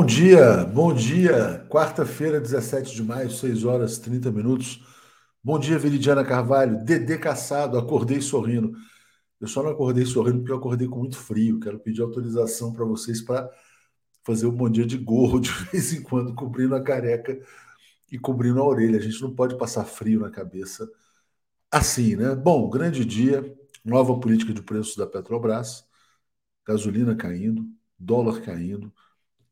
Bom dia, bom dia. Quarta-feira, 17 de maio, 6 horas 30 minutos. Bom dia, Veridiana Carvalho. Dedê Caçado, acordei sorrindo. Eu só não acordei sorrindo porque eu acordei com muito frio. Quero pedir autorização para vocês para fazer um bom dia de gorro de vez em quando, cobrindo a careca e cobrindo a orelha. A gente não pode passar frio na cabeça assim, né? Bom, grande dia. Nova política de preços da Petrobras. Gasolina caindo, dólar caindo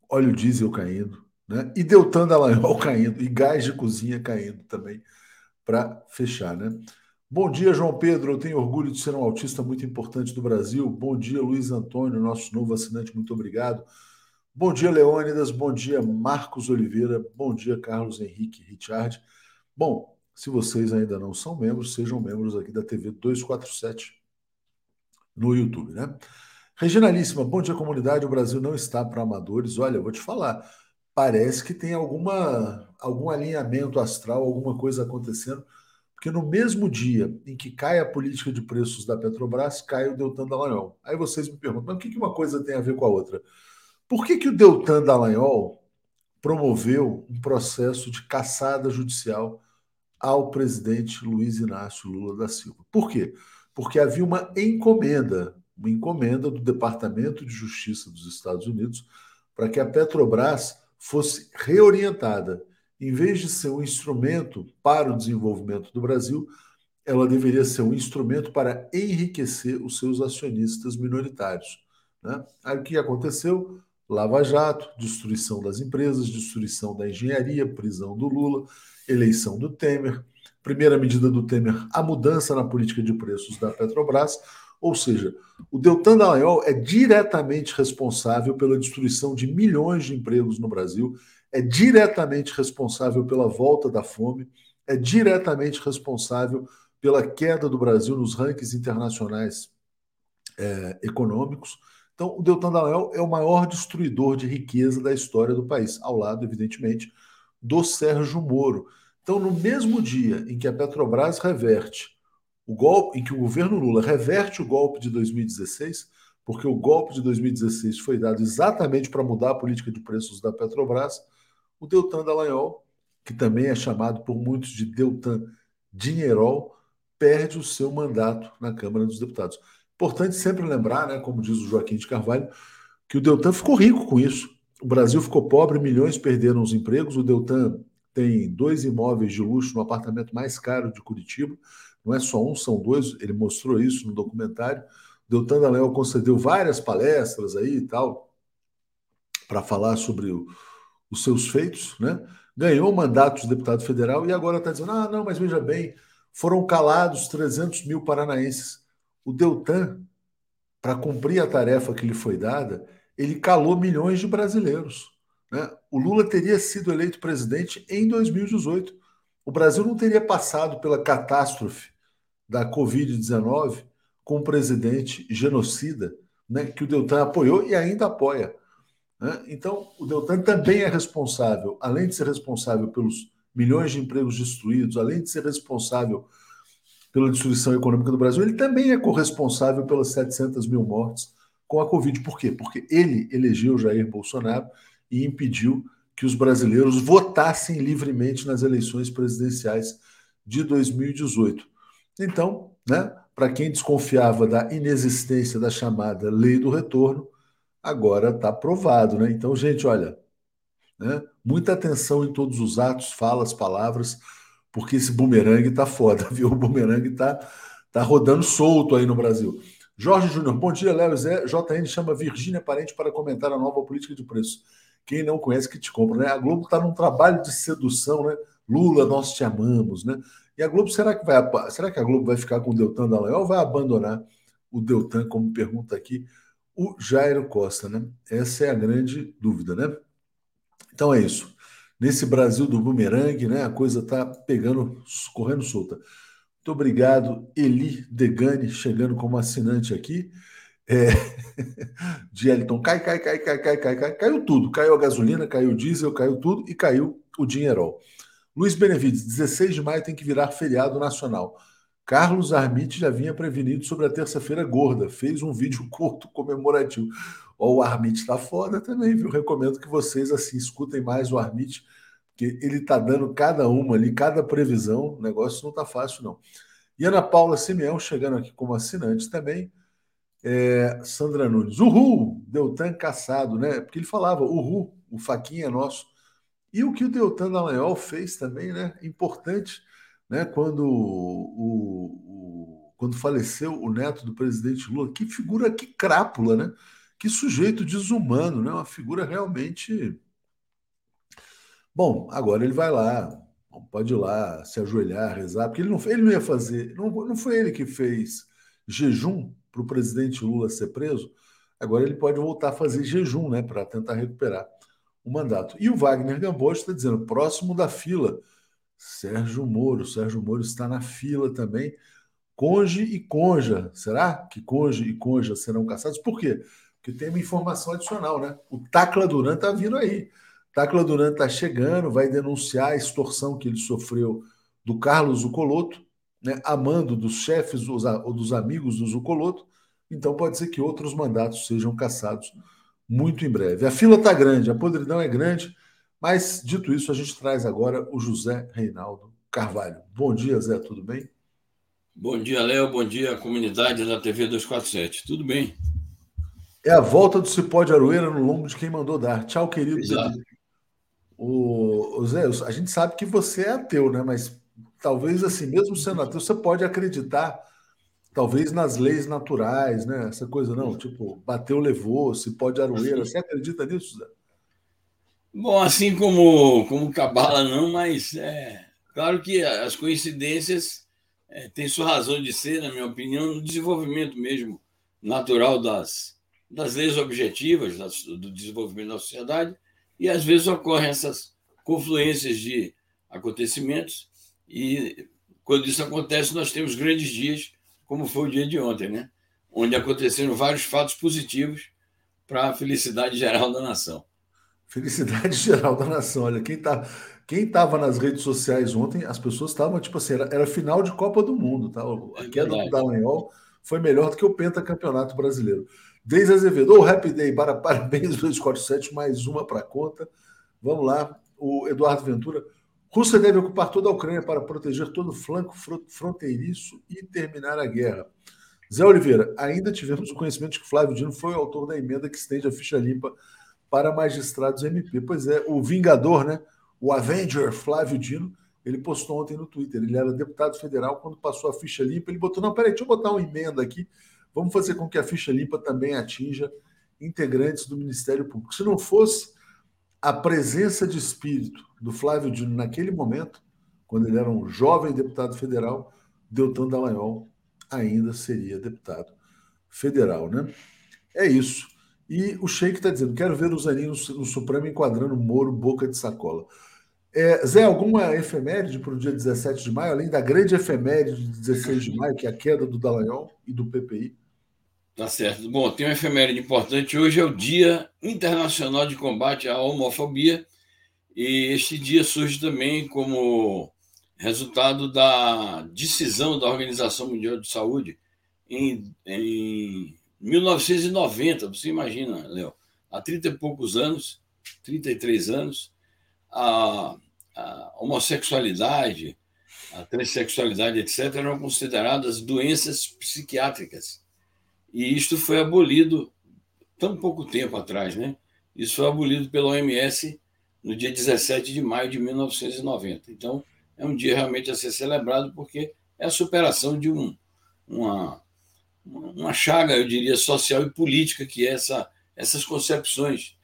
óleo diesel caindo, né? E Deltan Dallagnol caindo, e gás de cozinha caindo também, para fechar, né? Bom dia, João Pedro. Eu tenho orgulho de ser um autista muito importante do Brasil. Bom dia, Luiz Antônio, nosso novo assinante, muito obrigado. Bom dia, Leônidas. Bom dia, Marcos Oliveira. Bom dia, Carlos Henrique Richard. Bom, se vocês ainda não são membros, sejam membros aqui da TV 247 no YouTube, né? Regionalíssima, bom dia, comunidade. O Brasil não está para amadores. Olha, eu vou te falar, parece que tem alguma, algum alinhamento astral, alguma coisa acontecendo, porque no mesmo dia em que cai a política de preços da Petrobras, cai o Deltan Dallagnol. Aí vocês me perguntam, mas o que uma coisa tem a ver com a outra? Por que, que o Deltan Dallagnol promoveu um processo de caçada judicial ao presidente Luiz Inácio Lula da Silva? Por quê? Porque havia uma encomenda uma encomenda do Departamento de Justiça dos Estados Unidos para que a Petrobras fosse reorientada. Em vez de ser um instrumento para o desenvolvimento do Brasil, ela deveria ser um instrumento para enriquecer os seus acionistas minoritários. Né? Aí o que aconteceu? Lava Jato, destruição das empresas, destruição da engenharia, prisão do Lula, eleição do Temer. Primeira medida do Temer, a mudança na política de preços da Petrobras. Ou seja, o Deltan Dallagnol é diretamente responsável pela destruição de milhões de empregos no Brasil, é diretamente responsável pela volta da fome, é diretamente responsável pela queda do Brasil nos rankings internacionais é, econômicos. Então, o Deltan Dallagnol é o maior destruidor de riqueza da história do país, ao lado, evidentemente, do Sérgio Moro. Então, no mesmo dia em que a Petrobras reverte o golpe em que o governo Lula reverte o golpe de 2016, porque o golpe de 2016 foi dado exatamente para mudar a política de preços da Petrobras, o Deltan Dallagnol, que também é chamado por muitos de Deltan Dinheirol, perde o seu mandato na Câmara dos Deputados. Importante sempre lembrar, né, como diz o Joaquim de Carvalho, que o Deltan ficou rico com isso. O Brasil ficou pobre, milhões perderam os empregos. O Deltan tem dois imóveis de luxo no apartamento mais caro de Curitiba. Não é só um, são dois. Ele mostrou isso no documentário. Deltan Dallagnol concedeu várias palestras aí e tal para falar sobre o, os seus feitos, né? Ganhou o mandato de deputado federal e agora está dizendo: ah, não, mas veja bem, foram calados 300 mil paranaenses. O Deltan, para cumprir a tarefa que lhe foi dada, ele calou milhões de brasileiros. Né? O Lula teria sido eleito presidente em 2018. O Brasil não teria passado pela catástrofe da Covid-19 com um presidente genocida, né, que o Deltan apoiou e ainda apoia. Né? Então, o Deltan também é responsável, além de ser responsável pelos milhões de empregos destruídos, além de ser responsável pela destruição econômica do Brasil, ele também é corresponsável pelas 700 mil mortes com a Covid. Por quê? Porque ele elegeu Jair Bolsonaro e impediu que os brasileiros votassem livremente nas eleições presidenciais de 2018. Então, né, para quem desconfiava da inexistência da chamada lei do retorno, agora está provado. Né? Então, gente, olha, né, muita atenção em todos os atos, falas, palavras, porque esse bumerangue está foda, viu? O bumerangue está tá rodando solto aí no Brasil. Jorge Júnior, bom dia, Léo Zé. JN chama Virgínia Parente para comentar a nova política de preço. Quem não conhece que te compra, né? A Globo está num trabalho de sedução, né? Lula, nós te amamos, né? E a Globo, será que vai, será que a Globo vai ficar com o Deltan Dallagnol ou vai abandonar o Deltan, como pergunta aqui o Jairo Costa, né? Essa é a grande dúvida, né? Então é isso. Nesse Brasil do bumerangue, né? A coisa tá pegando, correndo solta. Muito obrigado, Eli Degani, chegando como assinante aqui é, de Elton. Cai, cai, cai, cai, cai, cai, cai, caiu tudo. Caiu a gasolina, caiu o diesel, caiu tudo e caiu o dinheirol. Luiz Benevides, 16 de maio tem que virar feriado nacional. Carlos Armit já vinha prevenido sobre a terça-feira gorda, fez um vídeo curto comemorativo. Ó, o Armit tá foda também, viu? Recomendo que vocês assim escutem mais o Armit, porque ele tá dando cada uma ali, cada previsão. O negócio não tá fácil, não. E Ana Paula Simeão chegando aqui como assinante também. É, Sandra Nunes, uhul, Deltan caçado, né? Porque ele falava, uhul, o faquinha é nosso. E o que o Deltan Dallagnol fez também, né? Importante, né? Quando o, o, quando faleceu o neto do presidente Lula, que figura, que crápula, né? Que sujeito desumano, né? Uma figura realmente. Bom, agora ele vai lá, pode ir lá, se ajoelhar, rezar, porque ele não, ele não ia fazer, não, não foi ele que fez jejum para o presidente Lula ser preso, agora ele pode voltar a fazer jejum, né, para tentar recuperar o mandato. E o Wagner Gamboa está dizendo, próximo da fila, Sérgio Moro. Sérgio Moro está na fila também. Conge e Conja. Será que Conge e Conja serão caçados? Por quê? Porque tem uma informação adicional, né? O Tacla Duran está vindo aí. Tacla Duran está chegando, vai denunciar a extorsão que ele sofreu do Carlos Zucoloto, né, amando dos chefes ou dos amigos do Zucoloto. Então pode ser que outros mandatos sejam caçados muito em breve. A fila está grande, a podridão é grande, mas dito isso, a gente traz agora o José Reinaldo Carvalho. Bom dia, Zé, tudo bem? Bom dia, Léo. Bom dia, comunidade da TV 247. Tudo bem? É a volta do Cipó de Aroeira no lombo de quem mandou dar. Tchau, querido. Exato. O, o Zé, a gente sabe que você é ateu, né? Mas talvez assim, mesmo sendo ateu, você pode acreditar, talvez nas leis naturais, né? Essa coisa não, tipo, bateu, levou, se pode aroeira. Você acredita nisso, Zé? Bom, assim como como cabala não, mas é claro que as coincidências é, têm sua razão de ser, na minha opinião, no desenvolvimento mesmo natural das das leis objetivas das, do desenvolvimento da sociedade e às vezes ocorrem essas confluências de acontecimentos e quando isso acontece, nós temos grandes dias, como foi o dia de ontem, né? onde aconteceram vários fatos positivos para a felicidade geral da nação. Felicidade geral da nação. Olha, quem tá, quem estava nas redes sociais ontem, as pessoas estavam tipo assim, era, era, final de Copa do Mundo, tá? A é queda do Dallagnol foi melhor do que o pentacampeonato brasileiro. Desde Azevedo, oh, Happy Day, para, parabéns 247, mais uma para conta. Vamos lá, o Eduardo Ventura. Rússia deve ocupar toda a Ucrânia para proteger todo o flanco fronteiriço e terminar a guerra. Zé Oliveira, ainda tivemos o conhecimento de que Flávio Dino foi o autor da emenda que estende a ficha limpa para magistrados MP. Pois é, o Vingador, né? O Avenger Flávio Dino, ele postou ontem no Twitter. Ele era deputado federal, quando passou a ficha limpa, ele botou: não, peraí, deixa eu botar uma emenda aqui. Vamos fazer com que a ficha limpa também atinja integrantes do Ministério Público. Se não fosse a presença de espírito do Flávio Dino naquele momento, quando ele era um jovem deputado federal, Deltan Dallagnol ainda seria deputado federal, né? É isso. E o Sheik está dizendo: quero ver o Zanin no, Supremo enquadrando Moro boca de sacola. É, Zé, alguma efeméride para o dia 17 de maio, além da grande efeméride de 16 de maio, que é a queda do Dallagnol e do PPI? Tá certo. Bom, tem uma efeméride importante. Hoje é o Dia Internacional de Combate à Homofobia, e este dia surge também como resultado da decisão da Organização Mundial de Saúde em, em 1990. Você imagina, Léo, há 30 e poucos anos, 33 anos, a, a homossexualidade, a transexualidade, etc., eram consideradas doenças psiquiátricas e isto foi abolido tão pouco tempo atrás, né? Isso foi abolido pela OMS no dia 17 de maio de 1990. Então, é um dia realmente a ser celebrado porque é a superação de um, uma, uma chaga, eu diria, social e política que é essa, essas concepções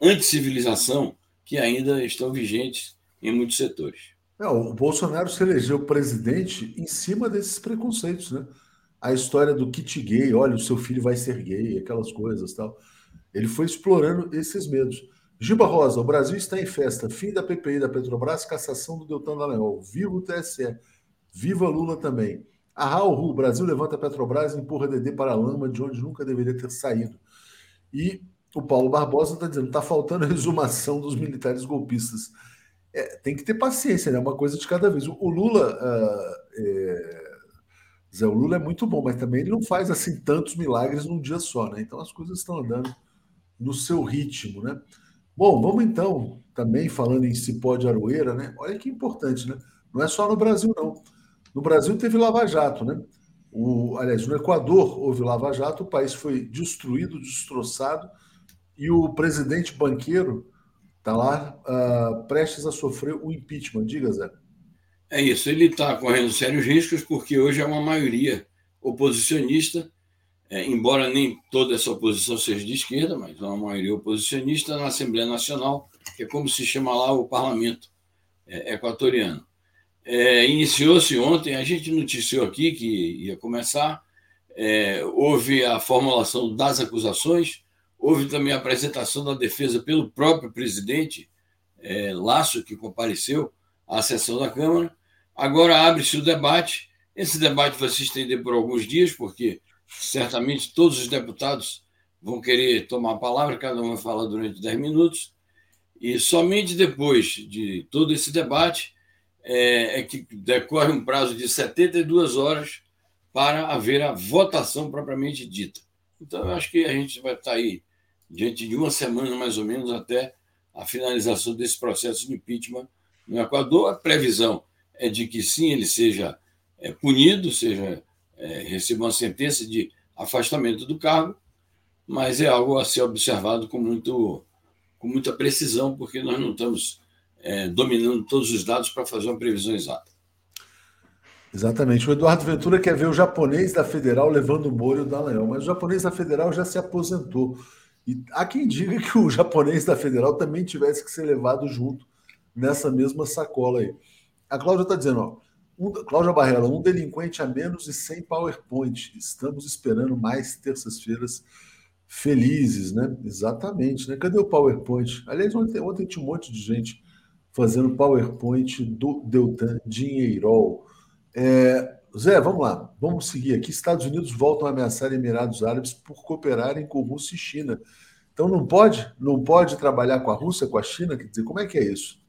anti-civilização que ainda estão vigentes em muitos setores. Não, o Bolsonaro se elegeu presidente em cima desses preconceitos, né? a história do kit gay, olha, o seu filho vai ser gay, aquelas coisas tal. Ele foi explorando esses medos. Giba Rosa, o Brasil está em festa. Fim da PPI da Petrobras, cassação do Deltan Dallagnol. Viva o TSE. Viva Lula também. A Ru, o Brasil levanta a Petrobras e empurra DD para a lama, de onde nunca deveria ter saído. E o Paulo Barbosa está dizendo: está faltando a exumação dos militares golpistas. É, tem que ter paciência, né? Uma coisa de cada vez. O, Lula. Uh, é o Lula é muito bom, mas também ele não faz assim tantos milagres num dia só, né? Então as coisas estão andando no seu ritmo, né? Bom, vamos então, também falando em cipó de aroeira, né? Olha que importante, né? Não é só no Brasil, não. No Brasil teve Lava Jato, né? O, aliás, no Equador houve Lava Jato, o país foi destruído, destroçado, e o presidente banqueiro está lá uh, prestes a sofrer o impeachment. Diga, Zé. É isso, ele está correndo sérios riscos porque hoje é uma maioria oposicionista, é, embora nem toda essa oposição seja de esquerda, mas uma maioria oposicionista na Assembleia Nacional, que é como se chama lá o parlamento é, equatoriano. É, Iniciou-se ontem, a gente noticiou aqui que ia começar, é, houve a formulação das acusações, houve também a apresentação da defesa pelo próprio presidente é, Laço, que compareceu à sessão da Câmara. Agora abre-se o debate. Esse debate vai se estender por alguns dias, porque certamente todos os deputados vão querer tomar a palavra, cada um vai falar durante 10 minutos. E somente depois de todo esse debate é, é que decorre um prazo de 72 horas para haver a votação propriamente dita. Então, eu acho que a gente vai estar aí diante de uma semana, mais ou menos, até a finalização desse processo de impeachment no Equador. A previsão é de que sim, ele seja é, punido, seja é, receba uma sentença de afastamento do cargo, mas é algo a ser observado com, muito, com muita precisão, porque nós não estamos é, dominando todos os dados para fazer uma previsão exata. Exatamente. O Eduardo Ventura quer ver o japonês da Federal levando o Moro e o Dallagnol, mas o japonês da Federal já se aposentou. E há quem diga que o japonês da Federal também tivesse que ser levado junto nessa mesma sacola aí. A Cláudia está dizendo, ó, um, Cláudia Barrela, um delinquente a menos e sem PowerPoint. Estamos esperando mais terças-feiras felizes, né? Exatamente, né? Cadê o PowerPoint? Aliás, ontem, ontem tinha um monte de gente fazendo PowerPoint do Deltan Dinheirol. É, Zé, vamos lá, vamos seguir aqui. Estados Unidos voltam a ameaçar Emirados Árabes por cooperarem com Rússia e China. Então não pode, não pode trabalhar com a Rússia, com a China, quer dizer, como é que é isso?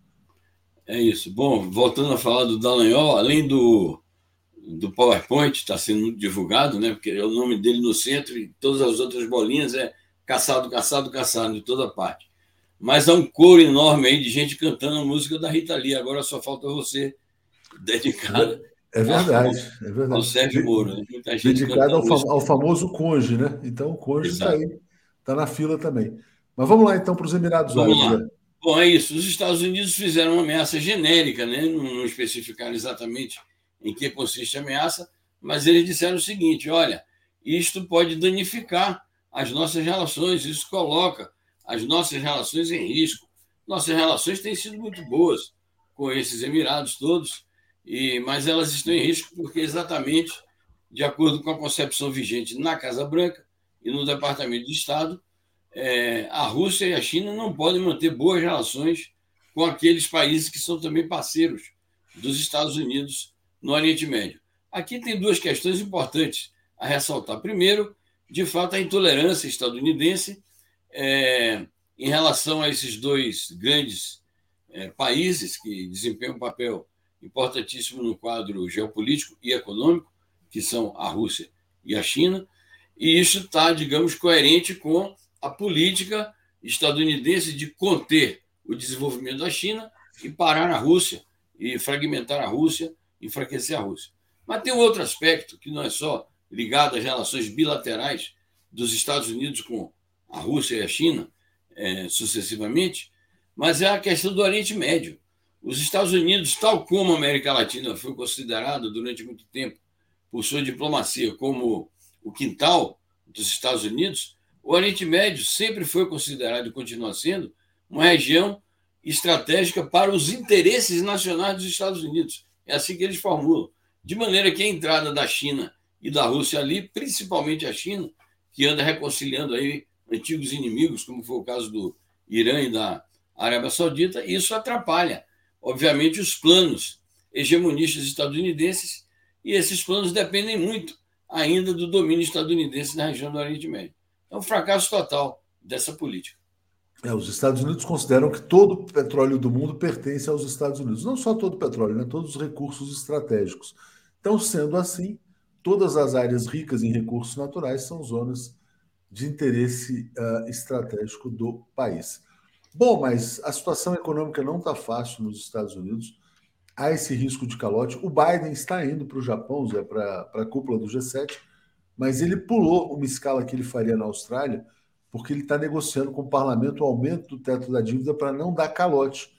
É isso. Bom, voltando a falar do Dallagnol, além do, do PowerPoint está sendo divulgado, né? Porque é o nome dele no centro e todas as outras bolinhas é caçado, caçado, caçado de toda parte. Mas há um coro enorme aí de gente cantando a música da Rita Lee. Agora só falta você dedicada. É verdade, é verdade. Ao Sérgio Moro. Né? Dedicado ao, fam ao, famoso Conge, né? Então o Conge está aí, está na fila também. Mas vamos lá então para os Emirados Árabes. Bom, é isso. Os Estados Unidos fizeram uma ameaça genérica, né? não, não especificaram exatamente em que consiste a ameaça, mas eles disseram o seguinte: olha, isto pode danificar as nossas relações, isso coloca as nossas relações em risco. Nossas relações têm sido muito boas com esses Emirados todos, e mas elas estão em risco porque exatamente de acordo com a concepção vigente na Casa Branca e no Departamento de Estado, é, a Rússia e a China não podem manter boas relações com aqueles países que são também parceiros dos Estados Unidos no Oriente Médio. Aqui tem duas questões importantes a ressaltar. Primeiro, de fato, a intolerância estadunidense é, em relação a esses dois grandes é, países que desempenham um papel importantíssimo no quadro geopolítico e econômico, que são a Rússia e a China, e isso está, digamos, coerente com a política estadunidense de conter o desenvolvimento da China e parar a Rússia, e fragmentar a Rússia, enfraquecer a Rússia. Mas tem um outro aspecto que não é só ligado às relações bilaterais dos Estados Unidos com a Rússia e a China, é, sucessivamente, mas é a questão do Oriente Médio. Os Estados Unidos, tal como a América Latina foi considerado durante muito tempo por sua diplomacia como o quintal dos Estados Unidos, o Oriente Médio sempre foi considerado e continua sendo uma região estratégica para os interesses nacionais dos Estados Unidos. É assim que eles formulam. De maneira que a entrada da China e da Rússia ali, principalmente a China, que anda reconciliando aí antigos inimigos, como foi o caso do Irã e da Arábia Saudita, isso atrapalha, obviamente, os planos hegemonistas estadunidenses, e esses planos dependem muito ainda do domínio estadunidense na região do Oriente Médio. É um fracasso total dessa política. É, os Estados Unidos consideram que todo o petróleo do mundo pertence aos Estados Unidos. Não só todo o petróleo, né? todos os recursos estratégicos. Então, sendo assim, todas as áreas ricas em recursos naturais são zonas de interesse uh, estratégico do país. Bom, mas a situação econômica não está fácil nos Estados Unidos. Há esse risco de calote. O Biden está indo para o Japão, Zé, para a cúpula do G7, mas ele pulou uma escala que ele faria na Austrália, porque ele está negociando com o parlamento o aumento do teto da dívida para não dar calote.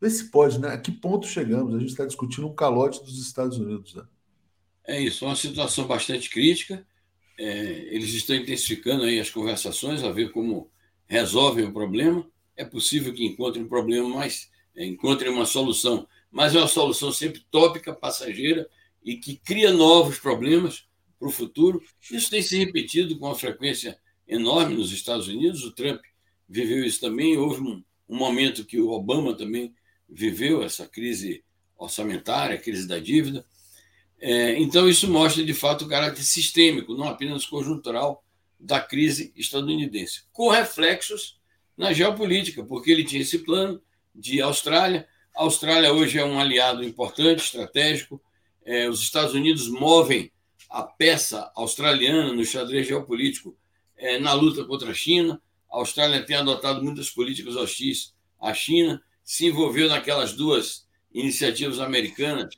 Vê se pode, né? A que ponto chegamos? A gente está discutindo um calote dos Estados Unidos. Né? É isso, uma situação bastante crítica. É, eles estão intensificando aí as conversações a ver como resolvem o problema. É possível que encontrem um problema, mas é, encontrem uma solução, mas é uma solução sempre tópica, passageira e que cria novos problemas para o futuro. Isso tem se repetido com uma frequência enorme nos Estados Unidos. O Trump viveu isso também. Houve um, um momento que o Obama também viveu essa crise orçamentária, a crise da dívida. É, então, isso mostra, de fato, o caráter sistêmico, não apenas conjuntural, da crise estadunidense, com reflexos na geopolítica, porque ele tinha esse plano de Austrália. A Austrália hoje é um aliado importante, estratégico. É, os Estados Unidos movem a peça australiana no xadrez geopolítico é, na luta contra a China. A Austrália tem adotado muitas políticas hostis à China, se envolveu naquelas duas iniciativas americanas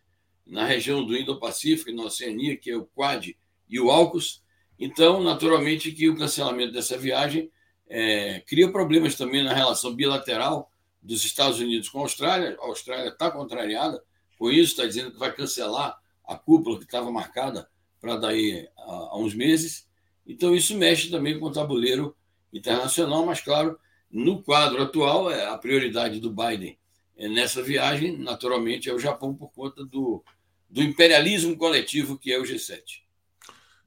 na região do Indo-Pacífico na Oceania, que é o Quad e o AUKUS. Então, naturalmente, que o cancelamento dessa viagem é, cria problemas também na relação bilateral dos Estados Unidos com a Austrália. A Austrália está contrariada com isso, está dizendo que vai cancelar a cúpula que estava marcada para daí a, a, uns meses. Então, isso mexe também com o tabuleiro internacional, mas, claro, no quadro atual, é a prioridade do Biden é, nessa viagem, naturalmente, é o Japão por conta do, do imperialismo coletivo que é o G7.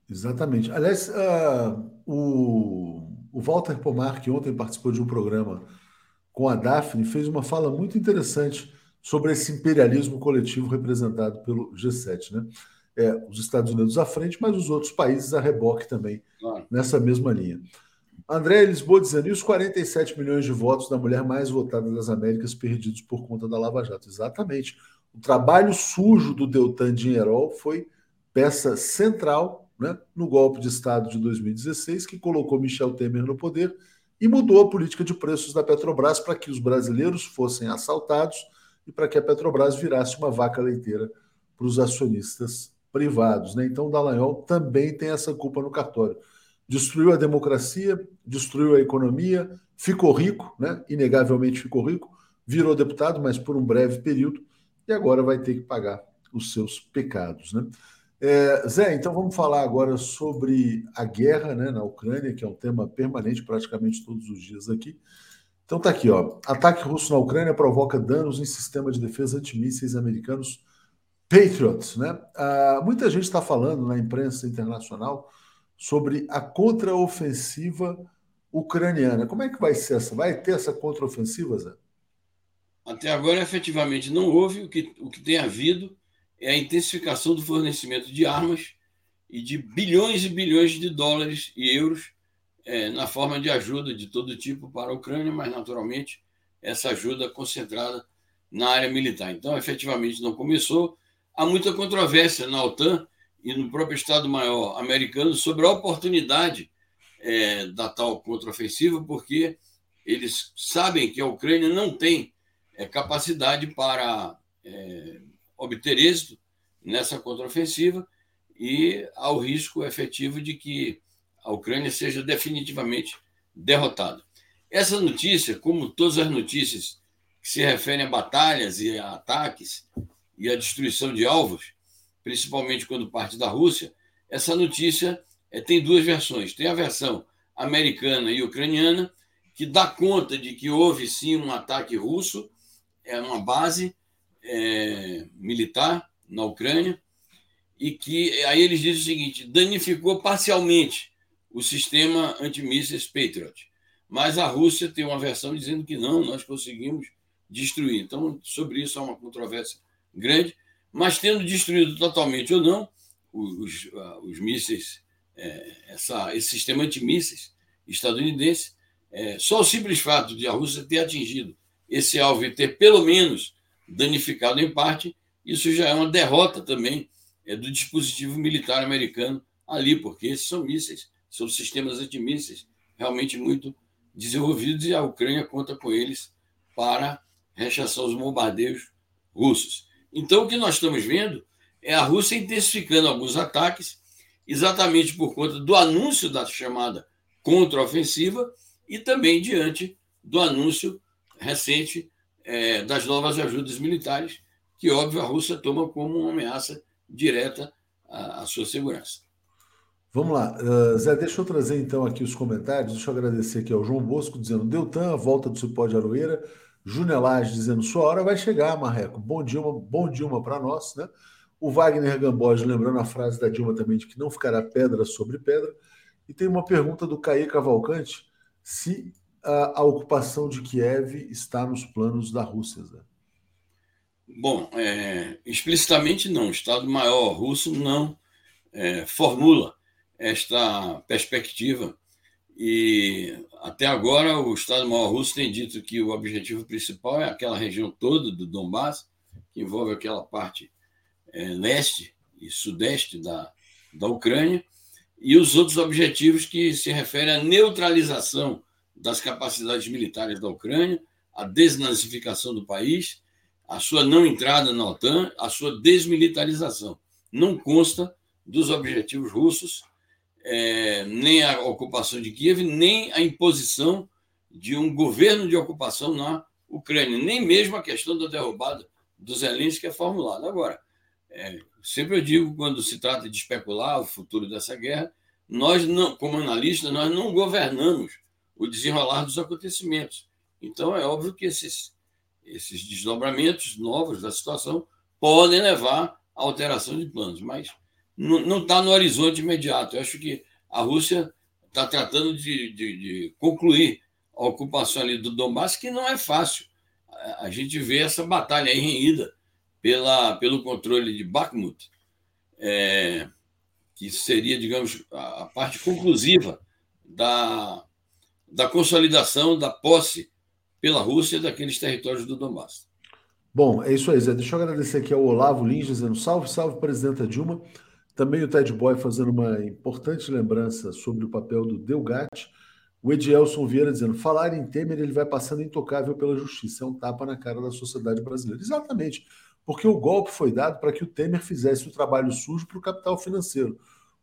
Exatamente. Aliás, uh, o, o Walter Pomar, que ontem participou de um programa com a Daphne, fez uma fala muito interessante sobre esse imperialismo coletivo representado pelo G7. Né? É, os Estados Unidos à frente, mas os outros países a reboque também, claro. nessa mesma linha. André Lisboa dizendo, e os 47 milhões de votos da mulher mais votada das Américas perdidos por conta da Lava Jato? Exatamente. O trabalho sujo do Deltan Dinheirol foi peça central né, no golpe de Estado de 2016, que colocou Michel Temer no poder e mudou a política de preços da Petrobras para que os brasileiros fossem assaltados e para que a Petrobras virasse uma vaca leiteira para os acionistas privados. Né? Então, Dallagnol também tem essa culpa no cartório. Destruiu a democracia, destruiu a economia, ficou rico, né? inegavelmente ficou rico, virou deputado, mas por um breve período, e agora vai ter que pagar os seus pecados. Né? É, Zé, então vamos falar agora sobre a guerra né, na Ucrânia, que é um tema permanente praticamente todos os dias aqui. Então tá aqui, ó. Ataque russo na Ucrânia provoca danos em sistema de defesa antimísseis americanos Patriots, né? Ah, muita gente está falando na imprensa internacional sobre a contraofensiva ucraniana. Como é que vai ser essa? Vai ter essa contraofensiva, Zé? Até agora, efetivamente, não houve. O que, o que tem havido é a intensificação do fornecimento de armas e de bilhões e bilhões de dólares e euros é, na forma de ajuda de todo tipo para a Ucrânia, mas, naturalmente, essa ajuda concentrada na área militar. Então, efetivamente, não começou. Há muita controvérsia na OTAN e no próprio Estado-Maior americano sobre a oportunidade é, da tal contraofensiva, porque eles sabem que a Ucrânia não tem é, capacidade para é, obter êxito nessa contraofensiva e ao risco efetivo de que a Ucrânia seja definitivamente derrotada. Essa notícia, como todas as notícias que se referem a batalhas e a ataques e a destruição de alvos, principalmente quando parte da Rússia, essa notícia é, tem duas versões. Tem a versão americana e ucraniana, que dá conta de que houve sim um ataque russo é uma base é, militar na Ucrânia e que aí eles dizem o seguinte: danificou parcialmente o sistema antimísseis Patriot. Mas a Rússia tem uma versão dizendo que não, nós conseguimos destruir. Então, sobre isso há uma controvérsia grande. Mas, tendo destruído totalmente ou não os, os mísseis, é, essa, esse sistema antimísseis estadunidense, é, só o simples fato de a Rússia ter atingido esse alvo ter pelo menos danificado em parte, isso já é uma derrota também é, do dispositivo militar americano ali, porque esses são mísseis, são sistemas antimísseis realmente muito desenvolvidos e a Ucrânia conta com eles para rechaçar os bombardeios russos. Então, o que nós estamos vendo é a Rússia intensificando alguns ataques, exatamente por conta do anúncio da chamada contraofensiva e também diante do anúncio recente é, das novas ajudas militares, que, óbvio, a Rússia toma como uma ameaça direta à, à sua segurança. Vamos lá. Uh, Zé, deixa eu trazer então aqui os comentários. Deixa eu agradecer aqui ao João Bosco dizendo Deltan, a volta do Cipó de Aroeira. Júnior Lage dizendo sua hora vai chegar, Marreco. Bom Dilma, bom Dilma para nós, né? O Wagner Gamboge lembrando a frase da Dilma também de que não ficará pedra sobre pedra. E tem uma pergunta do Caí Cavalcante se a, a ocupação de Kiev está nos planos da Rússia, Zé. Bom, é, explicitamente não. O Estado-Maior russo não é, formula esta perspectiva. E até agora o Estado-Maior Russo tem dito que o objetivo principal é aquela região toda do Donbass, que envolve aquela parte é, leste e sudeste da, da Ucrânia, e os outros objetivos que se referem à neutralização das capacidades militares da Ucrânia, a desnazificação do país, a sua não entrada na OTAN, a sua desmilitarização. Não consta dos objetivos russos é, nem a ocupação de Kiev, nem a imposição de um governo de ocupação na Ucrânia, nem mesmo a questão da derrubada do Zelensky é formulada. Agora, é, sempre eu digo, quando se trata de especular o futuro dessa guerra, nós, não, como analistas, nós não governamos o desenrolar dos acontecimentos. Então, é óbvio que esses, esses desdobramentos novos da situação podem levar à alteração de planos, mas não está no horizonte imediato. Eu acho que a Rússia está tratando de, de, de, concluir a ocupação ali do Donbass, que não é fácil. A gente vê essa batalha renhida pela, pelo controle de Bakhmut, é, que seria, digamos, a parte conclusiva da, da consolidação da posse pela Rússia daqueles territórios do Donbass. Bom, é isso aí, Zé. Deixa eu agradecer aqui ao Olavo Lins dizendo salve, salve, presidenta Dilma. Também o Ted Boy fazendo uma importante lembrança sobre o papel do Delgatti. O Edielson Vieira dizendo: falar em Temer, ele vai passando intocável pela justiça. É um tapa na cara da sociedade brasileira. Exatamente. Porque o golpe foi dado para que o Temer fizesse o trabalho sujo para o capital financeiro.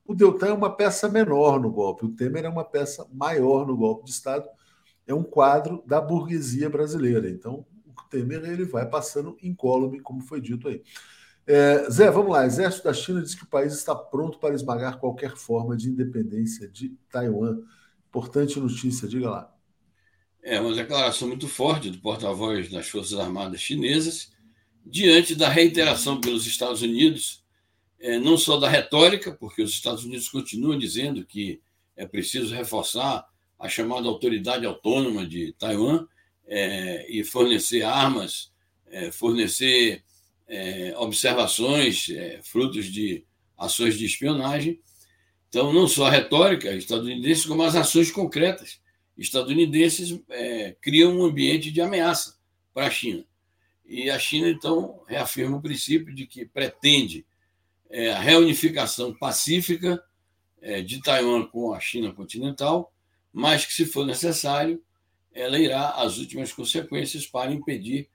O Deltan é uma peça menor no golpe, o Temer é uma peça maior no golpe de Estado. É um quadro da burguesia brasileira. Então, o Temer ele vai passando incólume, como foi dito aí. É, Zé, vamos lá. Exército da China diz que o país está pronto para esmagar qualquer forma de independência de Taiwan. Importante notícia, diga lá. É uma declaração muito forte do porta-voz das Forças Armadas chinesas, diante da reiteração pelos Estados Unidos, é, não só da retórica, porque os Estados Unidos continuam dizendo que é preciso reforçar a chamada autoridade autônoma de Taiwan é, e fornecer armas, é, fornecer é, observações, é, frutos de ações de espionagem. Então, não só a retórica estadunidense, como as ações concretas estadunidenses é, criam um ambiente de ameaça para a China. E a China, então, reafirma o princípio de que pretende é, a reunificação pacífica é, de Taiwan com a China continental, mas que, se for necessário, ela irá às últimas consequências para impedir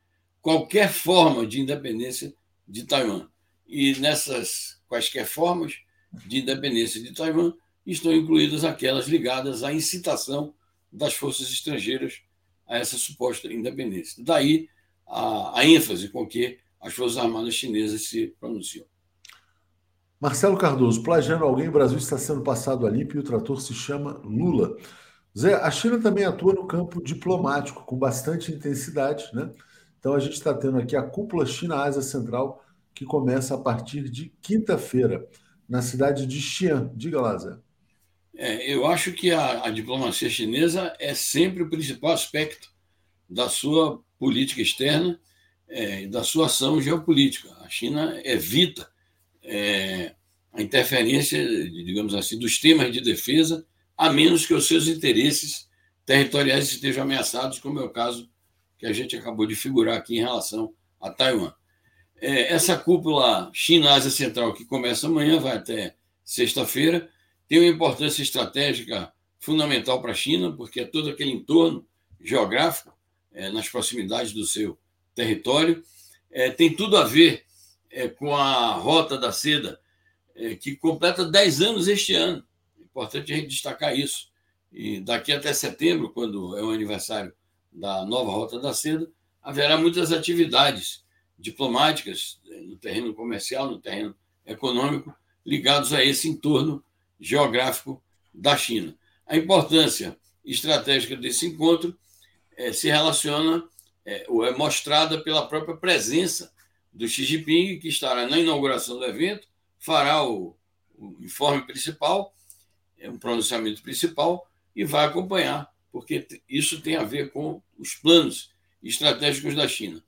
qualquer forma de independência de Taiwan. E nessas quaisquer formas de independência de Taiwan estão incluídas aquelas ligadas à incitação das forças estrangeiras a essa suposta independência. Daí a, a ênfase com que as Forças Armadas chinesas se pronunciam. Marcelo Cardoso, plagiando alguém, o Brasil está sendo passado a limpo e o trator se chama Lula. Zé, a China também atua no campo diplomático com bastante intensidade, né? Então a gente está tendo aqui a cúpula China-Ásia Central, que começa a partir de quinta-feira, na cidade de Xi'an. Diga lá, Zé. É, eu acho que a, a, diplomacia chinesa é sempre o principal aspecto da sua política externa é, e da sua ação geopolítica. A China evita é, a interferência, digamos assim, dos temas de defesa, a menos que os seus interesses territoriais estejam ameaçados, como é o caso que a gente acabou de figurar aqui em relação a Taiwan. É, essa cúpula China-Ásia Central, que começa amanhã, vai até sexta-feira, tem uma importância estratégica fundamental para a China, porque é todo aquele entorno geográfico, é, nas proximidades do seu território. É, tem tudo a ver é, com a Rota da Seda, é, que completa 10 anos este ano. É importante a gente destacar isso. E daqui até setembro, quando é o aniversário da nova Rota da Seda, haverá muitas atividades diplomáticas é, no terreno comercial, no terreno econômico, ligados a esse entorno geográfico da China. A importância estratégica desse encontro é, se relaciona, é, ou é mostrada pela própria presença do Xi Jinping, que estará na inauguração do evento, fará o, o informe principal, é, um pronunciamento principal, e vai acompanhar, porque isso tem a ver com os planos estratégicos da China.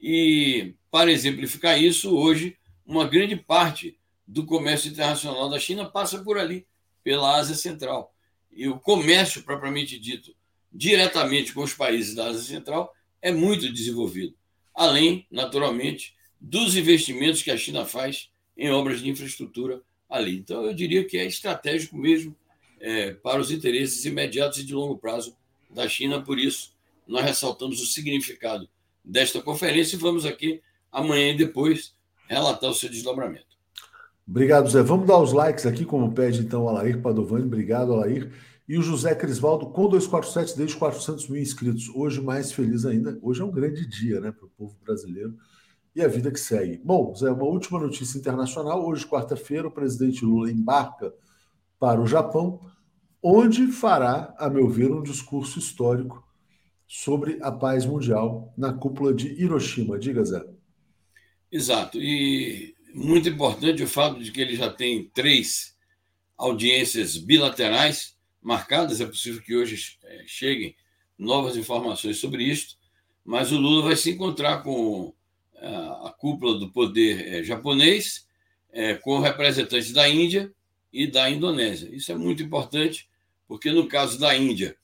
E, para exemplificar isso, hoje, uma grande parte do comércio internacional da China passa por ali, pela Ásia Central. E o comércio, propriamente dito, diretamente com os países da Ásia Central, é muito desenvolvido. Além, naturalmente, dos investimentos que a China faz em obras de infraestrutura ali. Então, eu diria que é estratégico mesmo é, para os interesses imediatos e de longo prazo da China. Por isso, nós ressaltamos o significado desta conferência e vamos aqui amanhã e depois relatar o seu desdobramento. Obrigado, Zé. Vamos dar os likes aqui, como pede então o Alair Padovani. Obrigado, Alair. E o José Crisvaldo com 247 desde 400 mil inscritos. Hoje mais feliz ainda. Hoje é um grande dia né, para o povo brasileiro e a vida que segue. Bom, Zé, uma última notícia internacional. Hoje, quarta-feira, o presidente Lula embarca para o Japão, onde fará, a meu ver, um discurso histórico sobre a paz mundial na cúpula de Hiroshima. Diga, Zé. Exato. E muito importante o fato de que ele já tem três audiências bilaterais marcadas. É possível que hoje é, cheguem novas informações sobre isto, mas o Lula vai se encontrar com a, é, a cúpula do poder é, japonês, com representantes da Índia e da Indonésia. Isso é muito importante, porque no caso da Índia,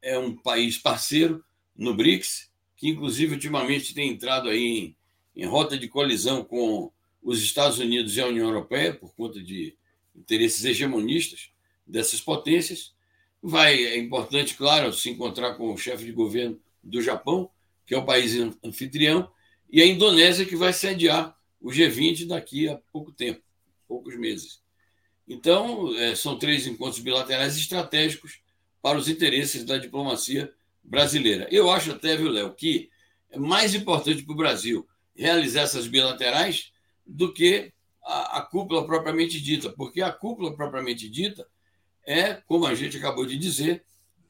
é um país parceiro no BRICS, que inclusive ultimamente tem entrado aí em, em rota de colisão com os Estados Unidos e a União Europeia, por conta de interesses hegemonistas dessas potências. Vai, é importante, claro, se encontrar com o chefe de governo do Japão, que é o país anfitrião, e a Indonésia, que vai sediar o G20 daqui a pouco tempo, poucos meses. Então, é, são três encontros bilaterais estratégicos para os interesses da diplomacia brasileira. Eu acho até, viu, Léo, que é mais importante para o Brasil realizar essas bilaterais do que a, a, cúpula propriamente dita, porque a cúpula propriamente dita é, como a gente acabou de dizer,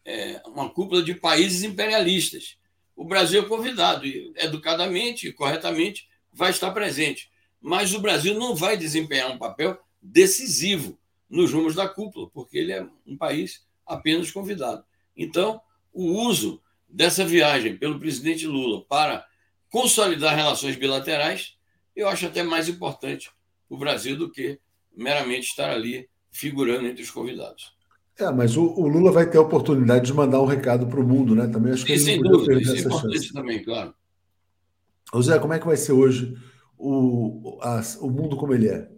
é uma cúpula de países imperialistas. O Brasil é convidado, educadamente e corretamente vai estar presente. Mas o Brasil não vai desempenhar um papel decisivo nos rumos da cúpula, porque ele é um país apenas convidado. Então, o uso dessa viagem pelo presidente Lula para consolidar relações bilaterais, eu acho até mais importante para o Brasil do que meramente estar ali figurando entre os convidados. É, mas o, o Lula vai ter a oportunidade de mandar um recado para o mundo, né? Também acho que Sim, sem dúvida, isso é importante chance. também, claro. Zé, como é que vai ser hoje o, a, o mundo como ele é?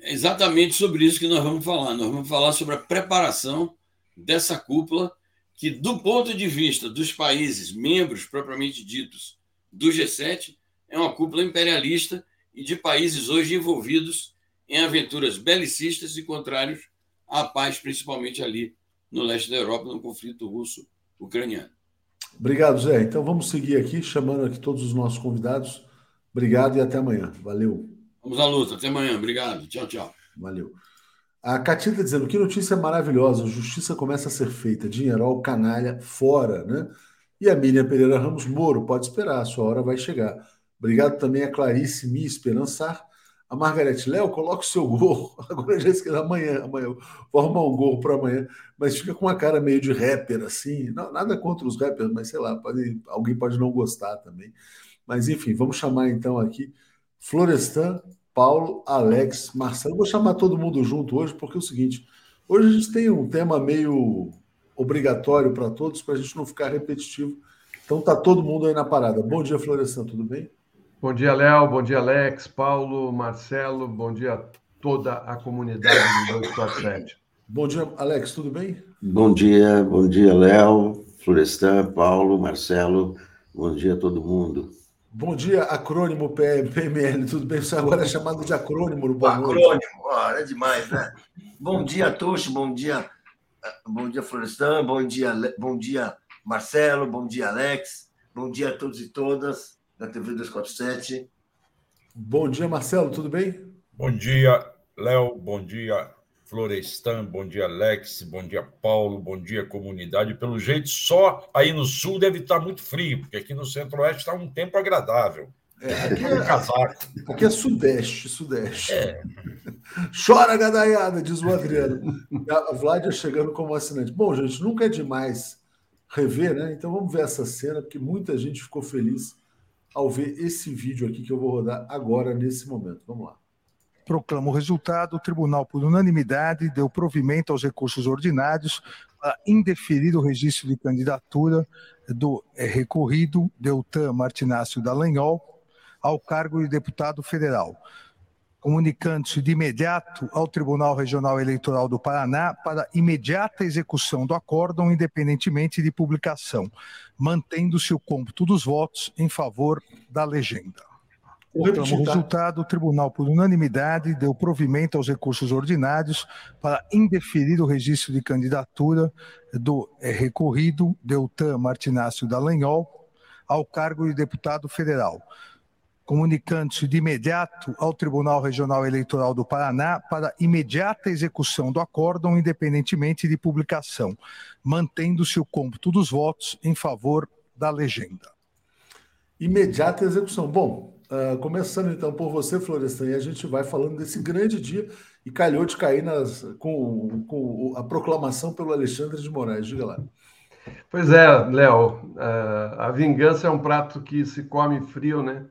É exatamente sobre isso que nós vamos falar. Nós vamos falar sobre a preparação dessa cúpula, que, do ponto de vista dos países membros propriamente ditos do G7, é uma cúpula imperialista e de países hoje envolvidos em aventuras belicistas e contrários à paz, principalmente ali no leste da Europa, no conflito russo-ucraniano. Obrigado, Zé. Então vamos seguir aqui, chamando aqui todos os nossos convidados. Obrigado e até amanhã. Valeu. Vamos à luta. Até amanhã. Obrigado. Tchau, tchau. Valeu. A Catinha está dizendo que notícia maravilhosa. Justiça começa a ser feita. Dinheirol, canalha, fora, né? E a Miriam Pereira Ramos Moro, pode esperar, a sua hora vai chegar. Obrigado também a Clarice Mi Esperançar. A Margarete Léo, coloca o seu gorro. Agora já esqueci, amanhã, amanhã. Vou arrumar um gorro para amanhã, mas fica com uma cara meio de rapper, assim. Não, nada contra os rappers, mas sei lá, pode, alguém pode não gostar também. Mas enfim, vamos chamar então aqui Florestan, Paulo, Alex, Marcelo. Vou chamar todo mundo junto hoje, porque é o seguinte: hoje a gente tem um tema meio obrigatório para todos, para a gente não ficar repetitivo. Então tá todo mundo aí na parada. Bom dia, Florestan, tudo bem? Bom dia, Léo. Bom dia, Alex, Paulo, Marcelo. Bom dia a toda a comunidade do 247. Bom dia, Alex, tudo bem? Bom dia, bom dia, Léo, Florestan, Paulo, Marcelo, bom dia a todo mundo. Bom dia, acrônimo PML, tudo bem? Você agora é chamado de acrônimo no Boa Acrônimo, oh, é demais, né? bom dia, Tuxo, bom dia, bom dia, Florestan, bom dia, bom dia, Marcelo, bom dia, Alex, bom dia a todos e todas da TV 247. Bom dia, Marcelo, tudo bem? Bom dia, Léo, bom dia, Florestan, bom dia, Alex, bom dia, Paulo, bom dia, comunidade. Pelo jeito, só aí no sul deve estar muito frio, porque aqui no centro-oeste está um tempo agradável. É, aqui, é, casaco. aqui é sudeste, sudeste. É. Chora, gadaiada, diz o Adriano. A Vládia chegando como assinante. Bom, gente, nunca é demais rever, né? Então vamos ver essa cena, porque muita gente ficou feliz ao ver esse vídeo aqui que eu vou rodar agora, nesse momento. Vamos lá proclama o resultado, o tribunal, por unanimidade, deu provimento aos recursos ordinários para indeferir o registro de candidatura do é, recorrido Deltan Martinácio Dallagnol ao cargo de deputado federal, comunicando-se de imediato ao Tribunal Regional Eleitoral do Paraná para imediata execução do acórdão, independentemente de publicação, mantendo-se o cômputo dos votos em favor da legenda. O tá? resultado, o tribunal, por unanimidade, deu provimento aos recursos ordinários para indeferir o registro de candidatura do é, recorrido Deltan Martinácio Dallagnol ao cargo de deputado federal, comunicando-se de imediato ao Tribunal Regional Eleitoral do Paraná para imediata execução do acórdão, independentemente de publicação, mantendo-se o cômputo dos votos em favor da legenda. Imediata execução. Bom, Uh, começando então por você, Florestan, e a gente vai falando desse grande dia e calhou de cair nas, com, com a proclamação pelo Alexandre de Moraes. Diga lá. Pois é, Léo, uh, a vingança é um prato que se come frio, né?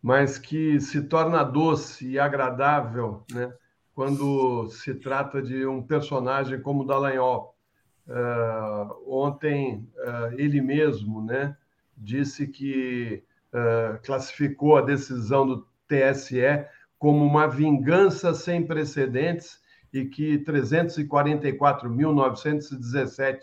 Mas que se torna doce e agradável, né? Quando se trata de um personagem como Dallagnol. Uh, ontem, ele mesmo, né? Disse que uh, classificou a decisão do TSE como uma vingança sem precedentes e que 344.917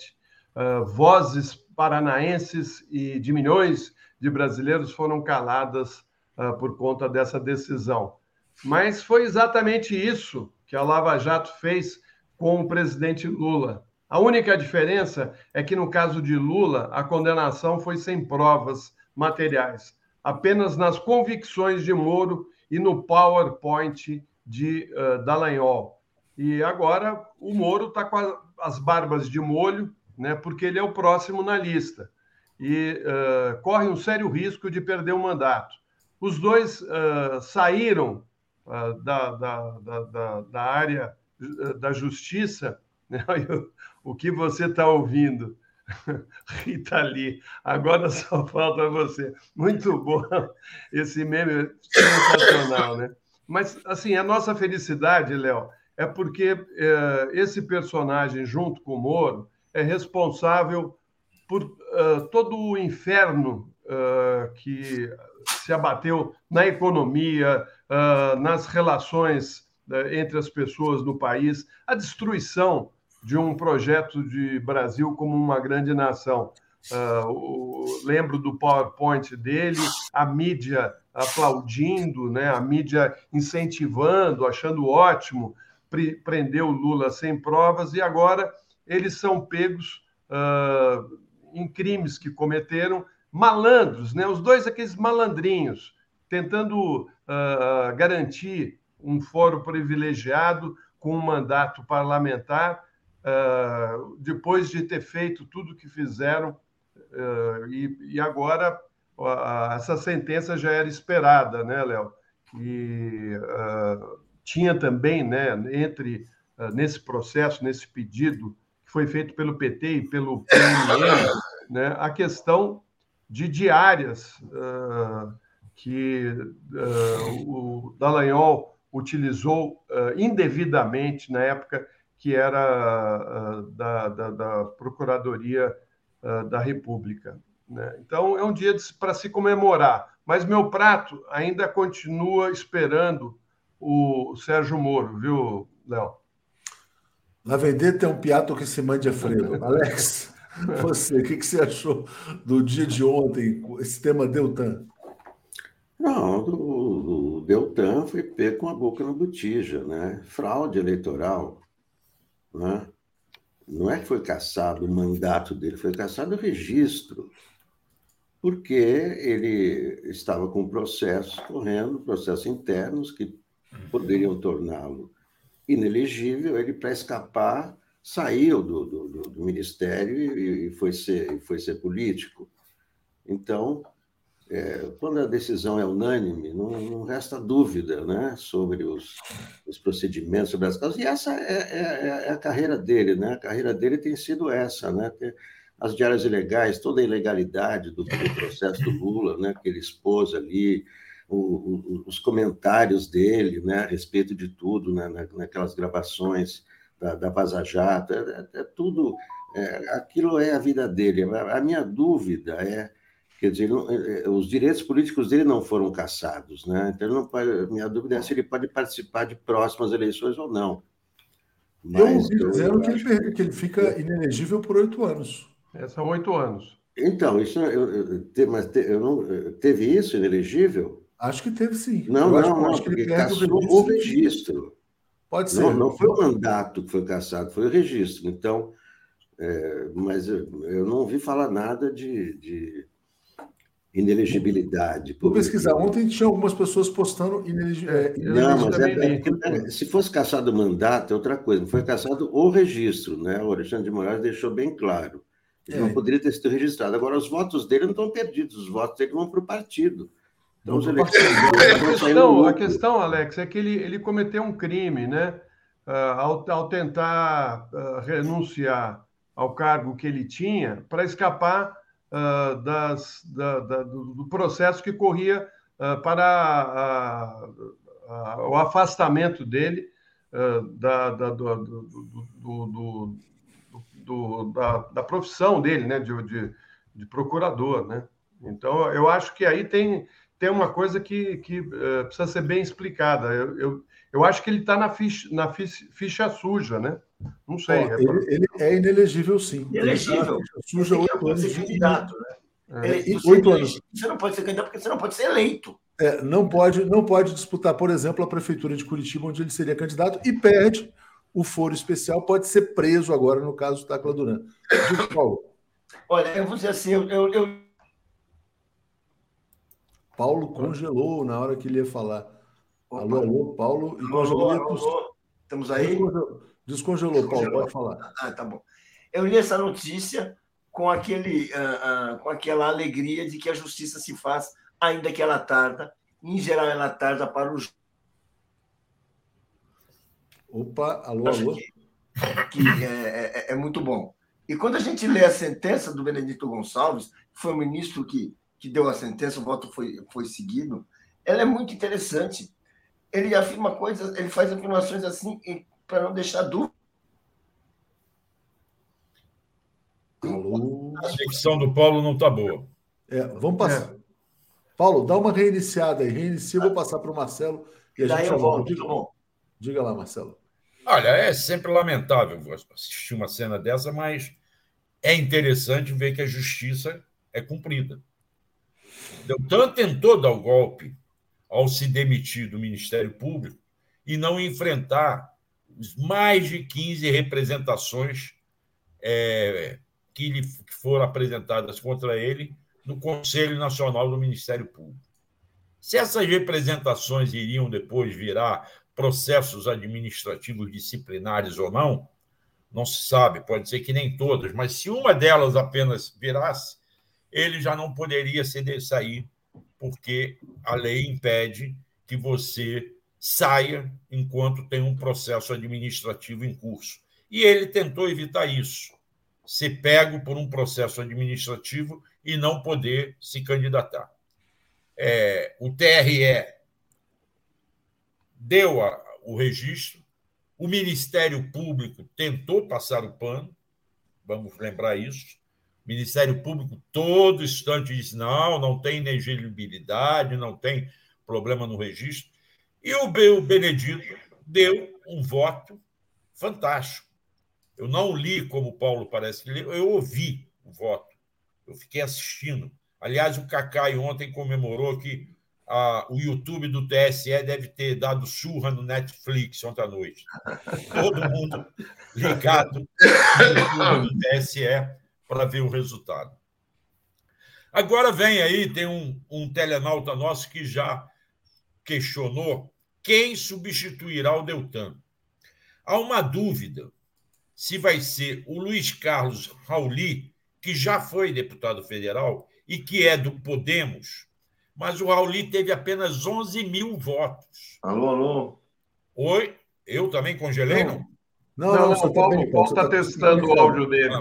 uh, vozes paranaenses e de milhões de brasileiros foram caladas uh, por conta dessa decisão. Mas foi exatamente isso que a Lava Jato fez com o presidente Lula. A única diferença é que, no caso de Lula, a condenação foi sem provas materiais apenas nas convicções de Moro e no PowerPoint de uh, Dallagnol. E agora o Moro está com a, as barbas de molho, né, porque ele é o próximo na lista e uh, corre um sério risco de perder o mandato. Os dois uh, saíram uh, da, da, da, da, área da justiça. Né? o que você está ouvindo Rita Lee, agora só falta você. Muito bom esse meme sensacional, né? Mas, assim, a nossa felicidade, Léo, é porque é, esse personagem, junto com o Moro, é responsável por uh, todo o inferno uh, que se abateu na economia, uh, nas relações entre as pessoas no país, a destruição de um projeto de Brasil como uma grande nação. Uh, o, lembro do PowerPoint dele, a mídia aplaudindo, né? a mídia incentivando, achando ótimo, pre prendeu Lula sem provas, e agora eles são pegos uh, em crimes que cometeram, malandros, né? os dois aqueles malandrinhos, tentando uh, garantir um fórum privilegiado com um mandato parlamentar depois de ter feito tudo o que fizeram, uh, e, agora uh, essa sentença já era esperada, né, Léo? E tinha também, né, entre nesse processo, nesse pedido que foi feito pelo PT e pelo PMN, né, a questão de diárias que o Dallagnol utilizou indevidamente na época que era uh, da, da, da, Procuradoria uh, da República. Né? Então, é um dia para se comemorar. Mas meu prato ainda continua esperando o Sérgio Moro, viu, Léo? La vendetta é um piato que se mande a freio. Alex, você, o que, que você achou do dia de ontem, esse tema Deltan? Não, o, Deltan foi pego com a boca na botija, né? Fraude eleitoral, né? Não é que foi caçado o mandato dele, foi caçado o registro, porque ele estava com processos correndo, processos internos que poderiam torná-lo inelegível. Ele, para escapar, saiu do, do, do ministério e, foi ser, foi ser político. Então, é, quando a decisão é unânime, não, não, resta dúvida né, sobre os, os procedimentos, sobre as causas. E essa é, é, é, a carreira dele, né? A carreira dele tem sido essa, né? As diárias ilegais, toda a ilegalidade do, do processo do Lula, né? Que ele expôs ali, o, o, os comentários dele, né? A respeito de tudo, né, naquelas gravações da, da Vaza Jato, é, é, é tudo... É, aquilo é a vida dele. A minha dúvida é Quer dizer, não, é, é, os direitos políticos dele não foram cassados, né? Então, não pode, minha dúvida é se ele pode participar de próximas eleições ou não. Mas, eu ouvi dizendo que ele, que ele fica inelegível por oito anos. É, são oito anos. Então, isso eu, eu, mas te, eu não, teve isso inelegível? Acho que teve sim. Não, eu não, acho, não, porque caçou o registro. Pode ser. Não, não foi o mandato que foi caçado, foi o registro. Então, é, mas eu, eu, não ouvi falar nada de, de inelegibilidade. Vou pesquisar. Ontem tinha algumas pessoas postando. É, não, mas é, é, se fosse caçado o mandato, é outra coisa. Não foi caçado o registro, né? O Alexandre de Moraes deixou bem claro. Ele é. não poderia ter sido registrado. Agora, os votos dele não estão perdidos, os votos dele vão para o partido. Então, os eleitores. a, questão, a questão, Alex, é que ele, ele cometeu um crime, né? Uh, ao, ao tentar uh, renunciar ao cargo que ele tinha para escapar uh, das, da, da, do, processo que corria uh, para o afastamento dele da, da, do, do, do, da, da, profissão dele, né, de, de, de, procurador, né? Então, eu acho que aí tem, tem uma coisa que, que precisa ser bem explicada. Eu, eu, eu acho que ele está na, ficha, na ficha, ficha suja, né? Não sei. é ele, ele, é inelegível, sim. Inelegível. Suja oito anos. Ser candidato, né? É. Oito anos. Você não pode ser candidato porque você não pode ser eleito. É, não, pode, não pode disputar, por exemplo, a prefeitura de Curitiba, onde ele seria candidato, e perde o foro especial, pode ser preso agora, no caso do Tacla Duran. Paulo. Olha, eu vou dizer assim, eu, eu, eu... Paulo congelou na hora que ele ia falar. Opa. Alô, alô, Paulo. Alô, alô, alô. Estamos aí? Descongelou, descongelou, Paulo, pode falar. Ah, tá bom. Eu li essa notícia com, aquele, uh, uh, com aquela alegria de que a justiça se faz, ainda que ela tarda. Em geral, ela tarda para os. Opa, alô, alô. Que, que é, é, é muito bom. E quando a gente lê a sentença do Benedito Gonçalves, que foi o ministro que, que deu a sentença, o voto foi, foi seguido, ela é muito interessante ele afirma coisas, ele faz afirmações assim para não deixar dúvida. A dicção do Paulo não está boa. É, vamos passar. É. Paulo, dá uma reiniciada aí. Reinicia, vou passar para o Marcelo e a Daí gente eu volto. Diga, tá diga lá, Marcelo. Olha, é sempre lamentável assistir uma cena dessa, mas é interessante ver que a justiça é cumprida. Deltan tentou dar o golpe ao se demitir do Ministério Público e não enfrentar mais de 15 representações é, que, lhe, que foram apresentadas contra ele no Conselho Nacional do Ministério Público. Se essas representações iriam depois virar processos administrativos disciplinares ou não, não se sabe, pode ser que nem todas, mas se uma delas apenas virasse, ele já não poderia sair porque a lei impede que você saia enquanto tem um processo administrativo em curso. E ele tentou evitar isso, ser pego por um processo administrativo e não poder se candidatar. É, o TRE deu a, o registro, o Ministério Público tentou passar o pano, vamos lembrar isso, Ministério Público todo instante diz: não, não tem inegibilidade, não tem problema no registro. E o Benedito deu um voto fantástico. Eu não li como o Paulo parece que leu, eu ouvi o voto. Eu fiquei assistindo. Aliás, o Cacai ontem comemorou que a, o YouTube do TSE deve ter dado surra no Netflix ontem à noite. Todo mundo ligado no YouTube do TSE para ver o resultado. Agora vem aí, tem um, um telenauta nosso que já questionou quem substituirá o Deltan. Há uma dúvida se vai ser o Luiz Carlos Rauli, que já foi deputado federal e que é do Podemos, mas o Rauli teve apenas 11 mil votos. Alô, alô. Oi? Eu também congelei, não? Não, não, não, não o Paulo está tá testando o áudio dele.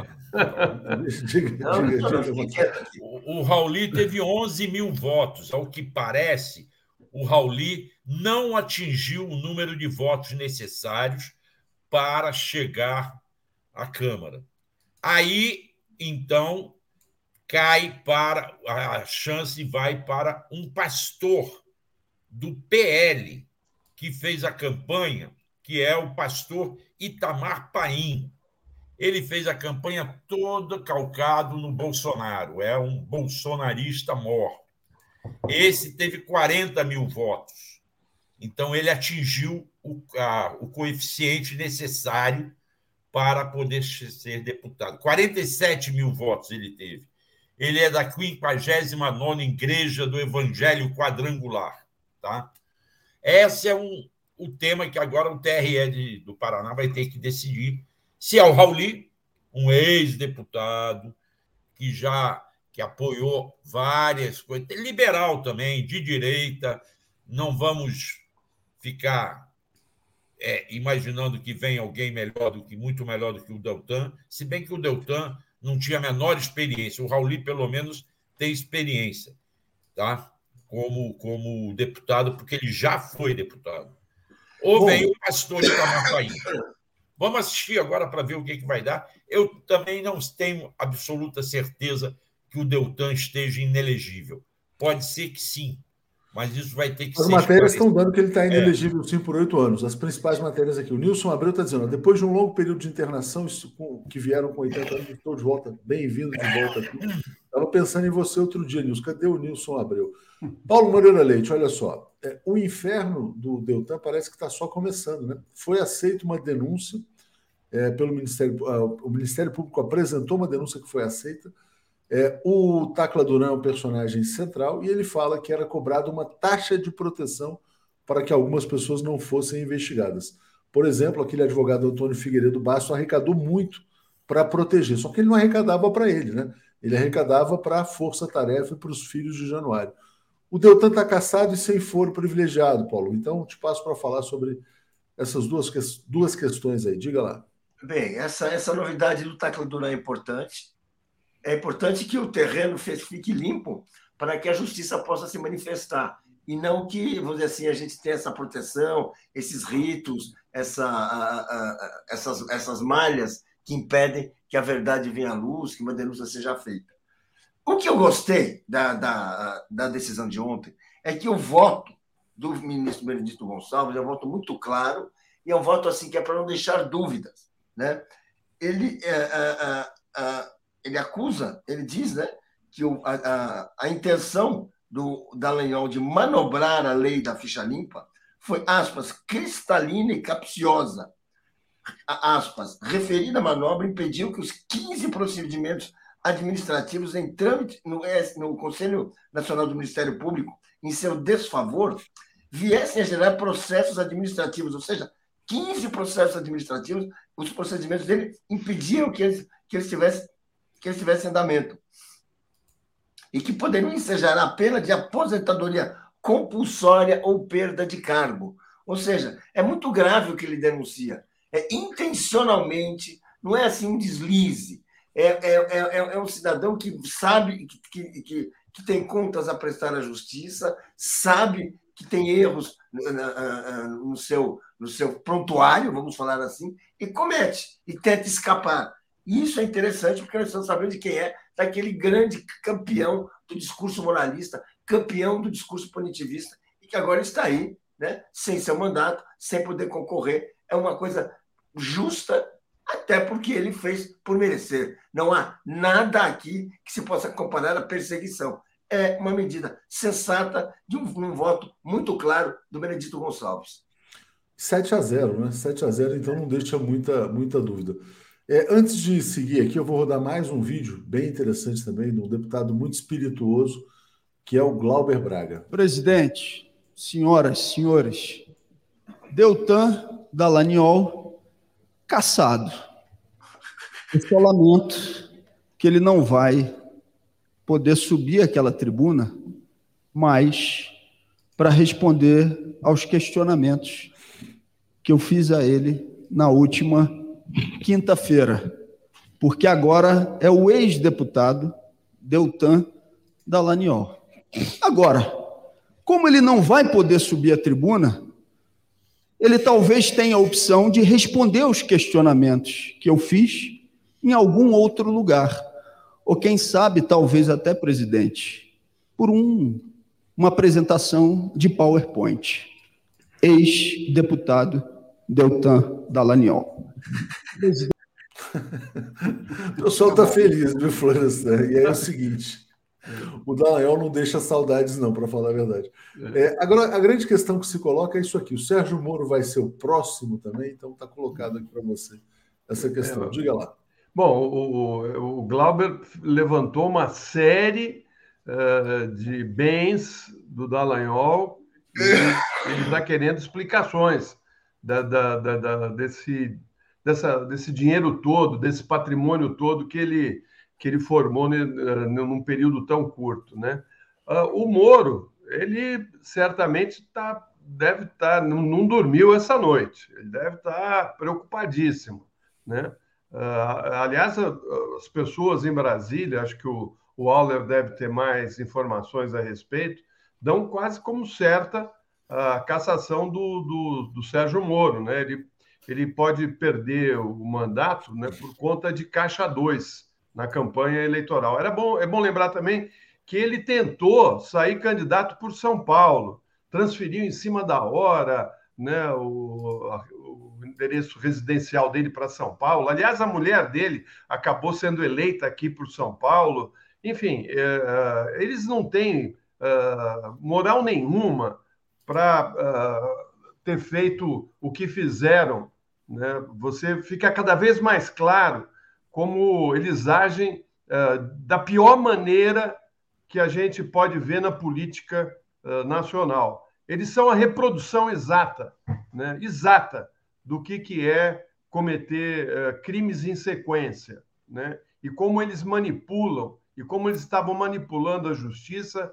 O, o Rauli teve 11 mil votos. Ao que parece, o Rauli não atingiu o número de votos necessários para chegar à Câmara. Aí, então, cai para a chance vai para um pastor do PL que fez a campanha, que é o pastor Itamar Paim. Ele fez a campanha toda calcado no Bolsonaro, é um bolsonarista morto. Esse teve 40 mil votos. Então, ele atingiu o, a, o coeficiente necessário para poder ser deputado. 47 mil votos ele teve. Ele é da 59 Igreja do Evangelho Quadrangular. Tá? Esse é um, o tema que agora o TRE de, do Paraná vai ter que decidir se é o Rauli, um ex-deputado que já que apoiou várias coisas, liberal também, de direita, não vamos ficar é, imaginando que vem alguém melhor do que muito melhor do que o Deltan, se bem que o Deltan não tinha a menor experiência. O Rauli, pelo menos, tem experiência, tá? Como, como deputado, porque ele já foi deputado. Ou Bom, vem o pastor de Camapaí. Vamos assistir agora para ver o que, que vai dar. Eu também não tenho absoluta certeza que o Deltan esteja inelegível. Pode ser que sim, mas isso vai ter que As ser. As matérias estão dando que ele está é. inelegível é. sim por oito anos. As principais matérias aqui. O Nilson Abreu está dizendo: depois de um longo período de internação, isso, que vieram com 80 anos, estou de volta. Bem-vindo de volta aqui. Estava pensando em você outro dia, Nilson. Cadê o Nilson Abreu? Paulo Moreira Leite, olha só. É, o inferno do Deltan parece que está só começando, né? Foi aceita uma denúncia é, pelo Ministério. Uh, o Ministério Público apresentou uma denúncia que foi aceita é, o Tacla Duran é um personagem central e ele fala que era cobrada uma taxa de proteção para que algumas pessoas não fossem investigadas. Por exemplo, aquele advogado Antônio Figueiredo Basso arrecadou muito para proteger, só que ele não arrecadava para ele, né? Ele arrecadava para a Força Tarefa e para os filhos de Januário. O Deltan está caçado e sem foro privilegiado, Paulo. Então, te passo para falar sobre essas duas, duas questões aí. Diga lá. Bem, essa, essa novidade do Duran é importante é importante que o terreno fique limpo para que a justiça possa se manifestar e não que, vamos dizer assim, a gente tenha essa proteção, esses ritos, essa, a, a, essas, essas malhas que impedem que a verdade venha à luz, que uma denúncia seja feita. O que eu gostei da, da, da decisão de ontem é que o voto do ministro Benedito Gonçalves é um voto muito claro e é um voto assim que é para não deixar dúvidas. Né? Ele, é, é, é, ele acusa, ele diz né, que o, a, a, a, intenção do Dallagnol de manobrar a lei da ficha limpa foi, aspas, cristalina e capciosa. Aspas, referida manobra impediu que os 15 procedimentos administrativos em trâmite no, no Conselho Nacional do Ministério Público, em seu desfavor, viessem a gerar processos administrativos, ou seja, 15 processos administrativos, os procedimentos dele impediam que eles, que eles tivessem que estivesse em andamento e que poderiam ensejar a pena de aposentadoria compulsória ou perda de cargo. Ou seja, é muito grave o que ele denuncia. É intencionalmente, não é assim um deslize. É, é, é, é um cidadão que sabe que, que, que, tem contas a prestar à justiça, sabe que tem erros no seu, no seu prontuário, vamos falar assim, e comete, e tenta escapar. E isso é interessante porque nós estamos sabendo de quem é daquele grande campeão do discurso moralista, campeão do discurso punitivista, e que agora está aí, né, sem seu mandato, sem poder concorrer. É uma coisa justa até porque ele fez por merecer. Não há nada aqui que se possa comparar à perseguição. É uma medida sensata de um, um voto muito claro do Benedito Gonçalves. 7 a 0, né? 7 a 0, então não deixa muita, muita dúvida. É, antes de seguir aqui, eu vou rodar mais um vídeo bem interessante também, de um deputado muito espirituoso, que é o Glauber Braga. Presidente, senhoras, senhores, Deltan Dallagnol caçado. Eu lamento que ele não vai poder subir aquela tribuna mais para responder aos questionamentos que eu fiz a ele na última quinta-feira, porque agora é o ex-deputado Deltan Dallagnol. Agora, como ele não vai poder subir a tribuna, ele talvez tenha a opção de responder aos questionamentos que eu fiz em algum outro lugar. Ou quem sabe, talvez até presidente, por um, uma apresentação de PowerPoint. Ex-deputado Deltan Dallagnol. o pessoal está feliz, viu, Florestan? E é o seguinte: o Dallagnol não deixa saudades, não, para falar a verdade. É, agora, a grande questão que se coloca é isso aqui: o Sérgio Moro vai ser o próximo também, então está colocado aqui para você essa questão. É, Diga lá. Bom, o, o Glauber levantou uma série uh, de bens do Dallagnol e ele está querendo explicações da, da, da, desse, dessa, desse dinheiro todo, desse patrimônio todo que ele que ele formou num período tão curto, né? Ah, o Moro, ele certamente tá, deve estar, tá, não, não, dormiu essa noite, ele deve estar tá preocupadíssimo, né? Ah, aliás, as pessoas em Brasília, acho que o, o Auler deve ter mais informações a respeito, dão quase como certa a cassação do, do, do Sérgio Moro, né? Ele, ele pode perder o mandato né, por conta de caixa 2, na campanha eleitoral. Era bom, é bom lembrar também que ele tentou sair candidato por São Paulo, transferiu em cima da hora né, o, o endereço residencial dele para São Paulo. Aliás, a mulher dele acabou sendo eleita aqui por São Paulo. Enfim, é, eles não têm é, moral nenhuma para é, ter feito o que fizeram. Né? Você fica cada vez mais claro como eles agem uh, da pior maneira que a gente pode ver na política uh, nacional. Eles são a reprodução exata, né, exata, do que, que é cometer uh, crimes em sequência, né, e como eles manipulam, e como eles estavam manipulando a justiça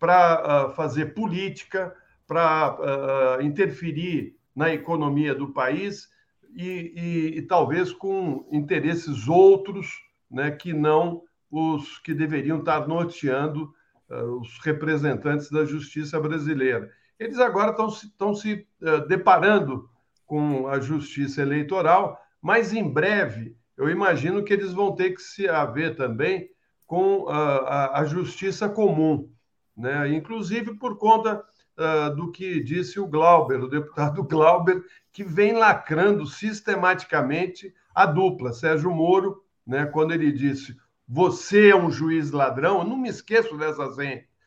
para fazer política, para interferir na economia do país e, e, e talvez com interesses outros né, que não os que deveriam estar norteando uh, os representantes da justiça brasileira. Eles agora estão, estão se uh, deparando com a justiça eleitoral, mas em breve eu imagino que eles vão ter que se haver também com uh, a, a, justiça comum, né? inclusive por conta uh, do que disse o Glauber, o deputado Glauber, que vem lacrando sistematicamente a dupla, Sérgio Moro, né, quando ele disse: Você é um juiz ladrão, eu não me esqueço dessa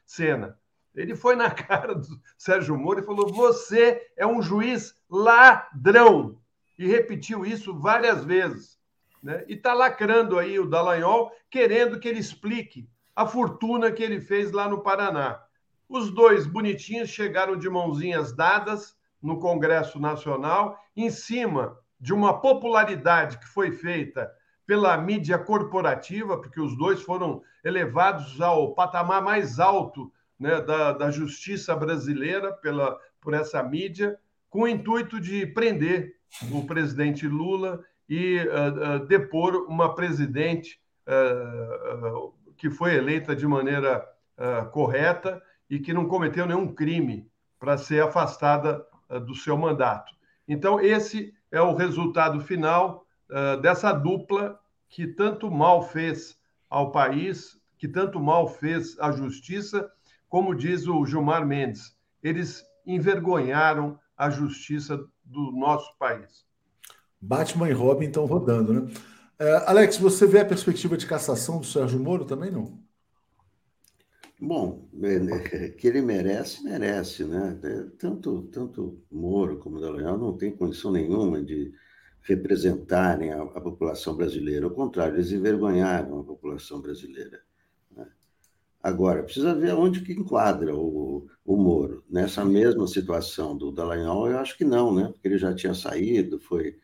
cena. Ele foi na cara do Sérgio Moro e falou: Você é um juiz ladrão. E repetiu isso várias vezes. Né? E está lacrando aí o Dallagnol, querendo que ele explique a fortuna que ele fez lá no Paraná. Os dois bonitinhos chegaram de mãozinhas dadas no Congresso Nacional, em cima de uma popularidade que foi feita pela mídia corporativa, porque os dois foram elevados ao patamar mais alto né, da, da justiça brasileira pela, por essa mídia, com o intuito de prender o presidente Lula e uh, uh, depor uma presidente uh, que foi eleita de maneira correta e que não cometeu nenhum crime para ser afastada uh, do seu mandato. Então, esse é o resultado final uh, dessa dupla que tanto mal fez ao país, que tanto mal fez à justiça, como diz o Gilmar Mendes, eles envergonharam a justiça do nosso país. Batman e Robin estão rodando, né? É, Alex, você vê a perspectiva de cassação do Sérgio Moro também, não? Bom, é, é, que ele merece, merece, né? Tanto, tanto Moro como Dallagnol não tem condição nenhuma de representarem a, a, população brasileira. Ao contrário, eles envergonharam a população brasileira. Né? Agora, precisa ver onde que enquadra o, o Moro. Nessa mesma situação do Dallagnol, eu acho que não, né? Porque ele já tinha saído, foi,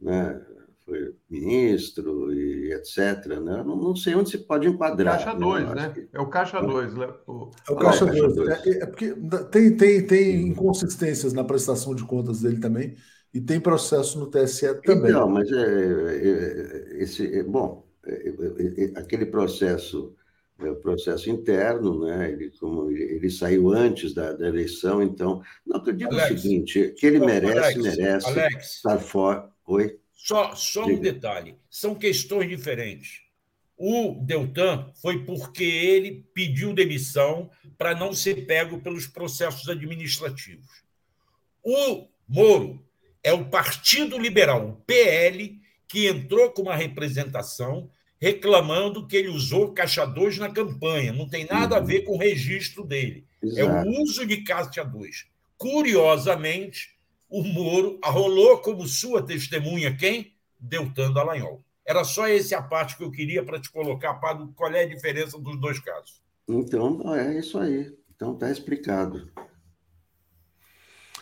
né? Foi ministro e etc. Né? Não, não, sei onde se pode enquadrar. Caixa 2, né? né? Que... É o Caixa 2. Né? O... É o Caixa 2. É, é, porque tem, tem, tem inconsistências na prestação de contas dele também e tem processo no TSE também. Não, mas é, é, é esse, é, bom, é, aquele processo é o processo interno, né? Ele, como ele, ele saiu antes da, da, eleição, então. Não, eu digo Alex, o seguinte: que ele merece, Alex, merece Alex, estar fora. Oi? Só, só um detalhe: são questões diferentes. O Deltan foi porque ele pediu demissão para não ser pego pelos processos administrativos. O Moro é o Partido Liberal, o PL, que entrou com uma representação reclamando que ele usou caixa 2 na campanha. Não tem nada a uhum. ver com o registro dele. Exato. É o uso de caixa 2. Curiosamente, o Moro arrolou como sua testemunha quem? Deltan Dallagnol. Era só esse a parte que eu queria para te colocar, para qual é a diferença dos dois casos. Então, é isso aí. Então, está explicado.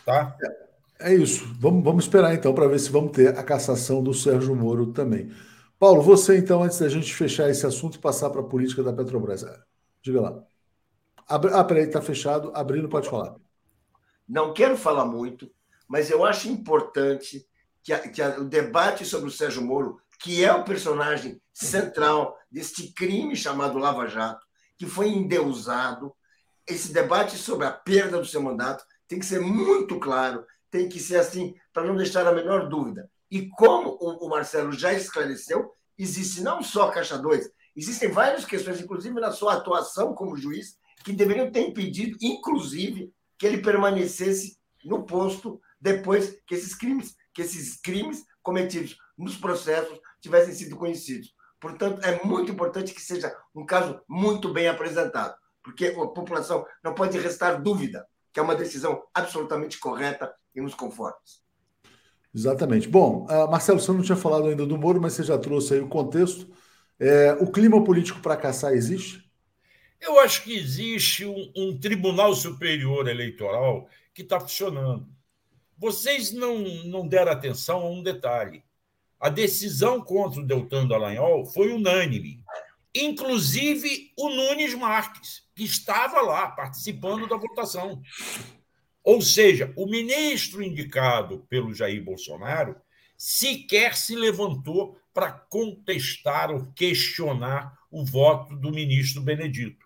Tá? É, é isso. Vamos, vamos esperar, então, para ver se vamos ter a cassação do Sérgio Moro também. Paulo, você, então, antes da gente fechar esse assunto e passar para a política da Petrobras. Diga lá. Ah, peraí, está fechado. Abrindo, pode falar. Não quero falar muito, mas eu acho importante que, a, que a, o debate sobre o Sérgio Moro, que é o personagem central deste crime chamado Lava Jato, que foi endeusado, esse debate sobre a perda do seu mandato tem que ser muito claro, tem que ser assim, para não deixar a menor dúvida. E como o, o Marcelo já esclareceu, existe não só a Caixa 2, existem várias questões, inclusive na sua atuação como juiz, que deveriam ter impedido, inclusive, que ele permanecesse no posto depois que esses crimes, que esses crimes cometidos nos processos tivessem sido conhecidos. Portanto, é muito importante que seja um caso muito bem apresentado, porque a população não pode restar dúvida que é uma decisão absolutamente correta e nos conformes. Exatamente. Bom, uh, Marcelo, você não tinha falado ainda do Moro, mas você já trouxe aí o contexto. É, o clima político para caçar existe? Eu acho que existe um, um Tribunal Superior Eleitoral que está funcionando. Vocês não, não deram atenção a um detalhe. A decisão contra o Deltan Dallagnol foi unânime. Inclusive o Nunes Marques, que estava lá participando da votação. Ou seja, o ministro indicado pelo Jair Bolsonaro sequer se levantou para contestar ou questionar o voto do ministro Benedito.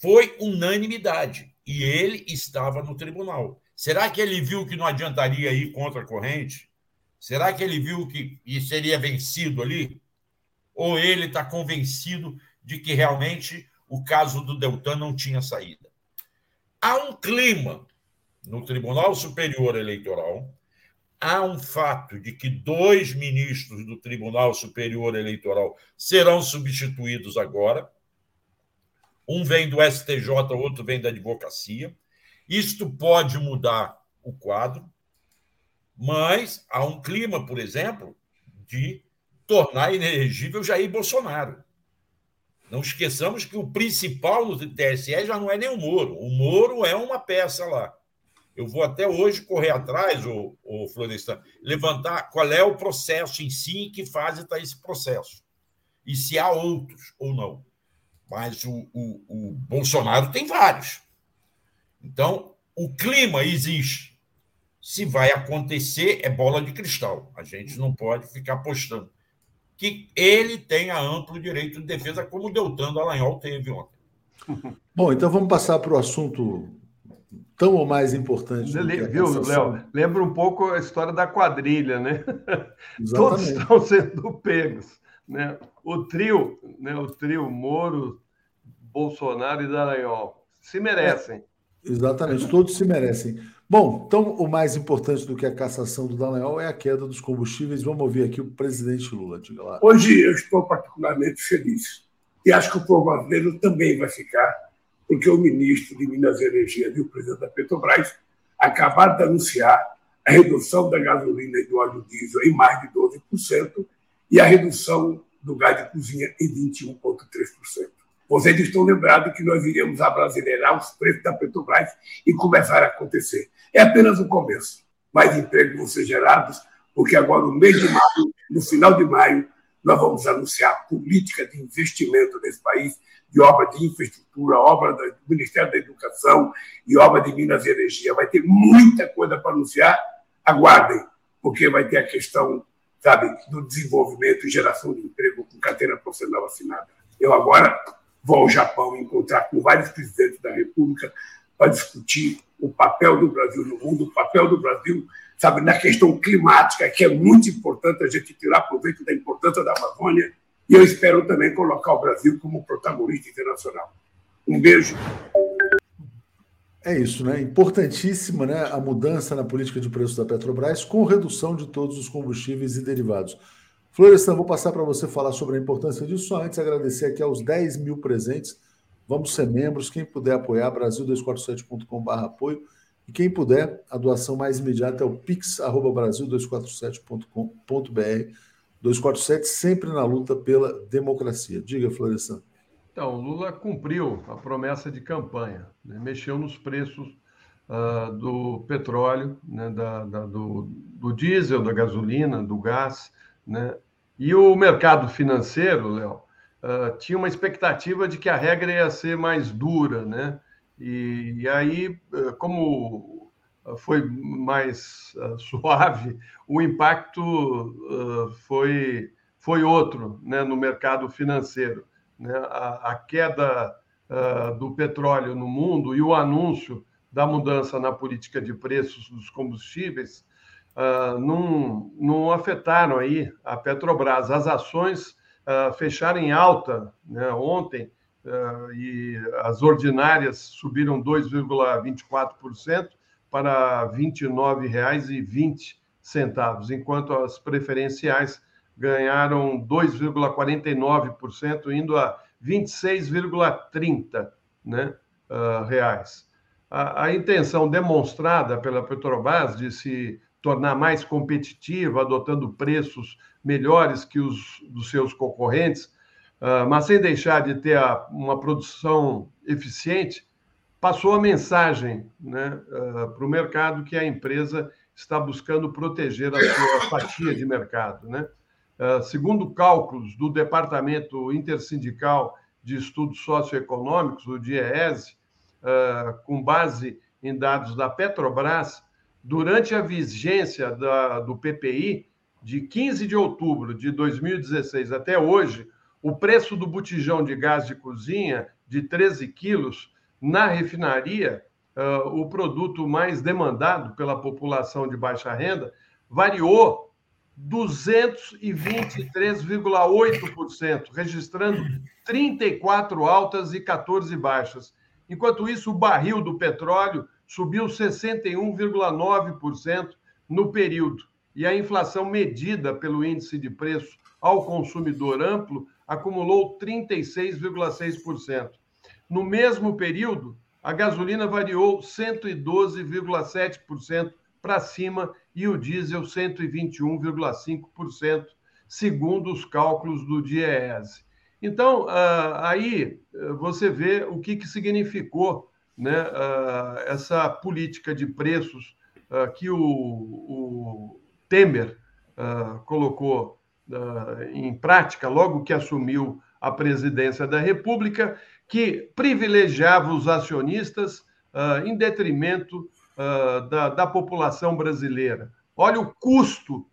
Foi unanimidade e ele estava no tribunal. Será que ele viu que não adiantaria ir contra a corrente? Será que ele viu que seria vencido ali? Ou ele está convencido de que realmente o caso do Deltan não tinha saída? Há um clima no Tribunal Superior Eleitoral, há um fato de que dois ministros do Tribunal Superior Eleitoral serão substituídos agora. Um vem do STJ, outro vem da advocacia. Isto pode mudar o quadro, mas há um clima, por exemplo, de tornar inelegível Jair Bolsonaro. Não esqueçamos que o principal no TSE já não é nem o Moro. O Moro é uma peça lá. Eu vou até hoje correr atrás, o, o Florestan, levantar qual é o processo em si, em que fase está esse processo. E se há outros ou não. Mas o, o, o Bolsonaro tem vários. Então, o clima existe. Se vai acontecer, é bola de cristal. A gente não pode ficar apostando. Que ele tenha amplo direito de defesa, como o Deltan Dallagnol teve ontem. Bom, então vamos passar para o assunto tão ou mais importante. Viu, Léo? Lembra um pouco a história da quadrilha, né? Exatamente. Todos estão sendo pegos. Né? O trio, né? o trio Moro, Bolsonaro e Dallagnol se merecem. Exatamente, todos se merecem. Bom, então o mais importante do que a cassação do Dallagnol é a queda dos combustíveis. Vamos ouvir aqui o presidente Lula. Diga lá. Hoje eu estou particularmente feliz. E acho que o povo brasileiro também vai ficar, porque o ministro de Minas e Energia e o presidente da Petrobras acabaram de anunciar a redução da gasolina e do óleo diesel em mais de 12% e a redução do gás de cozinha em 21,3%. Vocês estão lembrados que nós iríamos abrasileirar os preços da Petrobras e começar a acontecer. É apenas o começo. Mais empregos vão ser gerados, porque agora, no mês de maio, no final de maio, nós vamos anunciar política de investimento nesse país, de obra de infraestrutura, obra do Ministério da Educação e obra de Minas e Energia. Vai ter muita coisa para anunciar. Aguardem, porque vai ter a questão, sabe, do desenvolvimento e geração de emprego com carteira profissional assinada. Eu agora vou ao Japão encontrar com vários presidentes da República para discutir o papel do Brasil no mundo, o papel do Brasil, sabe, na questão climática, que é muito importante a gente tirar proveito da importância da Amazônia. E eu espero também colocar o Brasil como protagonista internacional. Um beijo. É isso, né? Importantíssima né? a mudança na política de preço da Petrobras com redução de todos os combustíveis e derivados. Florestan, vou passar para você falar sobre a importância disso. Só antes, agradecer aqui aos 10 mil presentes. Vamos ser membros. Quem puder apoiar, brasil247.com.br apoio. E quem puder, a doação mais imediata é o pix.brasil247.com.br. 247 sempre na luta pela democracia. Diga, Florestan. Então, Lula cumpriu a promessa de campanha, né? mexeu nos preços uh, do petróleo, né? da, da, do, do diesel, da gasolina, do gás, né? E o mercado financeiro, Léo, uh, tinha uma expectativa de que a regra ia ser mais dura, né? E, e aí, uh, como foi mais uh, suave, o impacto foi, foi outro né, no mercado financeiro. Né? A, a queda do petróleo no mundo e o anúncio da mudança na política de preços dos combustíveis uh, não, não afetaram aí a Petrobras. As ações uh, fecharam em alta né, ontem uh, e as ordinárias subiram 2,24% para R$ 29,20, enquanto as preferenciais ganharam 2,49%, indo a 26,30 né, uh, reais. A, a, intenção demonstrada pela Petrobras de se tornar mais competitiva, adotando preços melhores que os dos seus concorrentes, ah, mas sem deixar de ter uma produção eficiente, passou a mensagem né, ah, para o mercado que a empresa está buscando proteger a sua fatia de mercado. Né? Ah, segundo cálculos do Departamento Intersindical de Estudos Socioeconômicos, o DIEESE, com base em dados da Petrobras, durante a vigência da, do PPI, de 15 de outubro de 2016 até hoje, o preço do botijão de gás de cozinha de 13 quilos na refinaria, uh, o produto mais demandado pela população de baixa renda, variou 223,8%, registrando 34 altas e 14 baixas. Enquanto isso, o barril do petróleo subiu 61,9% no período. E a inflação medida pelo índice de preço ao consumidor amplo acumulou 36,6%. No mesmo período, a gasolina variou 112,7% para cima e o diesel 121,5%, segundo os cálculos do DIEESE. Então, ah, aí eh, você vê o que, que significou né, uh, essa política de preços uh, que o, o Temer uh, colocou em prática logo que assumiu a presidência da República, que privilegiava os acionistas em detrimento da, da, população brasileira. Olha o custo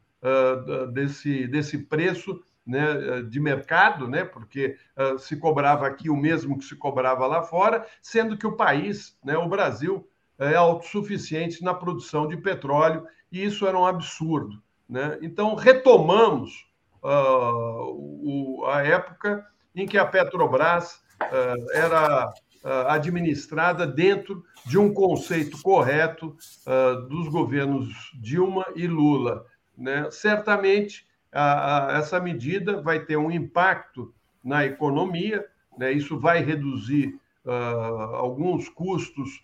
desse, desse preço né, de mercado, né, porque uh, se cobrava aqui o mesmo que se cobrava lá fora, sendo que o país, né, o Brasil, é autossuficiente na produção de petróleo, e isso era um absurdo. Né? Então, retomamos uh, o, a época em que a Petrobras uh, era administrada dentro de um conceito correto dos governos Dilma e Lula. Né? Certamente, essa medida vai ter um impacto na economia, né? isso vai reduzir alguns custos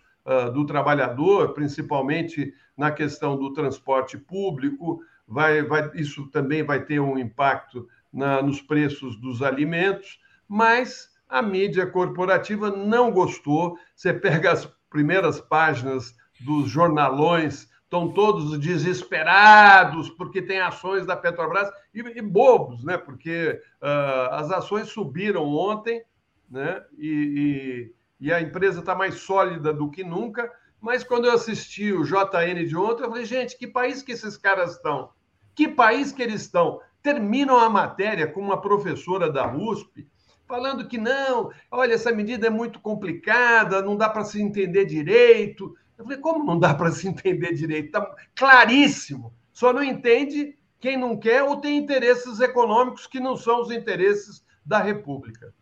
do trabalhador, principalmente na questão do transporte público, vai, vai, isso também vai ter um impacto na, nos preços dos alimentos, mas a mídia corporativa não gostou. Você pega as primeiras páginas dos jornalões, estão todos desesperados porque tem ações da Petrobras e, e bobos, né? Porque uh, as ações subiram ontem, né? E, e, e a empresa está mais sólida do que nunca. Mas quando eu assisti o JN de ontem, eu falei, gente, que país que esses caras estão? Que país que eles estão? Terminam a matéria com uma professora da USP falando que não, olha, essa medida é muito complicada, não dá para se entender direito. Eu falei, como não dá para se entender direito? Está claríssimo. Só não entende quem não quer ou tem interesses econômicos que não são os interesses da República.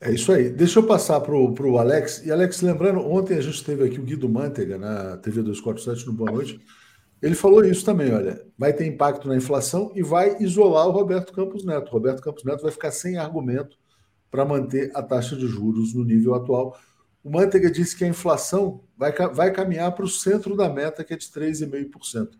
É isso aí. Deixa eu passar para o Alex. E, Alex, lembrando, ontem a gente teve aqui o Guido Mantega na TV 247 no Boa Noite. Ele falou isso também, olha, vai ter impacto na inflação e vai isolar o Roberto Campos Neto. O Roberto Campos Neto vai ficar sem argumento para manter a taxa de juros no nível atual. O Manteiga disse que a inflação vai, vai caminhar para o centro da meta, que é de 3,5%.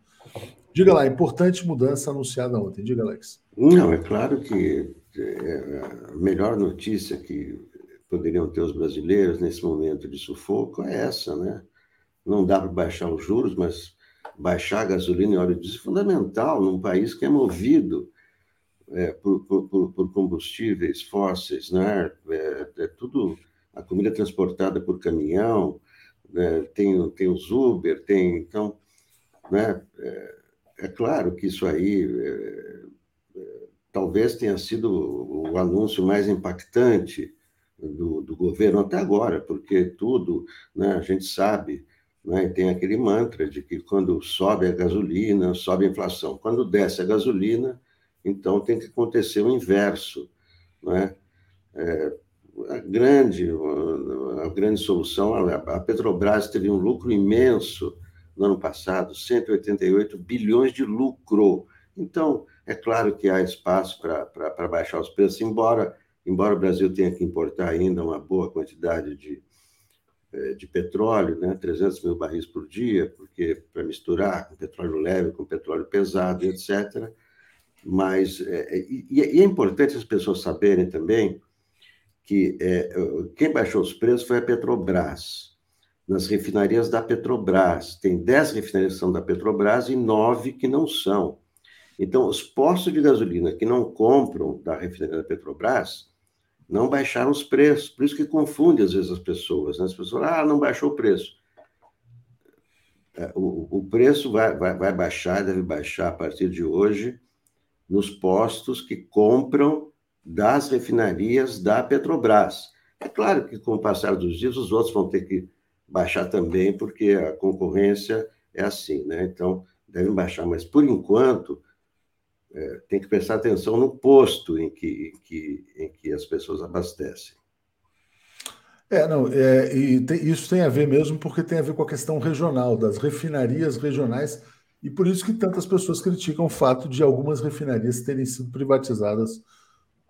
Diga lá, importante mudança anunciada ontem. Diga, Alex. Não, é claro que é, a melhor notícia que poderiam ter os brasileiros nesse momento de sufoco é essa, né? Não dá para baixar os juros, mas baixar a gasolina e óleo diesel é fundamental num país que é movido é, por, por, por, combustíveis fósseis, né? É, é, tudo a comida é transportada por caminhão, né? tem, tem os Uber, tem então, né? É, é claro que isso aí é, é, talvez tenha sido o anúncio mais impactante do, do governo até agora, porque tudo, né? A gente sabe né? tem aquele mantra de que quando sobe a gasolina, sobe a inflação. Quando desce a gasolina, então tem que acontecer o inverso, não é? A grande a grande solução a Petrobras teve um lucro imenso no ano passado 188 bilhões de lucro então é claro que há espaço para baixar os preços embora embora o Brasil tenha que importar ainda uma boa quantidade de é, de petróleo, né, 300 mil barris por dia, porque para misturar com petróleo leve, com petróleo pesado, etc. Mas é, é, e, é importante as pessoas saberem também que é, quem baixou os preços foi a Petrobras, nas refinarias da Petrobras. Tem 10 refinarias que são da Petrobras e 9 que não são. Então, os postos de gasolina que não compram da refinaria da Petrobras não baixaram os preços. Por isso que confunde às vezes as pessoas. Né? As pessoas, ah, não baixou o preço. O, o preço vai, vai, vai baixar, deve baixar a partir de hoje nos postos que compram das refinarias da Petrobras. É claro que, com o passar dos dias, os outros vão ter que baixar também, porque a concorrência é assim, né? Então, devem baixar. Mas, por enquanto, é, tem que prestar atenção no posto em que, em que, em que as pessoas abastecem. É, não, é, e isso tem a ver mesmo porque tem a ver com a questão regional, das refinarias regionais e por isso que tantas pessoas criticam o fato de algumas refinarias terem sido privatizadas,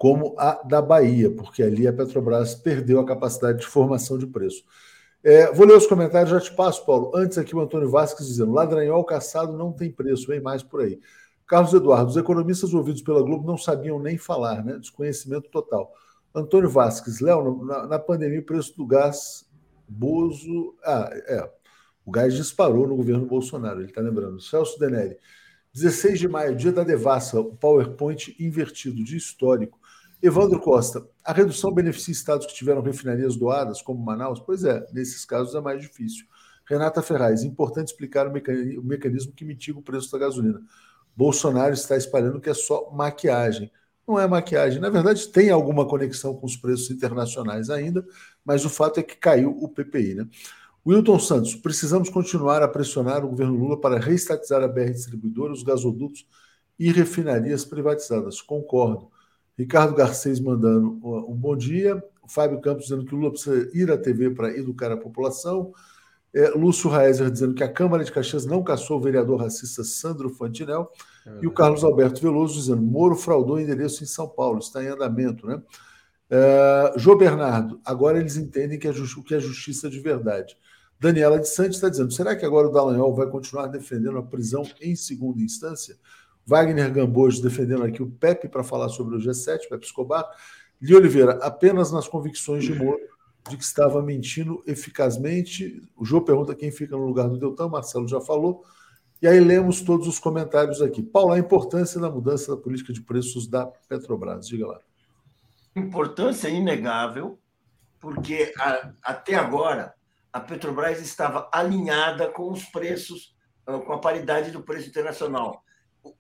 como a da Bahia, porque ali a Petrobras perdeu a capacidade de formação de preço. É, vou ler os comentários, já te passo, Paulo. Antes aqui o Antônio Vasques dizendo: ladranhol caçado não tem preço, vem mais por aí. Carlos Eduardo, os economistas ouvidos pela Globo não sabiam nem falar, né? Desconhecimento total. Antônio Vasques, Léo, na, na pandemia o preço do gás, Bozo. Ah, é. O gás disparou no governo Bolsonaro, ele está lembrando. Celso Denelli. 16 de maio, dia da devassa, o PowerPoint invertido, de histórico. Evandro Costa, a redução beneficia estados que tiveram refinarias doadas, como Manaus? Pois é, nesses casos é mais difícil. Renata Ferraz, importante explicar o mecanismo, que mitiga o preço da gasolina. Bolsonaro está espalhando que é só maquiagem. Não é maquiagem, na verdade tem alguma conexão com os preços internacionais ainda, mas o fato é que caiu o PPI, né? Wilton Santos, precisamos continuar a pressionar o governo Lula para reestatizar a BR Distribuidora, os gasodutos e refinarias privatizadas. Concordo. Ricardo Garcês mandando um bom dia. Fábio Campos dizendo que Lula precisa ir à TV para educar a população. É, Lúcio Raezer dizendo que a Câmara de Caxias não caçou o vereador racista Sandro Fantinel. É e o Carlos Alberto Veloso dizendo: Moro fraudou o endereço em São Paulo, está em andamento. Né? É, Jô Bernardo, agora eles entendem que é o que é justiça de verdade. Daniela de Santos está dizendo: será que agora o Dallagnol vai continuar defendendo a prisão em segunda instância? Wagner Gambojo defendendo aqui o Pepe para falar sobre o G7, Pepe Escobar. Li Oliveira, apenas nas convicções de Moro de que estava mentindo eficazmente. O João pergunta quem fica no lugar do Deltan, Marcelo já falou. E aí lemos todos os comentários aqui. Paulo, a importância da mudança da política de preços da Petrobras. Diga lá. Importância inegável, porque a, até agora a Petrobras estava alinhada com os preços, com a paridade do preço internacional.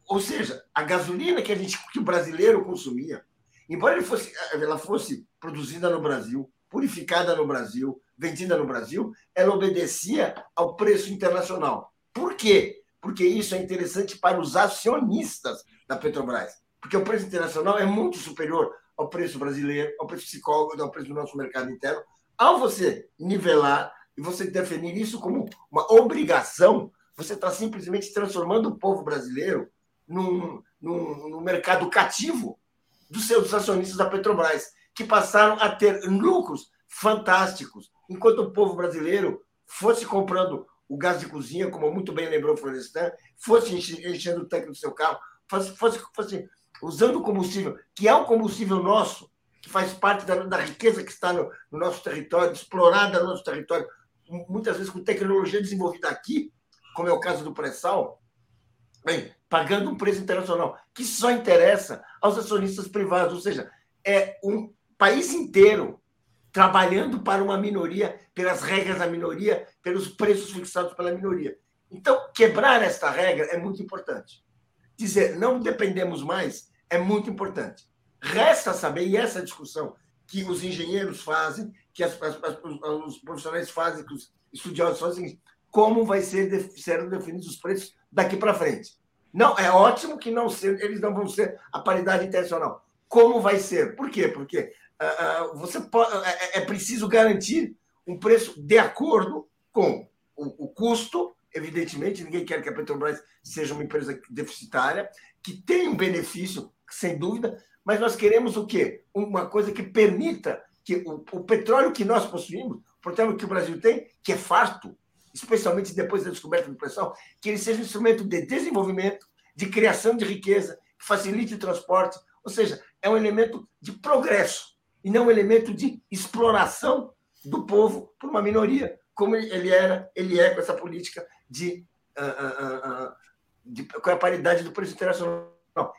Ou seja, a gasolina que, a gente, que o brasileiro consumia, embora ele fosse, ela fosse produzida no Brasil, purificada no Brasil, vendida no Brasil, ela obedecia ao preço internacional. Por quê? Porque isso é interessante para os acionistas da Petrobras. Porque o preço internacional é muito superior ao preço brasileiro, ao preço psicólogo, ao preço do nosso mercado interno. Ao você nivelar e você definir isso como uma obrigação, você está simplesmente transformando o povo brasileiro num, num, num mercado cativo dos seus acionistas da Petrobras que passaram a ter lucros fantásticos, enquanto o povo brasileiro fosse comprando o gás de cozinha, como muito bem lembrou Florestan, fosse enchendo o tanque do seu carro, fosse, fosse, fosse usando combustível, que é um combustível nosso, que faz parte da, da riqueza que está no, no, nosso território, explorada no nosso território, muitas vezes com tecnologia desenvolvida aqui, como é o caso do pré-sal, bem, pagando um preço internacional, que só interessa aos acionistas privados, ou seja, é um país inteiro trabalhando para uma minoria, pelas regras da minoria, pelos preços fixados pela minoria. Então, quebrar esta regra é muito importante. Dizer não dependemos mais é muito importante. Resta saber, e essa discussão que os engenheiros fazem, que as, as, as, os profissionais fazem, que os estudiosos fazem, como vai ser serão definidos os preços daqui para frente. Não, é ótimo que não ser, eles não vão ser a paridade internacional. Como vai ser? Por quê? Porque ah, você pode, é, é, é preciso garantir um preço de acordo com o, o custo. Evidentemente, ninguém quer que a Petrobras seja uma empresa deficitária, que tenha um benefício, sem dúvida, mas nós queremos o quê? Uma coisa que permita que o, o petróleo que nós possuímos, o petróleo que o Brasil tem, que é farto, especialmente depois da descoberta do pré-sal, que ele seja um instrumento de desenvolvimento, de criação de riqueza, que facilite o transporte, ou seja, é um elemento de progresso e não um elemento de exploração do povo por uma minoria, como ele era, ele é com essa política de, uh, uh, uh, de com a paridade do preço internacional.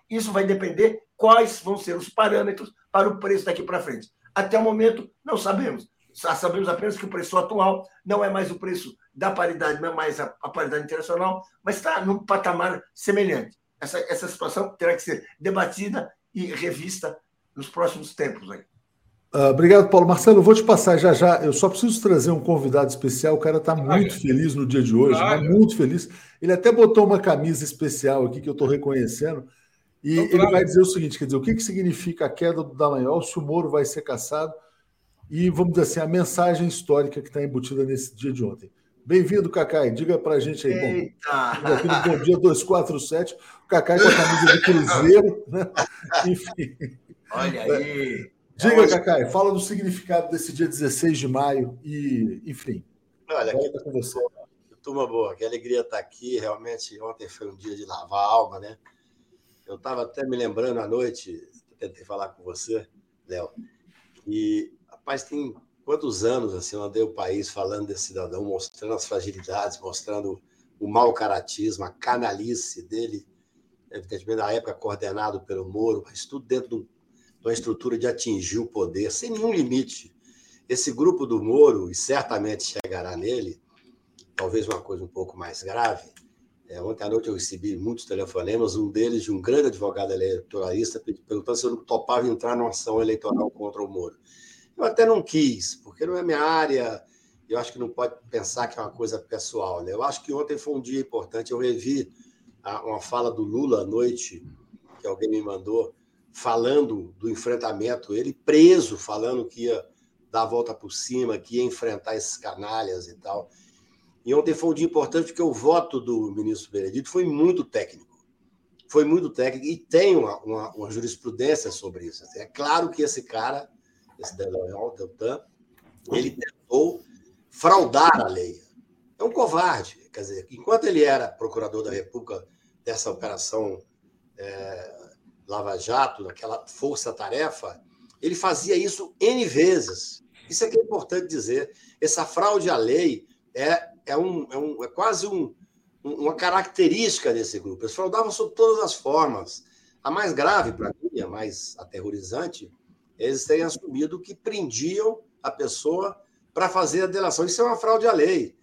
Isso vai depender quais vão ser os parâmetros para o preço daqui para frente. Até o momento, não sabemos. Sabemos apenas que o preço atual não é mais o preço da paridade, não é mais a, a paridade internacional, mas está num patamar semelhante. Essa, essa situação terá que ser debatida e revista nos próximos tempos. Aí. Uh, obrigado, Paulo. Marcelo, vou te passar já já. Eu só preciso trazer um convidado especial. O cara está muito feliz no dia de hoje, tá muito feliz. Ele até botou uma camisa especial aqui que eu estou reconhecendo. E então, ele vai dizer o seguinte: quer dizer, o que, que significa a queda do Dallagnol, se o Moro vai ser caçado, e vamos dizer assim, a mensagem histórica que está embutida nesse dia de ontem. Bem-vindo, Cacai. Diga para a gente aí. Eita. Bom, aqui no Bom Dia 247, o Cacai com a camisa do Cruzeiro, né? Enfim. Olha aí. Diga, Cacai, fala do significado desse dia 16 de maio e, enfim. Olha, que, com você. turma boa, que alegria estar aqui. Realmente, ontem foi um dia de lavar a alma, né? Eu estava até me lembrando à noite, tentei falar com você, Léo, e, rapaz, tem quantos anos assim, eu andei o país falando desse cidadão, mostrando as fragilidades, mostrando o mau caratismo, a canalice dele, evidentemente, na época coordenado pelo Moro, mas tudo dentro de um uma estrutura de atingir o poder sem nenhum limite. Esse grupo do Moro, e certamente chegará nele, talvez uma coisa um pouco mais grave. É, ontem à noite eu recebi muitos telefonemas, um deles de um grande advogado eleitoralista perguntando se eu não topava entrar numa ação eleitoral contra o Moro. Eu até não quis, porque não é minha área, eu acho que não pode pensar que é uma coisa pessoal. Né? Eu acho que ontem foi um dia importante. Eu revi uma fala do Lula à noite, que alguém me mandou, falando do enfrentamento, ele preso, falando que ia dar a volta por cima, que ia enfrentar esses canalhas e tal. E ontem foi um dia importante porque o voto do ministro Benedito foi muito técnico. Foi muito técnico e tem uma, uma, uma jurisprudência sobre isso. É claro que esse cara, esse Deloyal, Deltan, ele tentou fraudar a lei. É um covarde. Quer dizer, enquanto ele era procurador da República dessa operação é, Lava Jato, daquela força-tarefa, ele fazia isso N vezes. Isso é que é importante dizer. Essa fraude à lei é, é, um, é, um, é quase um, uma característica desse grupo. Eles fraudavam sob todas as formas. A mais grave, para mim, a mais aterrorizante, eles terem assumido que prendiam a pessoa para fazer a delação. Isso é uma fraude à lei.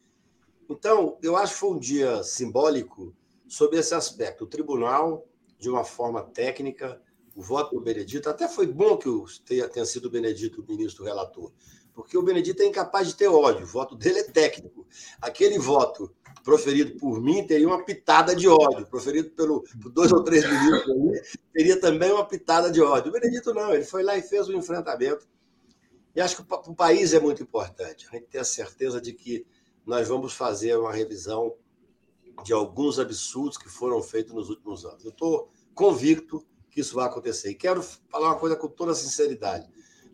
Então, eu acho que foi um dia simbólico sobre esse aspecto. O tribunal, de uma forma técnica, o voto do Benedito, até foi bom que tenha, tenha sido o Benedito o ministro relator, porque o Benedito é incapaz de ter ódio, o voto dele é técnico. Aquele voto proferido por mim teria uma pitada de ódio, proferido pelo, por dois ou três ministros teria também uma pitada de ódio. O Benedito não, ele foi lá e fez o um enfrentamento. E acho que para o país é muito importante a gente ter a certeza de que nós vamos fazer uma revisão de alguns absurdos que foram feitos nos últimos anos. Eu estou convicto que isso vai acontecer. E quero falar uma coisa com toda sinceridade.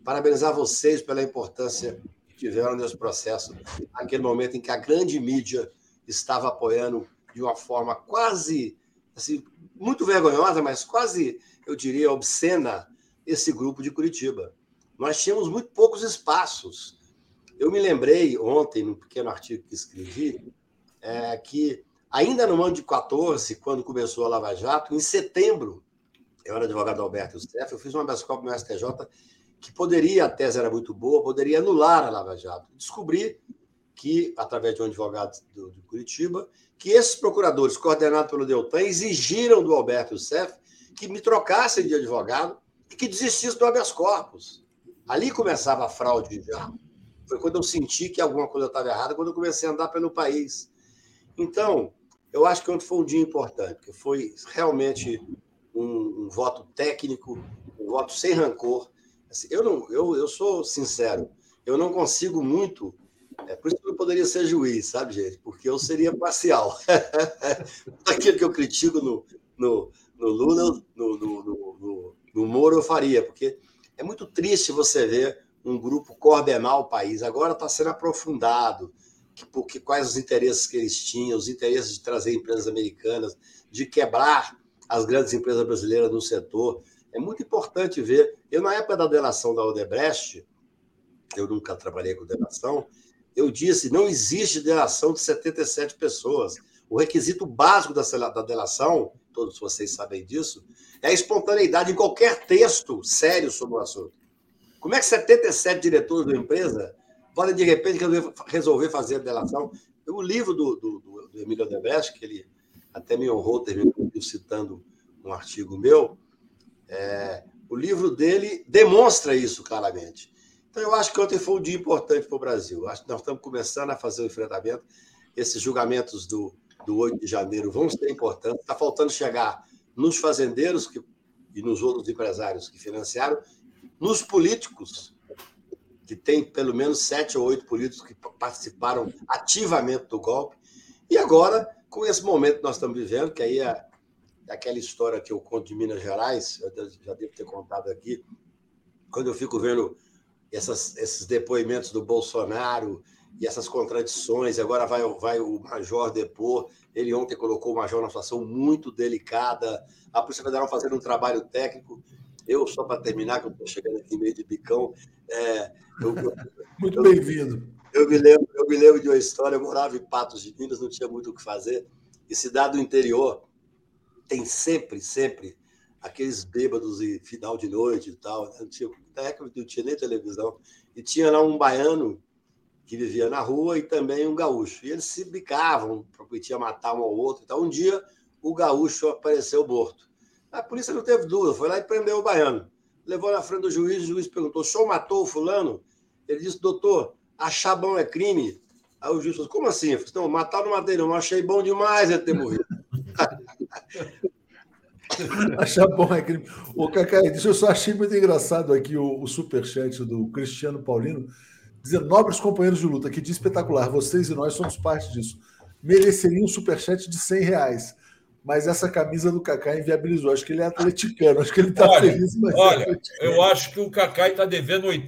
Parabenizar vocês pela importância que tiveram nesse processo, naquele momento em que a grande mídia estava apoiando de uma forma quase, assim, muito vergonhosa, mas quase, eu diria, obscena, esse grupo de Curitiba. Nós tínhamos muito poucos espaços. Eu me lembrei ontem, num pequeno artigo que escrevi, é, que ainda no ano de 14, quando começou a Lava Jato, em setembro, eu era advogado Alberto Youssef, eu fiz uma corpus no STJ que poderia, a tese era muito boa, poderia anular a Lava Jato. Descobri que, através de um advogado do, de Curitiba, que esses procuradores, coordenados pelo Deltan, exigiram do Alberto Youssef que me trocassem de advogado e que desistisse do habeas corpus. Ali começava a fraude já. Foi quando eu senti que alguma coisa estava errada, quando eu comecei a andar pelo país. Então, eu acho que ontem foi um dia importante, que foi realmente um, um voto técnico, um voto sem rancor. Assim, eu, não, eu, eu sou sincero, eu não consigo muito. É por isso que eu poderia ser juiz, sabe, gente? Porque eu seria parcial. Aquilo que eu critico no, no, no Lula, no, no, no, no Moro, eu faria, porque é muito triste você ver um grupo coordenar o país. Agora está sendo aprofundado. Que, porque quais os interesses que eles tinham, os interesses de trazer empresas americanas, de quebrar as grandes empresas brasileiras no setor. É muito importante ver. Eu, na época da delação da Odebrecht, eu nunca trabalhei com delação, eu disse: não existe delação de 77 pessoas. O requisito básico da, delação, todos vocês sabem disso, é a espontaneidade em qualquer texto sério sobre o assunto. Como é que 77 diretores da empresa podem, de repente, resolver fazer delação? O livro do, do, do Emílio Odebrecht, que ele até me honrou terminou citando um artigo meu, é, o livro dele demonstra isso claramente. Então, eu acho que ontem foi um dia importante para o Brasil. Acho que nós estamos começando a fazer o enfrentamento. Esses julgamentos do, do 8 de janeiro vão ser importantes. Está faltando chegar nos fazendeiros que, e nos outros empresários que financiaram, nos políticos, que tem pelo menos sete ou oito políticos que participaram ativamente do golpe, e agora com esse momento que nós estamos vivendo, que aí é, é aquela história que eu conto de Minas Gerais, eu já devo ter contado aqui, quando eu fico vendo essas, esses depoimentos do Bolsonaro e essas contradições, agora vai, vai o Major depor, ele ontem colocou o Major numa situação muito delicada, a Polícia Federal fazendo um trabalho técnico, eu, só para terminar, que eu estou chegando aqui meio de bicão, é, eu, muito bem-vindo. Eu me, lembro, eu me lembro de uma história, eu morava em Patos de Minas, não tinha muito o que fazer, e cidade do interior tem sempre, sempre aqueles bêbados e final de noite e tal. Né? Não tinha, não tinha nem televisão. E tinha lá um baiano que vivia na rua e também um gaúcho. E eles se bicavam, prometiam matar um ao outro. Então, um dia, o gaúcho apareceu morto. A polícia não teve dúvida, foi lá e prendeu o baiano. Levou na frente do juiz, o juiz perguntou: o senhor matou o fulano? Ele disse: doutor, achar bom é crime. Aí o juiz falou, como assim? Eu falei, não, matar não matei, não. Achei bom demais ele ter morrido. Achar bom é crime. Ô, Cacá, deixa eu só achei muito engraçado aqui o, o superchat do Cristiano Paulino, dizendo: nobres companheiros de luta, que dia espetacular, vocês e nós somos parte disso. Mereceria um superchat de 100 reais mas essa camisa do Kaká inviabilizou. Acho que ele é atleticano, acho que ele está feliz. Mas é olha, é eu acho que o Kaká está devendo R$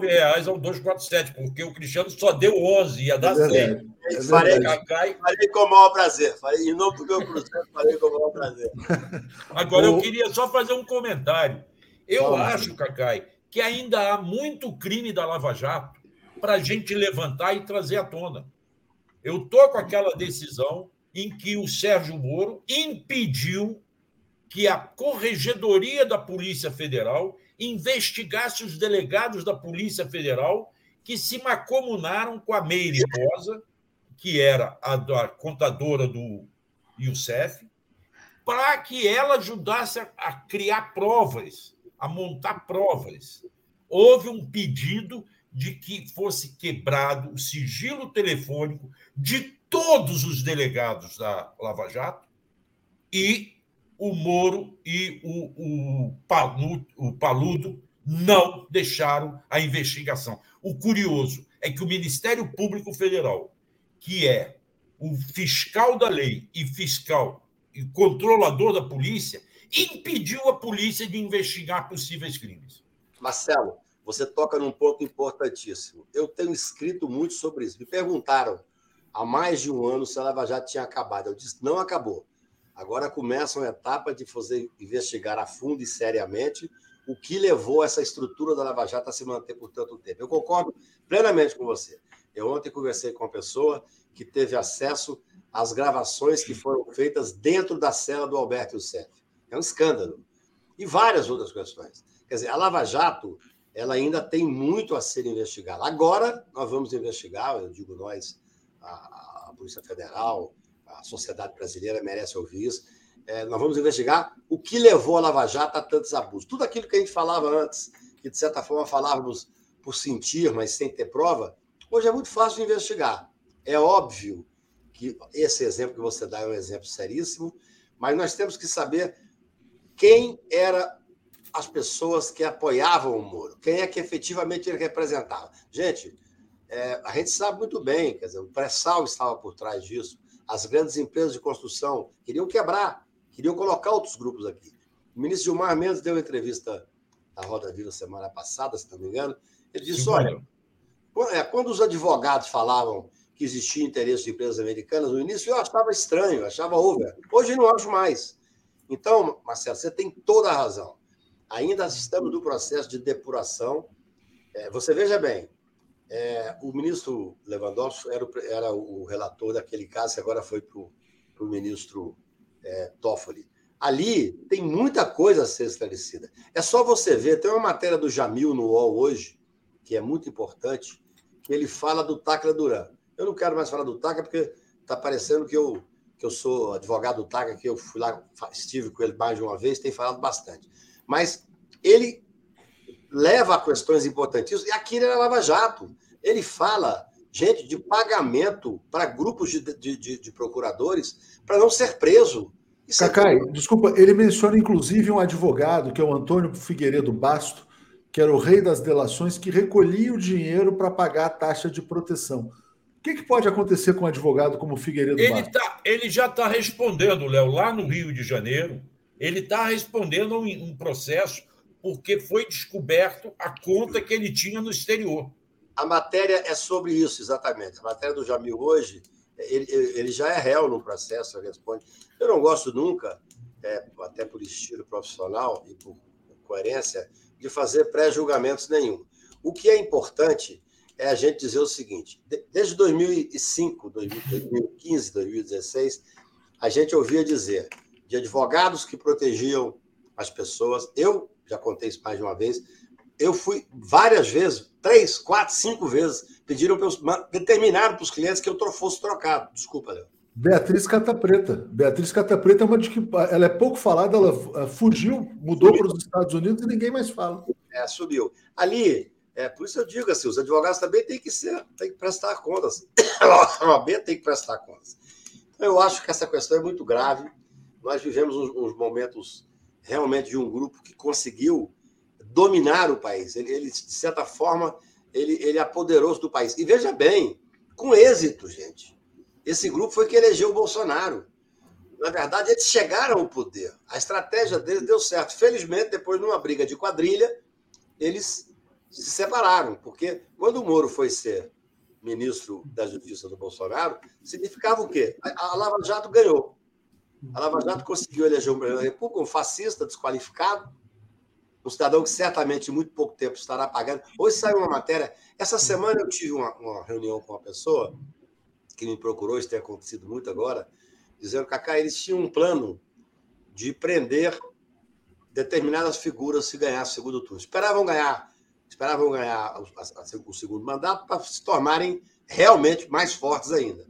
reais ao 247, porque o Cristiano só deu 11, ia dar é 100. É farei, Cacai... farei com o maior prazer. Farei, em nome do meu Cruzeiro, farei com o maior prazer. Agora, eu queria só fazer um comentário. Eu Fala, acho, Cacai, que ainda há muito crime da Lava Jato para a gente levantar e trazer à tona. Eu estou com aquela decisão em que o Sérgio Moro impediu que a Corregedoria da Polícia Federal investigasse os delegados da Polícia Federal que se macomunaram com a Meire Rosa, que era a, a contadora do Youssef, para que ela ajudasse a, a criar provas, a montar provas. Houve um pedido de que fosse quebrado o sigilo telefônico de todos os delegados da Lava Jato e o Moro e o, o, Paludo, o Paludo não deixaram a investigação. O curioso é que o Ministério Público Federal, que é o fiscal da lei e fiscal e controlador da polícia, impediu a polícia de investigar possíveis crimes. Marcelo, você toca num ponto importantíssimo. Eu tenho escrito muito sobre isso. Me perguntaram há mais de um ano se a Lava Jato tinha acabado. Eu disse, não acabou. Agora começa uma etapa de fazer investigar a fundo e seriamente o que levou essa estrutura da Lava Jato a se manter por tanto tempo. Eu concordo plenamente com você. Eu ontem conversei com uma pessoa que teve acesso às gravações que foram feitas dentro da cela do Alberto Youssef. É um escândalo. E várias outras questões. Quer dizer, a Lava Jato ela ainda tem muito a ser investigada. Agora nós vamos investigar, eu digo nós, a, Polícia Federal, a sociedade brasileira merece ouvir isso. É, nós vamos investigar o que levou a Lava Jato a tantos abusos. Tudo aquilo que a gente falava antes, que de certa forma falávamos por sentir, mas sem ter prova, hoje é muito fácil de investigar. É óbvio que esse exemplo que você dá é um exemplo seríssimo, mas nós temos que saber quem era as pessoas que apoiavam o Moro, quem é que efetivamente ele representava. Gente, é, a gente sabe muito bem, quer dizer, o pré-sal estava por trás disso. As grandes empresas de construção queriam quebrar, queriam colocar outros grupos aqui. O ministro Gilmar Mendes deu uma entrevista na Roda Viva semana passada, se não me engano. Ele disse: olha, é, quando os advogados falavam que existia interesse de empresas americanas, no início eu achava estranho, achava over. Hoje não acho mais. Então, Marcelo, você tem toda a razão. Ainda estamos no processo de depuração. É, você veja bem, é, o ministro Lewandowski era o, era o, relator daquele caso que agora foi para o ministro é, Toffoli. Ali tem muita coisa a ser esclarecida. É só você ver, tem uma matéria do Jamil no UOL hoje, que é muito importante, que ele fala do Tacla Duran. Eu não quero mais falar do Tacla, porque está parecendo que eu, que eu sou advogado do Tacla, que eu fui lá, estive com ele mais de uma vez, tem falado bastante. Mas ele leva a questões importantíssimas, e aqui era Lava Jato. Ele fala, gente, de pagamento para grupos de, de, de, de procuradores para não ser preso. Isso é Cacai, é... desculpa, ele menciona inclusive um advogado, que é o Antônio Figueiredo Basto, que era o rei das delações, que recolhia o dinheiro para pagar a taxa de proteção. O que, que, pode acontecer com um advogado como Figueiredo ele Basto? Tá, ele já está respondendo, Léo, lá no Rio de Janeiro, ele está respondendo um, um processo porque foi descoberto a conta que ele tinha no exterior. A matéria é sobre isso, exatamente. A matéria do Jamil hoje, ele, ele já é réu no processo, responde. Eu não gosto nunca, é, até por estilo profissional e por coerência, de fazer pré-julgamentos nenhum. O que é importante é a gente dizer o seguinte: desde 2005, 2015, 2016, a gente ouvia dizer de advogados que protegiam as pessoas. Eu já contei isso mais de uma vez. Eu fui várias vezes, três, quatro, cinco vezes, pediram para determinaram para os clientes que eu fosse trocado. Desculpa, Léo. Beatriz Cata Preta. Beatriz Cata Preta é uma de que ela é pouco falada, ela fugiu, mudou para os Estados Unidos e ninguém mais fala. É, subiu. Ali, é, por isso eu digo assim, os advogados também têm que ser, têm que prestar contas. A OAB tem que prestar contas. Então, eu acho que essa questão é muito grave. nós vivemos uns, uns momentos realmente de um grupo que conseguiu dominar o país. Ele, ele de certa forma, ele, ele é poderoso do país. E veja bem, com êxito, gente. Esse grupo foi que elegeu o Bolsonaro. Na verdade, eles chegaram ao poder. A estratégia deles deu certo. Felizmente, depois, numa briga de quadrilha, eles se separaram, porque quando o Moro foi ser ministro da Justiça do Bolsonaro, significava o quê? A Lava Jato ganhou. A Lava Jato conseguiu eleger um presidente da República, um fascista desqualificado, um cidadão que certamente em muito pouco tempo estará pagando. Hoje saiu uma matéria. Essa semana eu tive uma, uma reunião com uma pessoa que me procurou, isso tem acontecido muito agora, dizendo que eles tinham um plano de prender determinadas figuras se ganhasse o segundo turno. Esperavam ganhar, esperavam ganhar o, o segundo mandato para se tornarem realmente mais fortes ainda.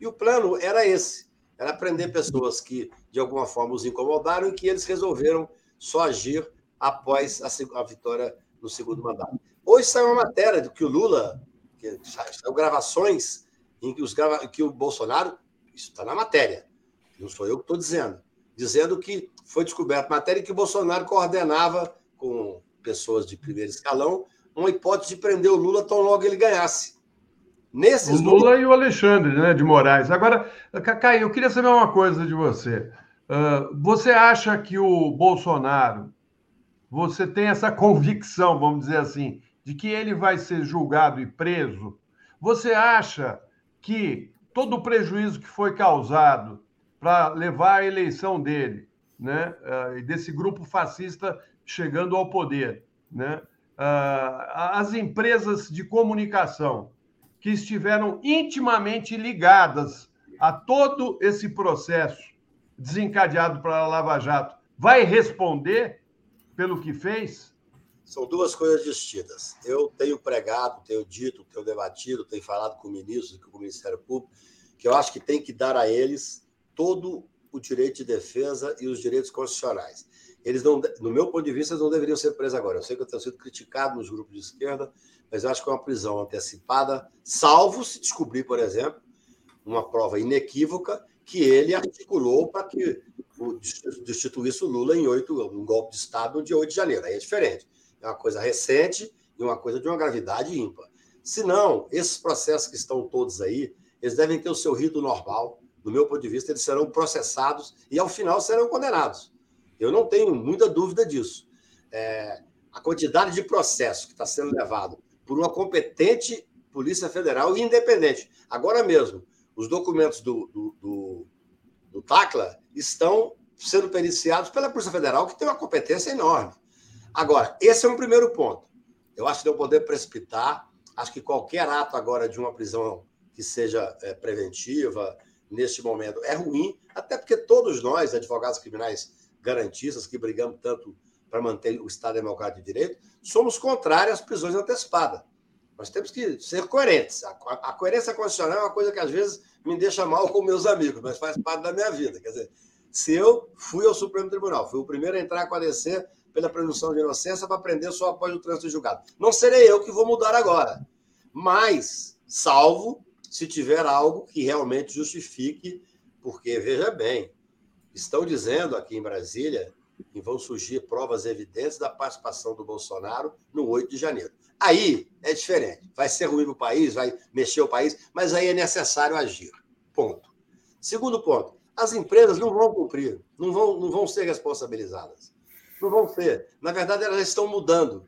E o plano era esse: era prender pessoas que de alguma forma os incomodaram e que eles resolveram só agir após a, a vitória no segundo mandato. Hoje saiu uma matéria de que o Lula, que saiu gravações em que, os, que o Bolsonaro, isso está na matéria, não sou eu que estou dizendo, dizendo que foi descoberta matéria que o Bolsonaro coordenava com pessoas de primeiro escalão uma hipótese de prender o Lula tão logo ele ganhasse. Nesses o Lula e o Alexandre né, de Moraes. Agora, Cacai, eu queria saber uma coisa de você. Uh, você acha que o Bolsonaro, você tem essa convicção, vamos dizer assim, de que ele vai ser julgado e preso? Você acha que todo o prejuízo que foi causado para levar a eleição dele, né, uh, desse grupo fascista chegando ao poder, né, uh, as empresas de comunicação que estiveram intimamente ligadas a todo esse processo desencadeado pela Lava Jato, vai responder pelo que fez? São duas coisas distintas. Eu tenho pregado, tenho dito, tenho debatido, tenho falado com o ministro, com o Ministério Público, que eu acho que tem que dar a eles todo o direito de defesa e os direitos constitucionais. Eles não, no meu ponto de vista, eles não deveriam ser presos agora. Eu sei que eu tenho sido criticado nos grupos de esquerda, mas eu acho que é uma prisão antecipada, salvo se descobrir, por exemplo, uma prova inequívoca que ele articulou para que destituísse o Lula em oito, um golpe de Estado de 8 de janeiro. Aí é diferente. É uma coisa recente e uma coisa de uma gravidade ímpar. Se não, esses processos que estão todos aí, eles devem ter o seu rito normal. Do meu ponto de vista, eles serão processados e, ao final, serão condenados. Eu não tenho muita dúvida disso. É, a quantidade de processo que está sendo levado por uma competente Polícia Federal e independente. Agora mesmo, os documentos do, do, do, do TACLA estão sendo periciados pela Polícia Federal, que tem uma competência enorme. Agora, esse é um primeiro ponto. Eu acho que não poder precipitar. Acho que qualquer ato agora de uma prisão que seja é, preventiva, neste momento, é ruim, até porque todos nós, advogados criminais garantistas, que brigamos tanto para manter o Estado Democrático de Direito, somos contrários às prisões antecipadas. Nós temos que ser coerentes. A, a, coerência constitucional é uma coisa que às vezes me deixa mal com meus amigos, mas faz parte da minha vida. Quer dizer, se eu fui ao Supremo Tribunal, fui o primeiro a entrar com a DC pela presunção de inocência para prender só após o trânsito julgado. Não serei eu que vou mudar agora. Mas, salvo se tiver algo que realmente justifique, porque, veja bem, estão dizendo aqui em Brasília que vão surgir provas evidentes da participação do Bolsonaro no 8 de janeiro. Aí é diferente. Vai ser ruim para o país, vai mexer o país, mas aí é necessário agir. Ponto. Segundo ponto, as empresas não vão cumprir, não vão, não vão ser responsabilizadas. Não vão ser. Na verdade, elas estão mudando.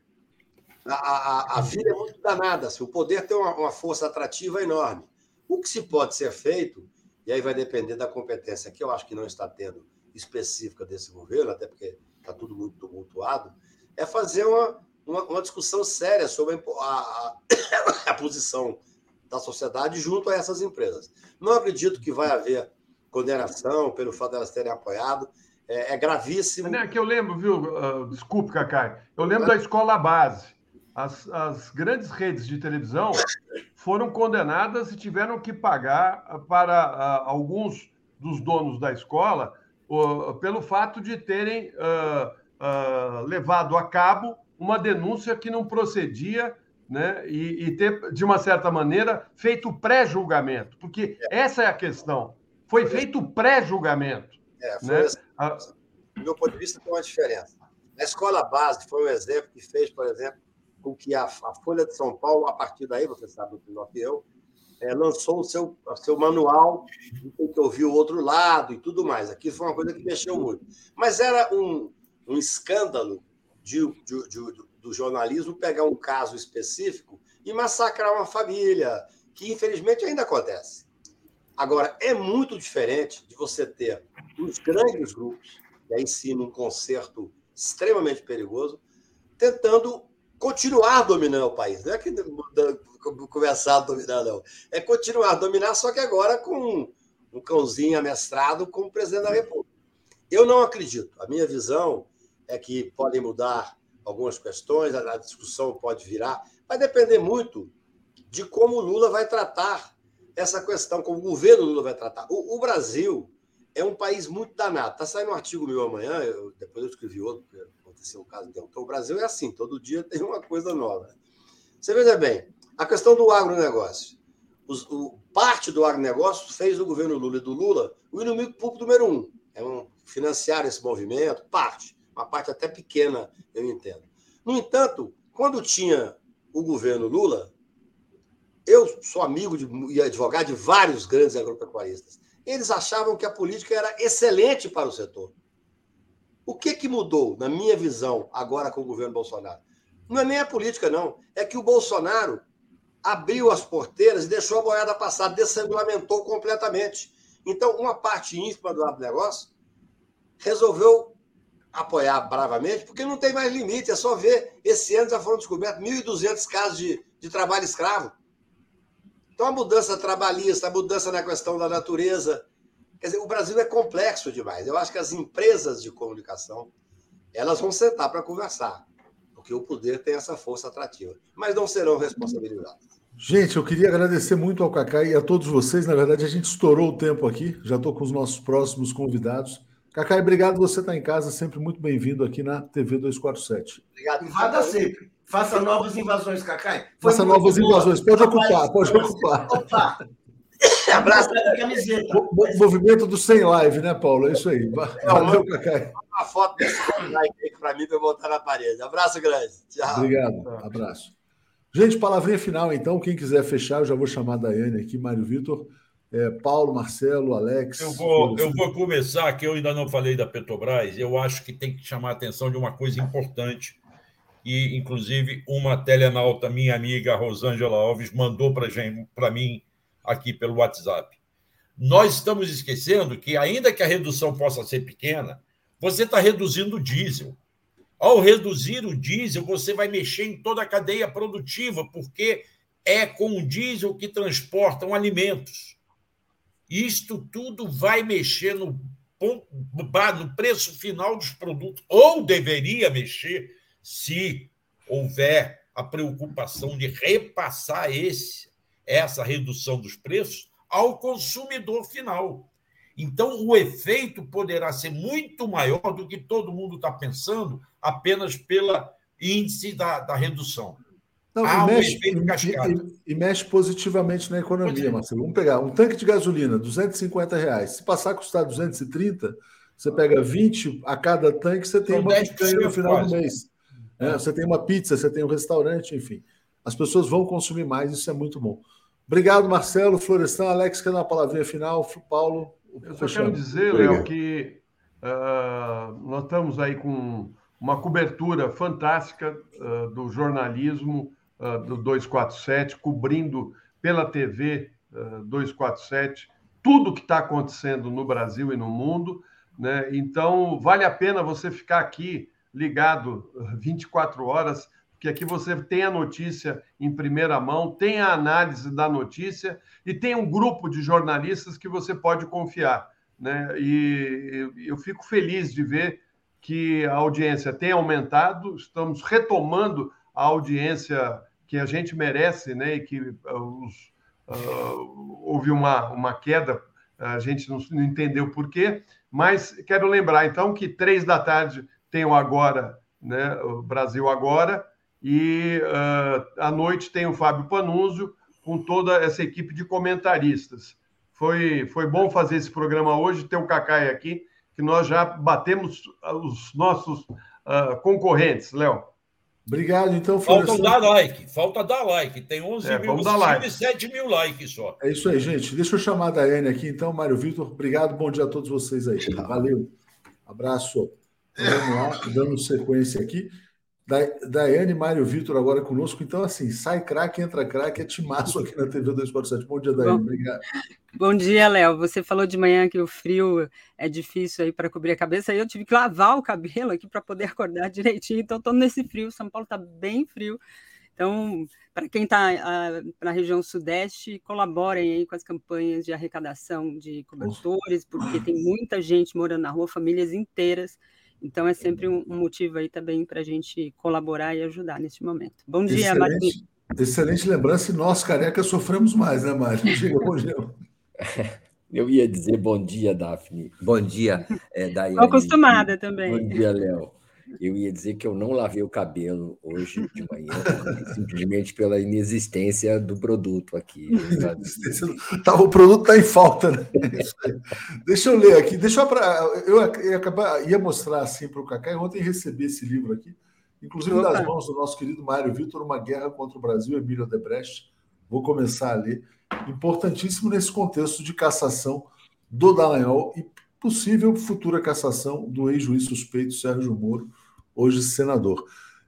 A, a, a vida é muito danada. O poder tem uma, uma força atrativa enorme. O que se pode ser feito, e aí vai depender da competência que eu acho que não está tendo específica desse governo, até porque está tudo muito tumultuado, é fazer uma, uma, uma discussão séria sobre a, a, a, posição da sociedade junto a essas empresas. Não acredito que vai haver condenação pelo fato de elas terem apoiado. É, é gravíssimo. É que eu lembro, viu? Uh, desculpe, Cacai. Eu lembro da escola base. As, as grandes redes de televisão foram condenadas e tiveram que pagar para uh, alguns dos donos da escola uh, pelo fato de terem uh, levado a cabo uma denúncia que não procedia né, e, e ter, de uma certa maneira, feito pré-julgamento, porque essa é a questão. Foi feito pré-julgamento. É, foi né? assim, do meu ponto de vista, tem uma diferença. A escola base foi um exemplo que fez, por exemplo, com que a, a Folha de São Paulo, a partir daí, você sabe muito melhor que eu, é, lançou o seu, o seu manual, tem que ouvir o outro lado e tudo mais. Aqui foi uma coisa que mexeu muito. Mas era um, um escândalo de, de, de, do jornalismo pegar um caso específico e massacrar uma família, que infelizmente ainda acontece. Agora, é muito diferente de você ter os grandes grupos, e aí sim num concerto extremamente perigoso, tentando continuar dominando o país. Não é que começar a dominar, não. É continuar a dominar, só que agora com um cãozinho amestrado como presidente da República. Eu não acredito. A minha visão é que podem mudar algumas questões, a discussão pode virar. Vai depender muito de como o Lula vai tratar essa questão, como o governo Lula vai tratar. O, o Brasil é um país muito danado. Está saindo um artigo meu amanhã, eu, depois eu escrevi outro, porque aconteceu o caso de Então, o Brasil é assim, todo dia tem uma coisa nova. Você veja bem, a questão do agronegócio. Os, o, parte do agronegócio fez do governo Lula e do Lula o inimigo público número um. É um financiar esse movimento, parte, uma parte até pequena, eu entendo. No entanto, quando tinha o governo Lula, eu sou amigo de, e advogado de vários grandes agropecuaristas. Eles achavam que a política era excelente para o setor. O que, que mudou, na minha visão, agora com o governo Bolsonaro? Não é nem a política, não. É que o Bolsonaro abriu as porteiras e deixou a boiada passar, desregulamentou completamente. Então, uma parte ínfima do agronegócio resolveu apoiar bravamente, porque não tem mais limite, é só ver. Esse ano já foram descobertos 1.200 casos de, de trabalho escravo. Então, a mudança trabalhista, a mudança na questão da natureza. Quer dizer, o Brasil é complexo demais. Eu acho que as empresas de comunicação elas vão sentar para conversar, porque o poder tem essa força atrativa, mas não serão responsabilizadas. Gente, eu queria agradecer muito ao Cacá e a todos vocês. Na verdade, a gente estourou o tempo aqui, já estou com os nossos próximos convidados. Cacá, obrigado você estar tá em casa, sempre muito bem-vindo aqui na TV 247. Obrigado. Invada sempre. Faça novas invasões, Cacai. Faça novas invasões. Pode ocupar, pode ocupar. Opa. Abraço da camiseta. O movimento do sem live, né, Paulo? É isso aí. Valeu, Cacai. Uma foto desse like aí para mim para botar na parede. Abraço grande. Tchau. Obrigado. Abraço. Gente, palavrinha final, então. Quem quiser fechar, eu já vou chamar a Daiane aqui, Mário Vitor. É, Paulo, Marcelo, Alex. Eu vou, eu vou começar, que eu ainda não falei da Petrobras. Eu acho que tem que chamar a atenção de uma coisa importante e, inclusive, uma telenauta, minha amiga Rosângela Alves, mandou para mim aqui pelo WhatsApp. Nós estamos esquecendo que, ainda que a redução possa ser pequena, você está reduzindo o diesel. Ao reduzir o diesel, você vai mexer em toda a cadeia produtiva, porque é com o diesel que transportam alimentos. Isto tudo vai mexer no, no preço final dos produtos, ou deveria mexer se houver a preocupação de repassar esse, essa redução dos preços ao consumidor final. Então, o efeito poderá ser muito maior do que todo mundo está pensando, apenas pela índice da, da redução. Não, Há e, mexe, um e, e, mexe positivamente na economia, Marcelo. Vamos pegar um tanque de gasolina, 250 reais. Se passar a custar 230, você pega 20 a cada tanque, você tem São uma picanha no final quase. do mês. Né? Você tem uma pizza, você tem um restaurante, enfim. As pessoas vão consumir mais, isso é muito bom. Obrigado, Marcelo, Florestan, Alex, quer dar uma palavrinha final? Paulo, eu só quero dizer, Léo, que uh, nós estamos aí com uma cobertura fantástica uh, do jornalismo uh, do 247, cobrindo pela TV 247 tudo que está acontecendo no Brasil e no mundo. Né? Então, vale a pena você ficar aqui ligado 24 horas, porque aqui você tem a notícia em primeira mão, tem a análise da notícia e tem um grupo de jornalistas que você pode confiar. Né? E eu fico feliz de ver que a audiência tem aumentado, estamos retomando a audiência que a gente merece, né? E que uh, os, uh, houve uma, uma queda, a gente não, não entendeu por quê, mas quero lembrar então que três da tarde tem o Agora, né, o Brasil Agora, e uh, à noite tem o Fábio Panunzio com toda essa equipe de comentaristas. Foi, foi bom fazer esse programa hoje, ter o Cacai aqui, que nós já batemos os nossos uh, concorrentes, Léo. Obrigado, então. Falta dar like, falta dar like. Tem 11 É, mil, like. 7 mil likes só. É isso aí, gente. Deixa eu chamar a Daiane aqui, então. Mário Vitor, obrigado. Bom dia a todos vocês aí. Valeu. Abraço. Vamos lá, dando sequência aqui. Da- Daiane e Mário Vitor agora conosco. Então, assim, sai craque, entra craque, é timaço aqui na TV 247. Bom dia, Daiane. Bom. Obrigado. Bom dia, Léo. Você falou de manhã que o frio é difícil aí para cobrir a cabeça. Aí eu tive que lavar o cabelo aqui para poder acordar direitinho. Então, estou nesse frio. São Paulo está bem frio. Então, para quem está na região sudeste, colaborem aí com as campanhas de arrecadação de cobertores, porque tem muita gente morando na rua, famílias inteiras. Então, é sempre um, um motivo aí também para a gente colaborar e ajudar neste momento. Bom dia. Excelente, excelente lembrança. E nós, careca, sofremos mais, né, Mário? Chega, bom dia. Eu ia dizer bom dia, Daphne. Bom dia, é, Daiane. Estou acostumada também. Bom dia, Léo. Eu ia dizer que eu não lavei o cabelo hoje de manhã, simplesmente pela inexistência do produto aqui. Tá, o produto está em falta, né? É. Deixa eu ler aqui. Deixa eu, pra, eu ia, acabar, ia mostrar assim para o Cacá. e Ontem recebi esse livro aqui, inclusive Opa. das mãos do nosso querido Mário Vitor, Uma Guerra contra o Brasil, Emílio Odebrecht. Vou começar a ler. Importantíssimo nesse contexto de cassação do Dallagnol e possível futura cassação do ex-juiz suspeito Sérgio Moro, hoje senador.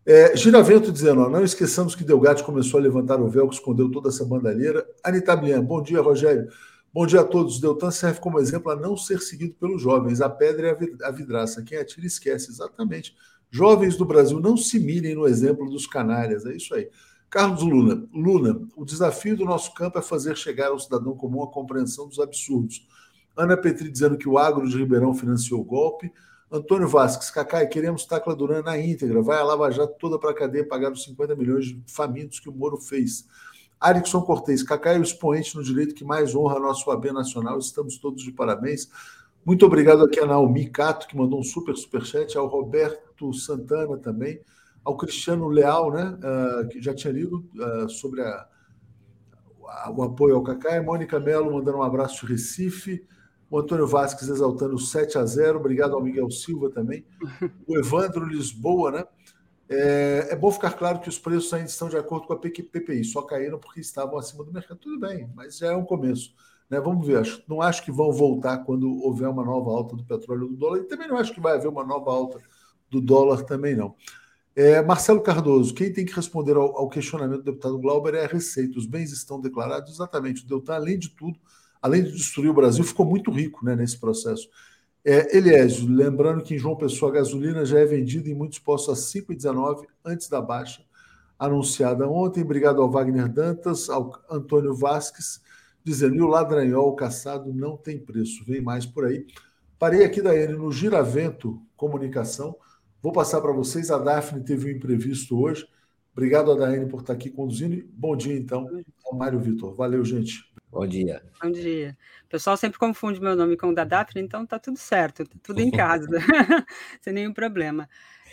É, Giravento dizendo, ó, não esqueçamos que Delgatti começou a levantar o véu que escondeu toda essa bandalheira. Anitta Blian, bom dia, Rogério. Bom dia a todos. Deltan serve como exemplo a não ser seguido pelos jovens. A pedra é a vid- a vidraça. Quem atira esquece. Exatamente. Jovens do Brasil, não se mirem no exemplo dos canalhas. É isso aí. Carlos Luna, Luna, o desafio do nosso campo é fazer chegar ao cidadão comum a compreensão dos absurdos. Ana Petri dizendo que o agro de Ribeirão financiou o golpe. Antônio Vasques, Cacai, queremos Tacla Duran na íntegra. Vai a Lava Jato toda para a cadeia pagar os 50 milhões de famintos que o Moro fez. Arikson Cortez, Cacai é o expoente no direito que mais honra nosso AB nacional. Estamos todos de parabéns. Muito obrigado aqui a Naomi Cato, que mandou um super superchat, ao Roberto Santana também, ao Cristiano Leal, né, ah, que já tinha lido ah, sobre a- a- o apoio ao Cacai, Mônica Mello mandando um abraço de Recife, o Antônio Vasques exaltando o 7 a 0 obrigado ao Miguel Silva também, o Evandro Lisboa, né? É, é bom ficar claro que os preços ainda estão de acordo com a PPI, só caíram porque estavam acima do mercado. Tudo bem, mas já é um começo. Né? Vamos ver. Acho- Não acho que vão voltar quando houver uma nova alta do petróleo do dólar, e também não acho que vai haver uma nova alta do dólar também não. É, Marcelo Cardoso, quem tem que responder ao, ao questionamento do deputado Glauber é a Receita. Os bens estão declarados exatamente. O Deltan, além de tudo, além de destruir o Brasil, ficou muito rico né, nesse processo. É, Eliésio, lembrando que em João Pessoa a gasolina já é vendida em muitos postos a 5,19 antes da baixa anunciada ontem. Obrigado ao Wagner Dantas, ao Antônio Vasques, dizendo: e o ladranhol caçado não tem preço, vem mais por aí. Parei aqui, Daiane, no Giravento Comunicação. Vou passar para vocês. A Daphne teve um imprevisto hoje. Obrigado a Daiane por estar aqui conduzindo. Bom dia, então, ao Mário Vitor. Valeu, gente. Bom dia. Bom dia. O pessoal sempre confunde meu nome com o da Daphne, então tá tudo certo, tá tudo em casa, sem nenhum problema.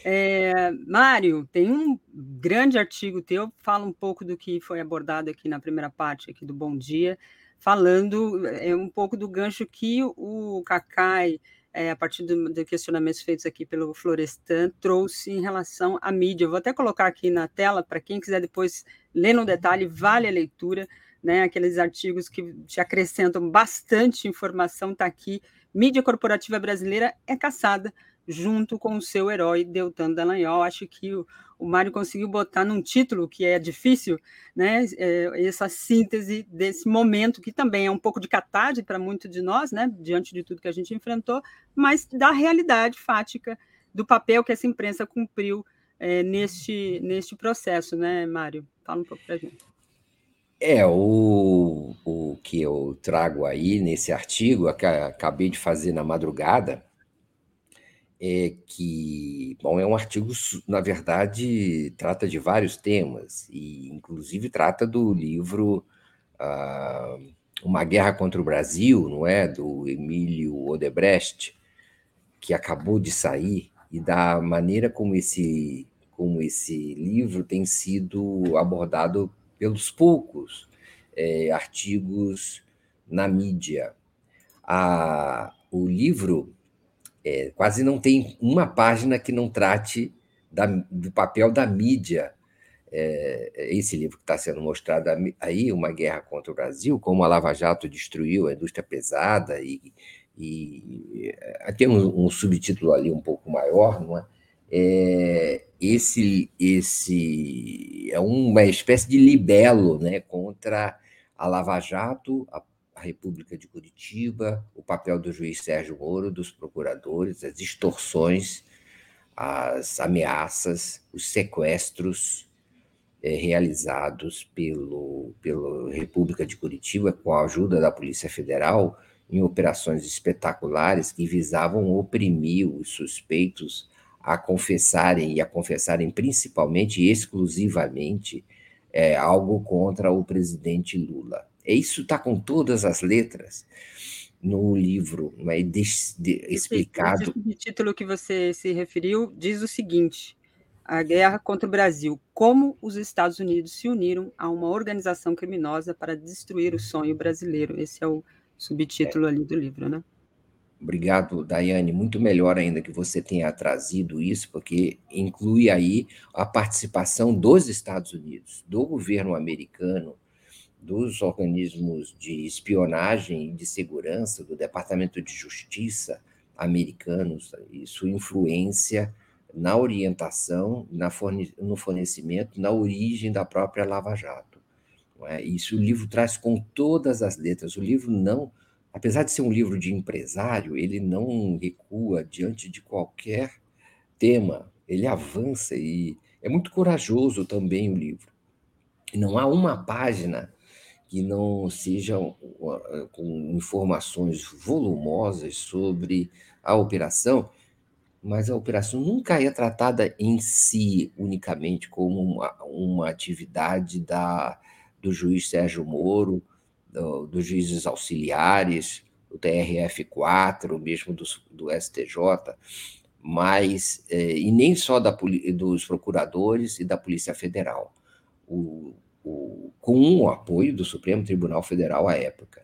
É, Mário, tem um grande artigo teu, fala um pouco do que foi abordado aqui na primeira parte aqui do Bom Dia, falando é, um pouco do gancho que o Cacai, é, a partir do, de questionamentos feitos aqui pelo Florestan, trouxe em relação à mídia. Eu vou até colocar aqui na tela para quem quiser depois ler no detalhe, vale a leitura né, aqueles artigos que te acrescentam bastante informação, está aqui. Mídia corporativa brasileira é caçada junto com o seu herói Deltan Dallagnol. Acho que o, o Mário conseguiu botar num título que é difícil, né, é, essa síntese desse momento, que também é um pouco de catarse para muito de nós, né, diante de tudo que a gente enfrentou, mas da realidade fática do papel que essa imprensa cumpriu é, neste, neste processo, né, Mário? Fala um pouco para gente. É, o, o que eu trago aí nesse artigo, que acabei de fazer na madrugada, é que, bom, é um artigo, na verdade, trata de vários temas, e inclusive trata do livro ah, Uma Guerra contra o Brasil, não é? Do Emílio Odebrecht, que acabou de sair, e da maneira como esse, como esse livro tem sido abordado pelos poucos é, artigos na mídia. A, o livro É, quase não tem uma página que não trate da, do papel da mídia. É, esse livro que está sendo mostrado aí, Uma Guerra contra o Brasil, como a Lava Jato destruiu a indústria pesada, e, e tem um, um subtítulo ali um pouco maior, não é? É? esse, esse é uma espécie de libelo né, contra a Lava Jato, a, a República de Curitiba, o papel do juiz Sérgio Moro, dos procuradores, as extorsões, as ameaças, os sequestros é, realizados pelo, pela República de Curitiba, com a ajuda da Polícia Federal, em operações espetaculares que visavam oprimir os suspeitos a confessarem e a confessarem principalmente e exclusivamente é, algo contra o presidente Lula. Isso está com todas as letras no livro, né, de, de, explicado. O título que você se referiu diz o seguinte: a guerra contra o Brasil, como os Estados Unidos se uniram a uma organização criminosa para destruir o sonho brasileiro. Esse é o subtítulo é. ali do livro, né? Obrigado, Daiane. Muito melhor ainda que você tenha trazido isso, porque inclui aí a participação dos Estados Unidos, do governo americano, dos organismos de espionagem e de segurança, do Departamento de Justiça americanos, e sua influência na orientação, na forne no fornecimento, na origem da própria Lava Jato. É? Isso o livro traz com todas as letras. O livro não apesar de ser um livro de empresário, ele não recua diante de qualquer tema, ele avança e é muito corajoso também o livro. Não há uma página que não seja com informações volumosas sobre a operação, mas a operação nunca é tratada em si unicamente como uma, uma atividade da, do juiz Sérgio Moro do, dos juízes auxiliares, do TRF4, mesmo do, do STJ, mas eh, e nem só da, dos procuradores e da Polícia Federal, o, o, com o apoio do Supremo Tribunal Federal à época.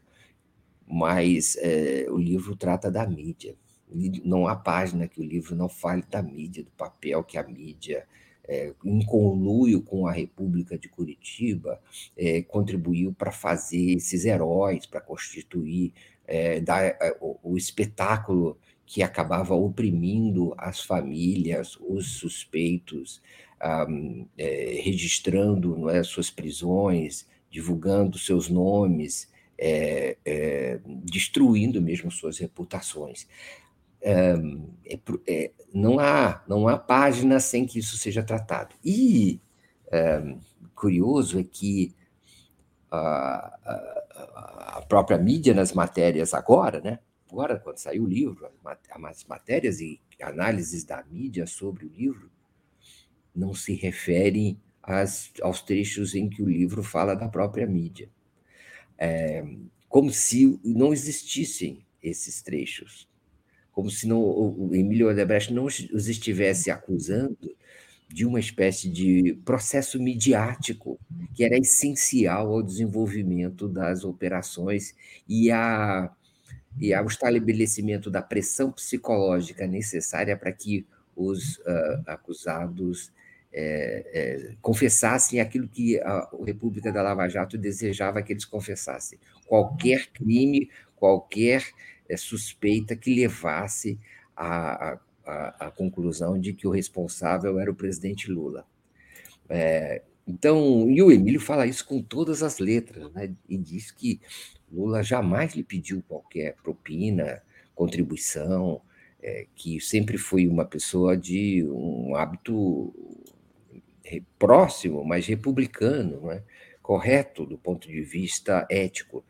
Mas eh, o livro trata da mídia. Não há página que o livro não fale da mídia, do papel que a mídia é, em conluio com a República de Curitiba, é, contribuiu para fazer esses heróis, para constituir é, dar, é, o, o, espetáculo que acabava oprimindo as famílias, os suspeitos, um, é, registrando não é, suas prisões, divulgando seus nomes, é, destruindo mesmo suas reputações é, é, não, há, não há página sem que isso seja tratado. E é, curioso é que a, a, a, própria mídia nas matérias agora, né? agora quando saiu o livro, as matérias e análises da mídia sobre o livro não se referem aos trechos em que o livro fala da própria mídia. É, como se não existissem esses trechos como se não, o Emílio Odebrecht não os estivesse acusando de uma espécie de processo midiático que era essencial ao desenvolvimento das operações e, a, e ao estabelecimento da pressão psicológica necessária para que os uh, acusados é, é, confessassem aquilo que a República da Lava Jato desejava que eles confessassem. Qualquer crime, qualquer suspeita que levasse à, à, à, conclusão de que o responsável era o presidente Lula. É, então, e o Emílio fala isso com todas as letras, né? e diz que Lula jamais lhe pediu qualquer propina, contribuição, é, que sempre foi uma pessoa de um hábito próximo, mas republicano, não é? Correto do ponto de vista ético,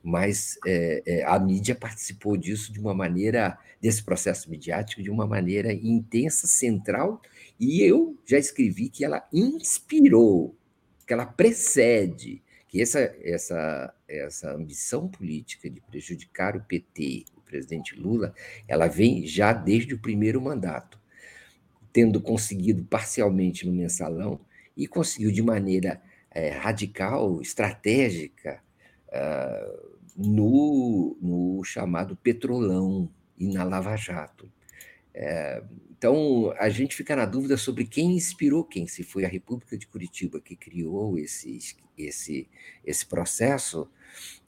mas é, é, a mídia participou disso de uma maneira, desse processo midiático, de uma maneira intensa, central, e eu já escrevi que ela inspirou, que ela precede, que essa, essa, essa ambição política de prejudicar o PT, o presidente Lula, ela vem já desde o primeiro mandato, tendo conseguido parcialmente no mensalão e conseguiu de maneira é, radical, estratégica, uh, no, no chamado petrolão e na Lava Jato. É, então, a gente fica na dúvida sobre quem inspirou quem, se foi a República de Curitiba que criou esse, esse, esse processo,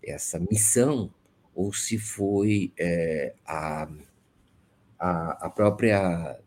essa missão, ou se foi é, a, a, a própria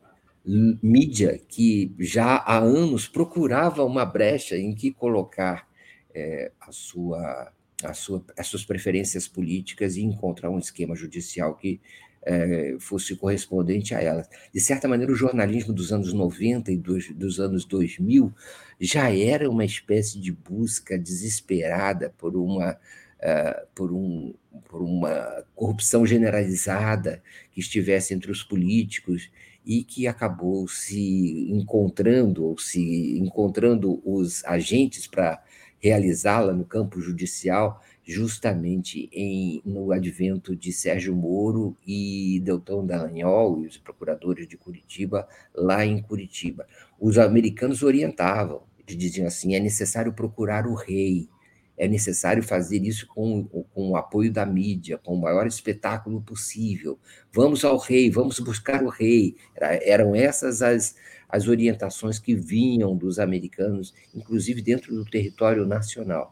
mídia que já há anos procurava uma brecha em que colocar é, a sua, a sua, as suas preferências políticas e encontrar um esquema judicial que é, fosse correspondente a elas. De certa maneira, o jornalismo dos anos 90 e dos, dos anos 2000 já era uma espécie de busca desesperada por uma, uh, por, um, por uma corrupção generalizada que estivesse entre os políticos e que acabou se encontrando, ou se encontrando os agentes para realizá-la no campo judicial, justamente em, no advento de Sérgio Moro e Deltão Dallagnol, os procuradores de Curitiba, lá em Curitiba. Os americanos orientavam, eles diziam assim: é necessário procurar o rei, é necessário fazer isso com, com o apoio da mídia, com o maior espetáculo possível. Vamos ao rei, vamos buscar o rei. Era, eram essas as, as orientações que vinham dos americanos, inclusive dentro do território nacional.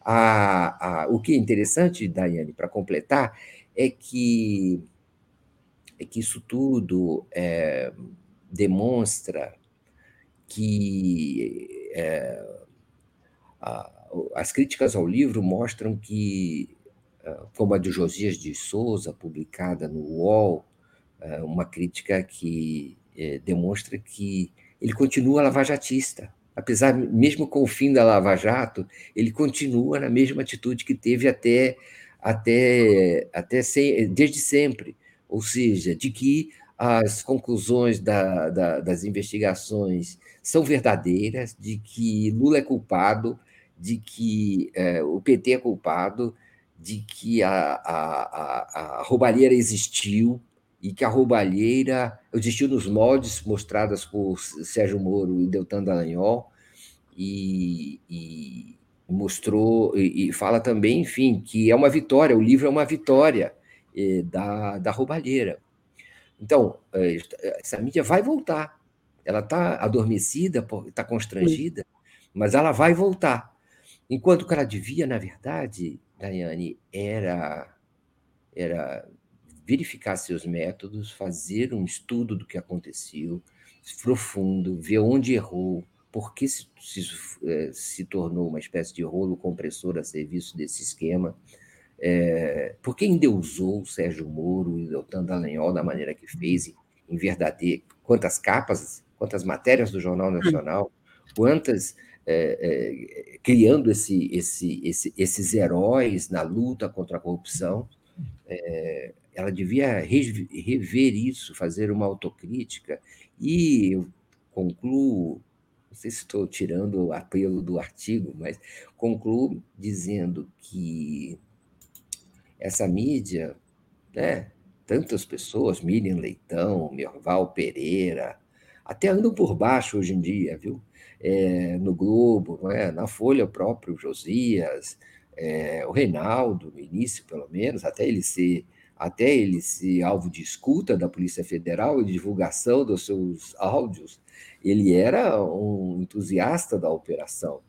A, a, o que é interessante, Daiane, para completar, é que, é que isso tudo é, demonstra que é, a, as críticas ao livro mostram que, ah, como a de Josias de Souza, publicada no UOL, ah, uma crítica que eh, demonstra que ele continua lavajatista. Apesar, mesmo com o fim da Lava Jato, ele continua na mesma atitude que teve até, até, até desde sempre. Ou seja, de que as conclusões da, da, das investigações são verdadeiras, de que Lula é culpado, de que é, o PT é culpado, de que a, a, a, a roubalheira existiu e que a roubalheira existiu nos moldes mostrados por Sérgio Moro e Deltan Dallagnol e, e mostrou e, e, fala também, enfim, que é uma vitória, o livro é uma vitória eh, da, da roubalheira. Então, eh, essa mídia vai voltar. Ela está adormecida, está constrangida, mas ela vai voltar. Enquanto que ela devia, na verdade, Daiane, era, era verificar seus métodos, fazer um estudo do que aconteceu, profundo, ver onde errou, por que se, se, eh, se tornou uma espécie de rolo compressor a serviço desse esquema, é, por que endeusou Sérgio Moro e Deltan Dallagnol da maneira que fez, em verdadeiro, quantas capas, quantas matérias do Jornal Nacional, quantas é, é, criando esse, esse, esse, esses heróis na luta contra a corrupção. É, ela devia rever isso, fazer uma autocrítica. E eu concluo, não sei se estou tirando o apelo do artigo, mas concluo dizendo que essa mídia, né, tantas pessoas, Miriam Leitão, Merval Pereira, até andam por baixo hoje em dia, viu? É, no Globo, é? na Folha próprio Josias, é, o Reinaldo, no início pelo menos, até ele ser até ele ser alvo de escuta da Polícia Federal e divulgação dos seus áudios, ele era um entusiasta da operação.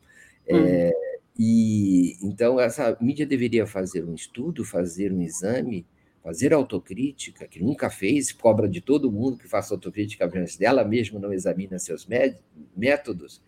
É, e então essa mídia deveria fazer um estudo, fazer um exame fazer autocrítica, que nunca fez, cobra de todo mundo que faça autocrítica, mas dela mesma não examina seus métodos,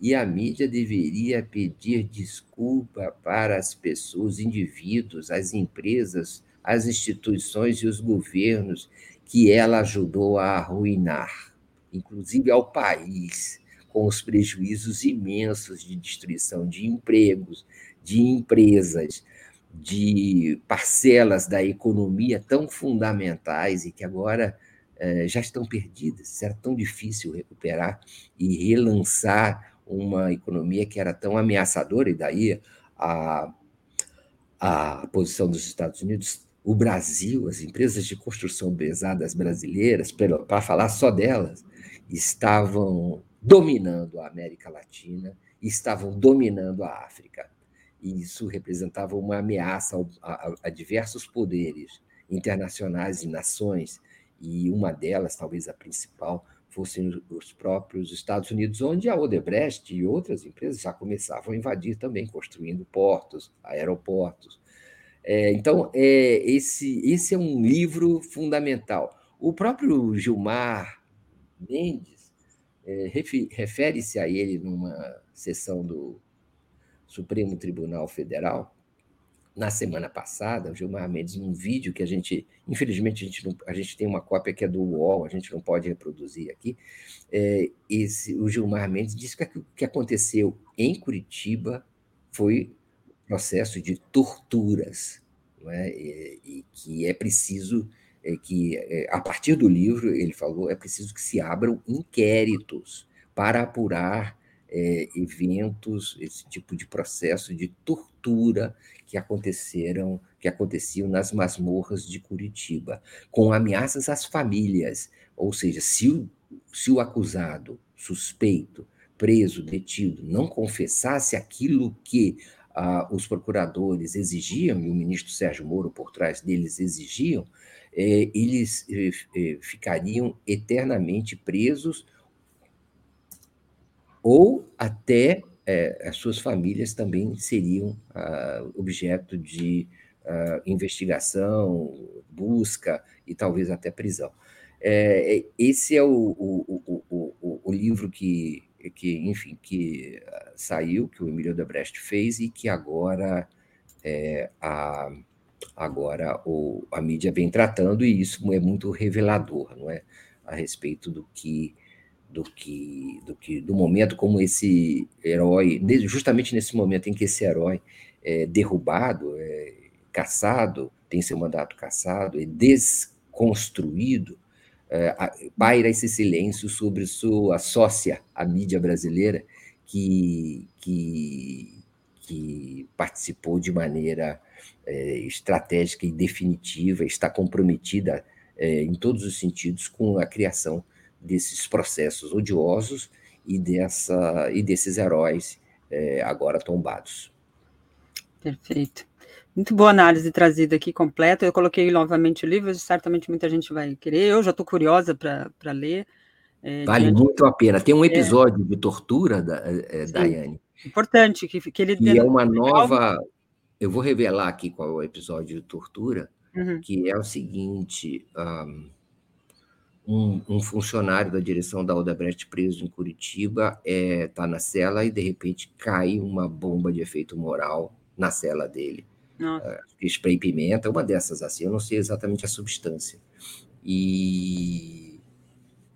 e a mídia deveria pedir desculpa para as pessoas, os indivíduos, as empresas, as instituições e os governos que ela ajudou a arruinar, inclusive ao país, com os prejuízos imensos de destruição de empregos, de empresas, de parcelas da economia tão fundamentais e que agora eh, já estão perdidas. Será tão difícil recuperar e relançar uma economia que era tão ameaçadora, e daí a, a posição dos Estados Unidos. O Brasil, as empresas de construção pesadas brasileiras, para falar só delas, estavam dominando a América Latina estavam dominando a África e isso representava uma ameaça a, a, diversos poderes internacionais e nações e uma delas, talvez a principal, fossem os próprios Estados Unidos, onde a Odebrecht e outras empresas já começavam a invadir também, construindo portos, aeroportos. É, então, é, esse, esse é um livro fundamental. O próprio Gilmar Mendes é, refere-se a ele numa sessão do Supremo Tribunal Federal, na semana passada, o Gilmar Mendes, num vídeo que a gente, infelizmente, a gente, não, a gente tem uma cópia que é do UOL, a gente não pode reproduzir aqui. É, esse, o Gilmar Mendes disse que o que aconteceu em Curitiba foi processo de torturas, é? e, e, que é preciso é, que, é, a partir do livro, ele falou, é preciso que se abram inquéritos para apurar é, eventos, esse tipo de processo de tortura que aconteceram, que aconteciam nas masmorras de Curitiba, com ameaças às famílias, ou seja, se o, se o acusado, suspeito, preso, detido, não confessasse aquilo que ah, os procuradores exigiam, e o ministro Sérgio Moro por trás deles exigiam, eh, eles eh, eh, ficariam eternamente presos ou até é, as suas famílias também seriam ah, objeto de ah, investigação, busca e talvez até prisão. É, esse é o, o, o, o, livro que, que, enfim, que saiu, que o Emílio Debrecht fez e que agora é, a, agora o, a mídia vem tratando e isso é muito revelador, não é, a respeito do que do que, do que do momento como esse herói, justamente nesse momento em que esse herói é derrubado, é caçado, tem seu mandato caçado, é desconstruído, é, paira esse silêncio sobre sua sócia, a mídia brasileira, que, que, que participou de maneira é, estratégica e definitiva, está comprometida é, em todos os sentidos com a criação desses processos odiosos e, dessa, e desses heróis é, agora tombados. Perfeito. Muito boa análise trazida aqui, completa. Eu coloquei novamente o livro, certamente muita gente vai querer. Eu já estou curiosa para ler. É, vale diante... muito a pena. Tem um é. episódio é. de tortura, da, é, Daiane. Importante, que, que ele... E é uma nova... Eu vou revelar aqui qual é o episódio de tortura, uhum. que é o seguinte... Um um, um, funcionário da direção da Odebrecht preso em Curitiba está é, tá na cela e, de repente, cai uma bomba de efeito moral na cela dele. Uh, spray pimenta, uma dessas assim, eu não sei exatamente a substância. E,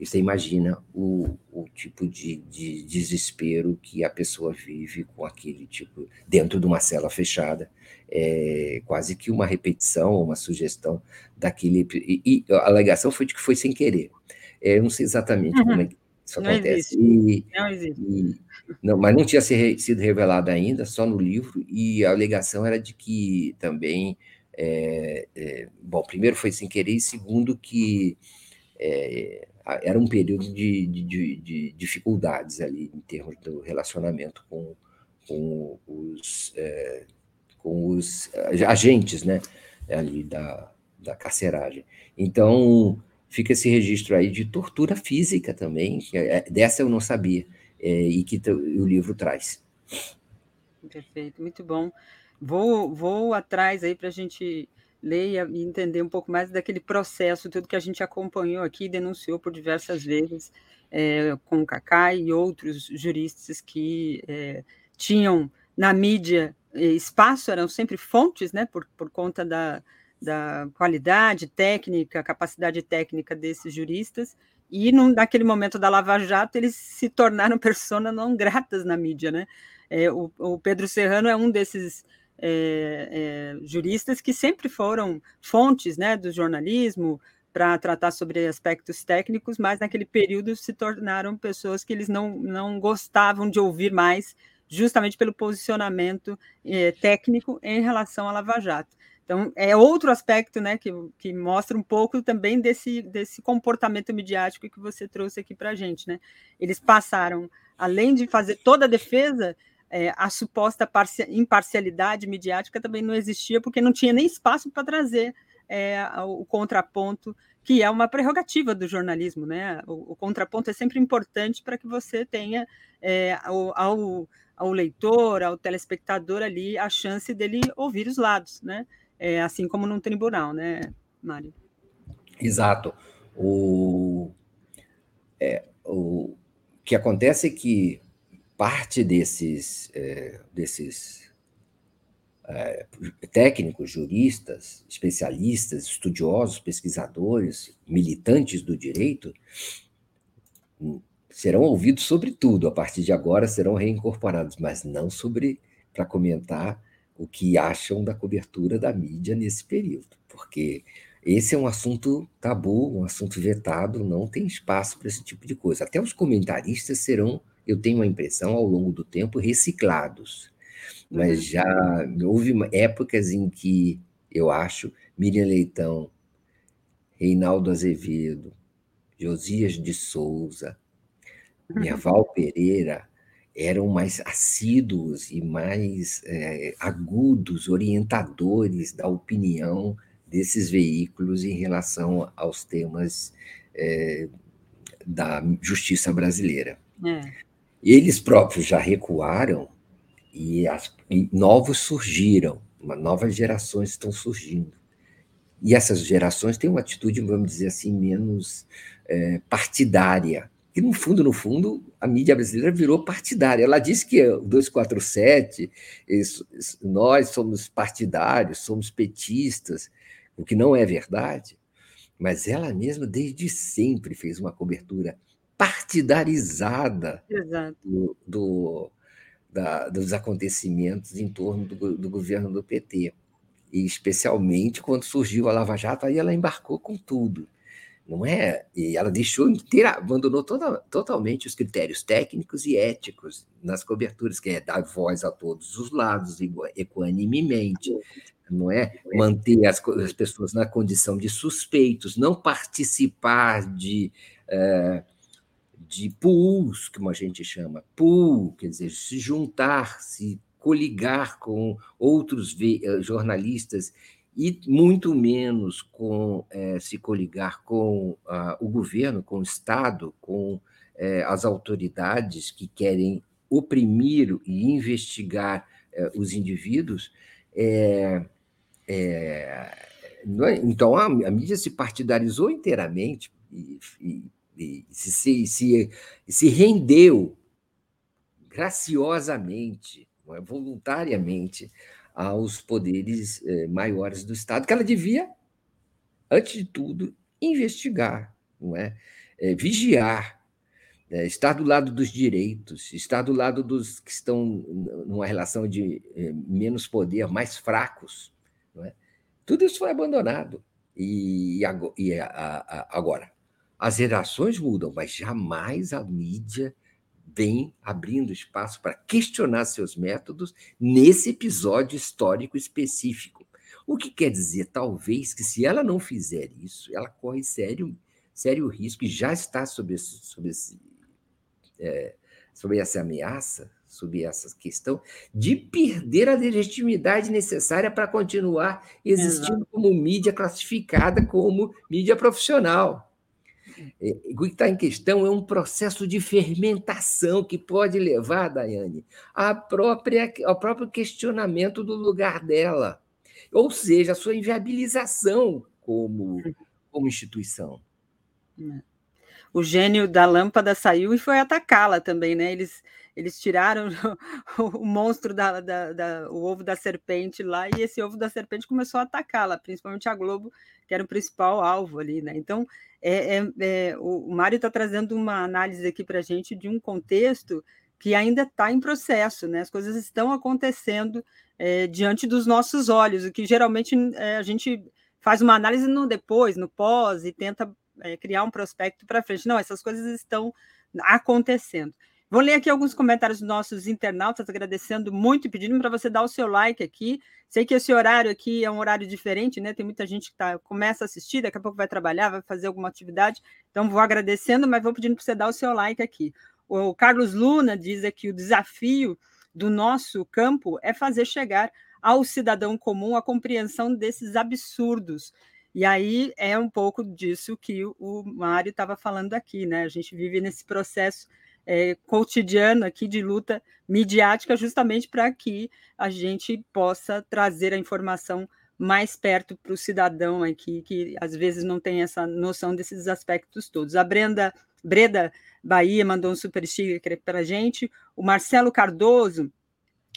e você imagina o, o tipo de, de desespero que a pessoa vive com aquele tipo, dentro de uma cela fechada é, quase que uma repetição, uma sugestão daquele. E, e, a alegação foi de que foi sem querer. É, eu não sei exatamente uhum. como é que isso não acontece. Existe. E, não existe. E, não, mas não tinha sido revelada ainda, só no livro, e a alegação era de que também. É, é, bom, primeiro foi sem querer, e segundo, que é, era um período de, de, de, dificuldades ali em termos do relacionamento com, com os é, com os eh, agentes né, ali da, da carceragem. Então, fica esse registro aí de tortura física também, é, dessa eu não sabia, é, e que o livro traz. Perfeito, muito bom. Vou, vou atrás aí para a gente ler e entender um pouco mais daquele processo, tudo que a gente acompanhou aqui, denunciou por diversas vezes é, com o Cacá e outros juristas que é, tinham na mídia espaço eram sempre fontes, né, por, por conta da, da qualidade técnica, capacidade técnica desses juristas, e num, naquele momento da Lava Jato eles se tornaram persona não gratas na mídia, né? É, o, o, Pedro Serrano é um desses é, é, juristas que sempre foram fontes, né, do jornalismo para tratar sobre aspectos técnicos, mas naquele período se tornaram pessoas que eles não, não gostavam de ouvir mais justamente pelo posicionamento eh, técnico em relação à Lava Jato. Então, é outro aspecto né, que, que mostra um pouco também desse, desse comportamento midiático que você trouxe aqui para a gente. Né? Eles passaram, além de fazer toda a defesa, é, a suposta imparcialidade midiática também não existia, porque não tinha nem espaço para trazer é, o contraponto que é uma prerrogativa do jornalismo, né? O, o contraponto é sempre importante para que você tenha é, ao, ao, leitor, ao telespectador ali, a chance dele ouvir os lados, né? É, assim como num tribunal, né, Mário? Exato. O, é, o que acontece é que parte desses, é, desses é, técnicos, juristas, especialistas, estudiosos, pesquisadores, militantes do direito, hum, serão ouvidos sobre tudo, a partir de agora serão reincorporados, mas não sobre para comentar o que acham da cobertura da mídia nesse período, porque esse é um assunto tabu, um assunto vetado, não tem espaço para esse tipo de coisa. Até os comentaristas serão, eu tenho a impressão, ao longo do tempo, reciclados. Mas uhum. já houve épocas em que eu acho Miriam Leitão, Reinaldo Azevedo, Josias de Souza, Merval Pereira eram mais assíduos e mais é, agudos, orientadores da opinião desses veículos em relação aos temas é, da justiça brasileira. É. Eles próprios já recuaram e, as, e novos surgiram, uma, novas gerações estão surgindo. E essas gerações têm uma atitude, vamos dizer assim, menos é, partidária. E, no fundo, no fundo, a mídia brasileira virou partidária. Ela disse que o 247, isso, nós somos partidários, somos petistas, o que não é verdade, mas ela mesma, desde sempre, fez uma cobertura partidarizada do, do, da, dos acontecimentos em torno do, do governo do PT. E especialmente quando surgiu a Lava Jato, aí ela embarcou com tudo não é? E ela deixou inteira, abandonou toda, totalmente os critérios técnicos e éticos nas coberturas, que é dar voz a todos os lados equanimemente, não é? Manter as, as pessoas na condição de suspeitos, não participar de é, de pools, como a gente chama, pool, quer dizer, se juntar, se coligar com outros eh, jornalistas e muito menos com é, se coligar com ah, o governo, com o Estado, com é, as autoridades que querem oprimir e investigar é, os indivíduos. É, é, então, a, a, mídia se partidarizou inteiramente e, e, e se, se, se rendeu graciosamente, voluntariamente, aos poderes eh, maiores do Estado, que ela devia, antes de tudo, investigar, não é? é vigiar, é, estar do lado dos direitos, estar do lado dos que estão numa relação de eh, menos poder, mais fracos. Não é? Tudo isso foi abandonado. E, e agora, as gerações mudam, mas jamais a mídia vem abrindo espaço para questionar seus métodos nesse episódio histórico específico. O que quer dizer, talvez, que se ela não fizer isso, ela corre sério, sério risco, e já está sob, esse, sob, esse, é, sob essa ameaça, sob essa questão, de perder a legitimidade necessária para continuar existindo Exato. como mídia classificada como mídia profissional. É, o que está em questão é um processo de fermentação que pode levar, Daiane, à própria, ao próprio questionamento do lugar dela, ou seja, a sua inviabilização como, como instituição. O gênio da lâmpada saiu e foi atacá-la também, né? Eles, eles tiraram o, o monstro da, da, da, o ovo da serpente lá e esse ovo da serpente começou a atacá-la, principalmente a Globo, que era o principal alvo ali, né? Então é, é, é, o Mário está trazendo uma análise aqui para a gente de um contexto que ainda está em processo, né? As coisas estão acontecendo é, diante dos nossos olhos, o que geralmente é, a gente faz uma análise no depois, no pós, e tenta é, criar um prospecto para frente. Não, essas coisas estão acontecendo. Vou ler aqui alguns comentários dos nossos internautas, agradecendo muito e pedindo para você dar o seu like aqui. Sei que esse horário aqui é um horário diferente, né? Tem muita gente que tá, começa a assistir, daqui a pouco vai trabalhar, vai fazer alguma atividade. Então, vou agradecendo, mas vou pedindo para você dar o seu like aqui. O Carlos Luna diz aqui: o desafio do nosso campo é fazer chegar ao cidadão comum a compreensão desses absurdos E aí é um pouco disso que o Mário estava falando aqui, né? A gente vive nesse processo é, cotidiano aqui de luta midiática, justamente para que a gente possa trazer a informação mais perto para o cidadão aqui, que às vezes não tem essa noção desses aspectos todos. A Brenda, Breda Bahia mandou um super sticker para a gente. O Marcelo Cardoso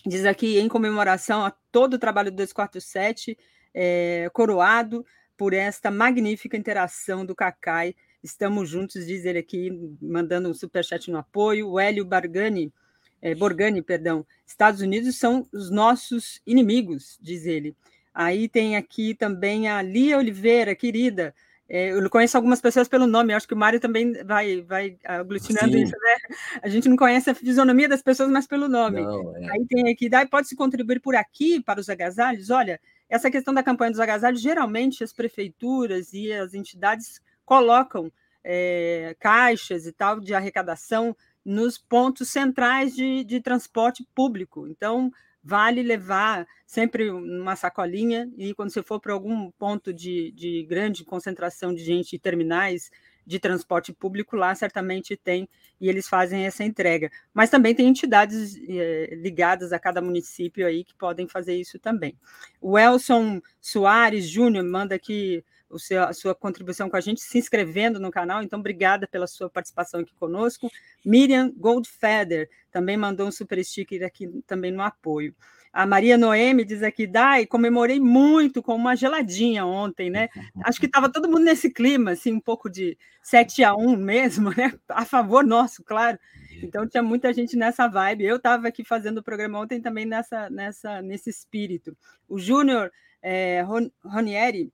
diz aqui, em comemoração a todo o trabalho do 247, é, coroado por esta magnífica interação do Cacai. Estamos juntos, diz ele aqui, mandando um superchat no apoio. O Hélio Bargani, é, Borgani, perdão. Estados Unidos são os nossos inimigos, diz ele. Aí tem aqui também a Lia Oliveira, querida. É, eu conheço algumas pessoas pelo nome, acho que o Mário também vai, vai aglutinando Sim. isso, né? A gente não conhece a fisionomia das pessoas, mas pelo nome. Não, é. Aí tem aqui, pode-se contribuir por aqui para os agasalhos? Olha, essa questão da campanha dos agasalhos, geralmente as prefeituras e as entidades colocam é, caixas e tal de arrecadação nos pontos centrais de, de transporte público. Então, vale levar sempre uma sacolinha e quando você for para algum ponto de, de grande concentração de gente e terminais de transporte público lá certamente tem e eles fazem essa entrega. Mas também tem entidades eh, ligadas a cada município aí que podem fazer isso também. O Elson Soares Júnior manda aqui o seu, a sua contribuição com a gente, se inscrevendo no canal. Então, obrigada pela sua participação aqui conosco. Miriam Goldfeder também mandou um super sticker aqui também no apoio. A Maria Noemi diz aqui, Dai, comemorei muito com uma geladinha ontem, né? Acho que estava todo mundo nesse clima, assim, um pouco de 7 a 1 mesmo, né? A favor nosso, claro. Então tinha muita gente nessa vibe. Eu estava aqui fazendo o programa ontem também nessa, nessa, nesse espírito. O Júnior é, Ronieri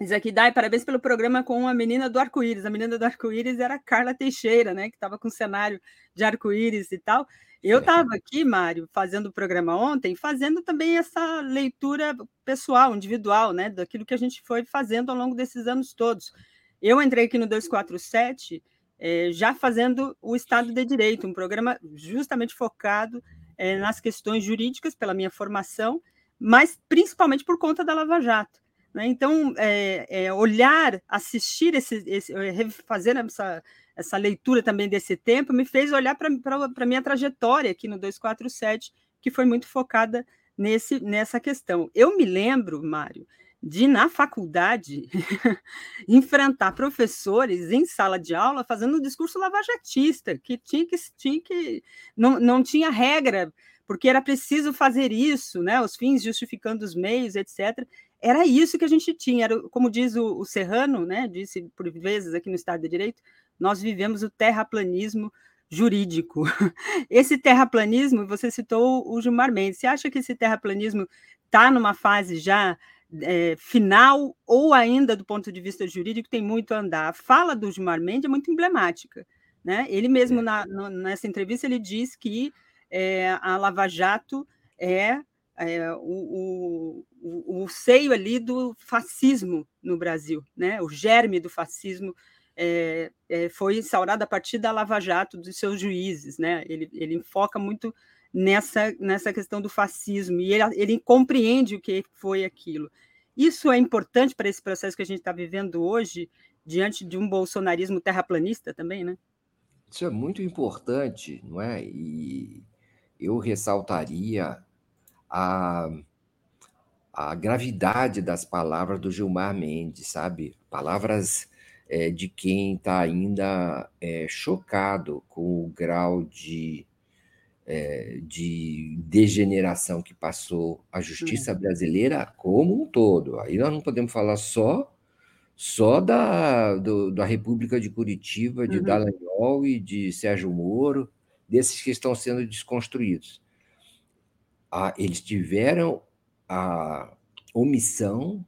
Diz aqui, Dai, parabéns pelo programa com a menina do arco-íris. A menina do arco-íris era a Carla Teixeira, né? Que estava com cenário de arco-íris e tal. Eu estava aqui, Mário, fazendo o programa ontem, fazendo também essa leitura pessoal, individual, né? Daquilo que a gente foi fazendo ao longo desses anos todos. Eu entrei aqui no 247 é, eh, já fazendo o Estado de Direito, um programa justamente focado é, nas questões jurídicas, pela minha formação, mas principalmente por conta da Lava Jato. Né? Então, é, é, olhar, assistir, esse, esse, fazer essa, essa leitura também desse tempo, me fez olhar para a minha trajetória aqui no 247, que foi muito focada nesse, nessa questão. Eu me lembro, Mário, de, na faculdade, enfrentar professores em sala de aula fazendo um discurso lavajatista, que tinha que, tinha que não, não tinha regra, porque era preciso fazer isso, né? os fins justificando os meios, etc era isso que a gente tinha, era, como diz o, o Serrano, né, disse por vezes aqui no Estado de Direito, nós vivemos o terraplanismo jurídico. Esse terraplanismo, você citou o Gilmar Mendes, você acha que esse terraplanismo está numa fase já é, final ou ainda do ponto de vista jurídico tem muito a andar? A fala do Gilmar Mendes é muito emblemática. Né? Ele mesmo, na, no, nessa entrevista, ele diz que é, a Lava Jato é é, o, o, o, seio ali do fascismo no Brasil, né? o germe do fascismo é, é, foi instaurado a partir da Lava Jato dos seus juízes. Né? Ele, ele enfoca muito nessa, nessa questão do fascismo e ele, ele compreende o que foi aquilo. Isso é importante para esse processo que a gente está vivendo hoje, diante de um bolsonarismo terraplanista também, né? Isso é muito importante, não é? E eu ressaltaria a, a gravidade das palavras do Gilmar Mendes, sabe? Palavras é, de quem está ainda é, chocado com o grau de, é, de degeneração que passou a justiça uhum. brasileira como um todo. Aí nós não podemos falar só só da, do, da República de Curitiba, de uhum. Dallagnol e de Sérgio Moro, desses que estão sendo desconstruídos a, eles tiveram a omissão,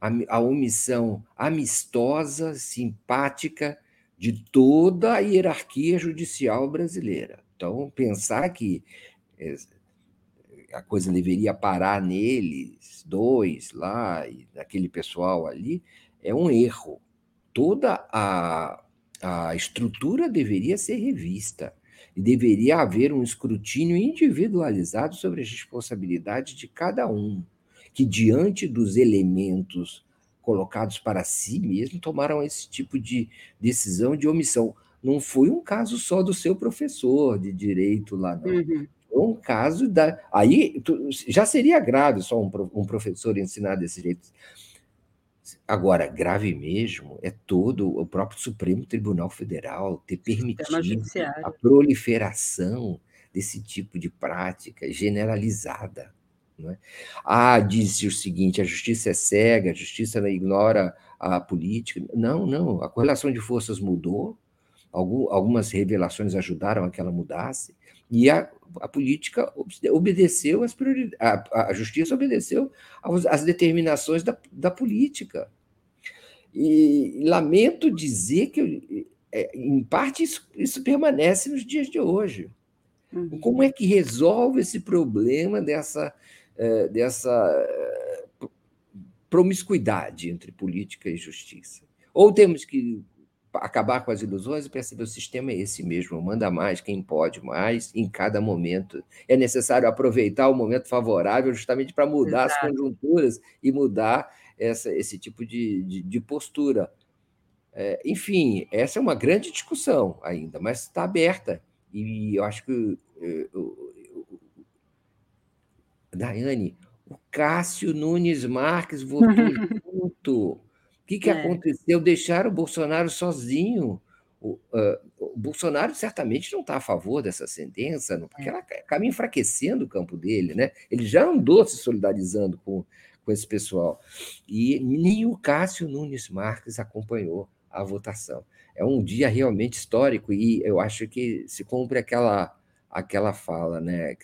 a, a omissão amistosa, simpática de toda a hierarquia judicial brasileira. Então, pensar que é, a coisa deveria parar neles, dois lá, e naquele pessoal ali, é um erro. Toda a, a estrutura deveria ser revista e deveria haver um escrutínio individualizado sobre as responsabilidades de cada um, que diante dos elementos colocados para si mesmo, tomaram esse tipo de decisão de omissão. Não foi um caso só do seu professor de direito lá, não. Uhum. Foi um caso da. Aí já seria grave só um, um professor ensinar desse jeito. Agora, grave mesmo é todo o próprio Supremo Tribunal Federal ter permitido a proliferação desse tipo de prática generalizada. É? Ah, disse o seguinte: a justiça é cega, a justiça ignora a política. Não, não, a correlação de forças mudou, algumas revelações ajudaram a que ela mudasse, e a, a política obedeceu as prioridades, a, a justiça obedeceu às determinações da, da política. E lamento dizer que, é, em parte, isso, isso permanece nos dias de hoje. Uhum. Como é que resolve esse problema dessa, é, dessa é, promiscuidade entre política e justiça? Ou temos que acabar com as ilusões e perceber o sistema é esse mesmo, manda mais quem pode mais em cada momento. É necessário aproveitar o momento favorável justamente para mudar Exato. as conjunturas e mudar essa, esse tipo de, de, de postura. É, enfim, essa é uma grande discussão ainda, mas está aberta. E eu acho que. Eu, Daiane, o Cássio Nunes Marques votou junto. O que, que é. aconteceu? Deixaram o Bolsonaro sozinho. O, uh, o Bolsonaro certamente não está a favor dessa sentença, porque é. ela acaba enfraquecendo o campo dele, né? Ele já andou se solidarizando com, com esse pessoal. E nem o Cássio Nunes Marques acompanhou a votação. É um dia realmente histórico e eu acho que se cumpre aquela, aquela fala, né?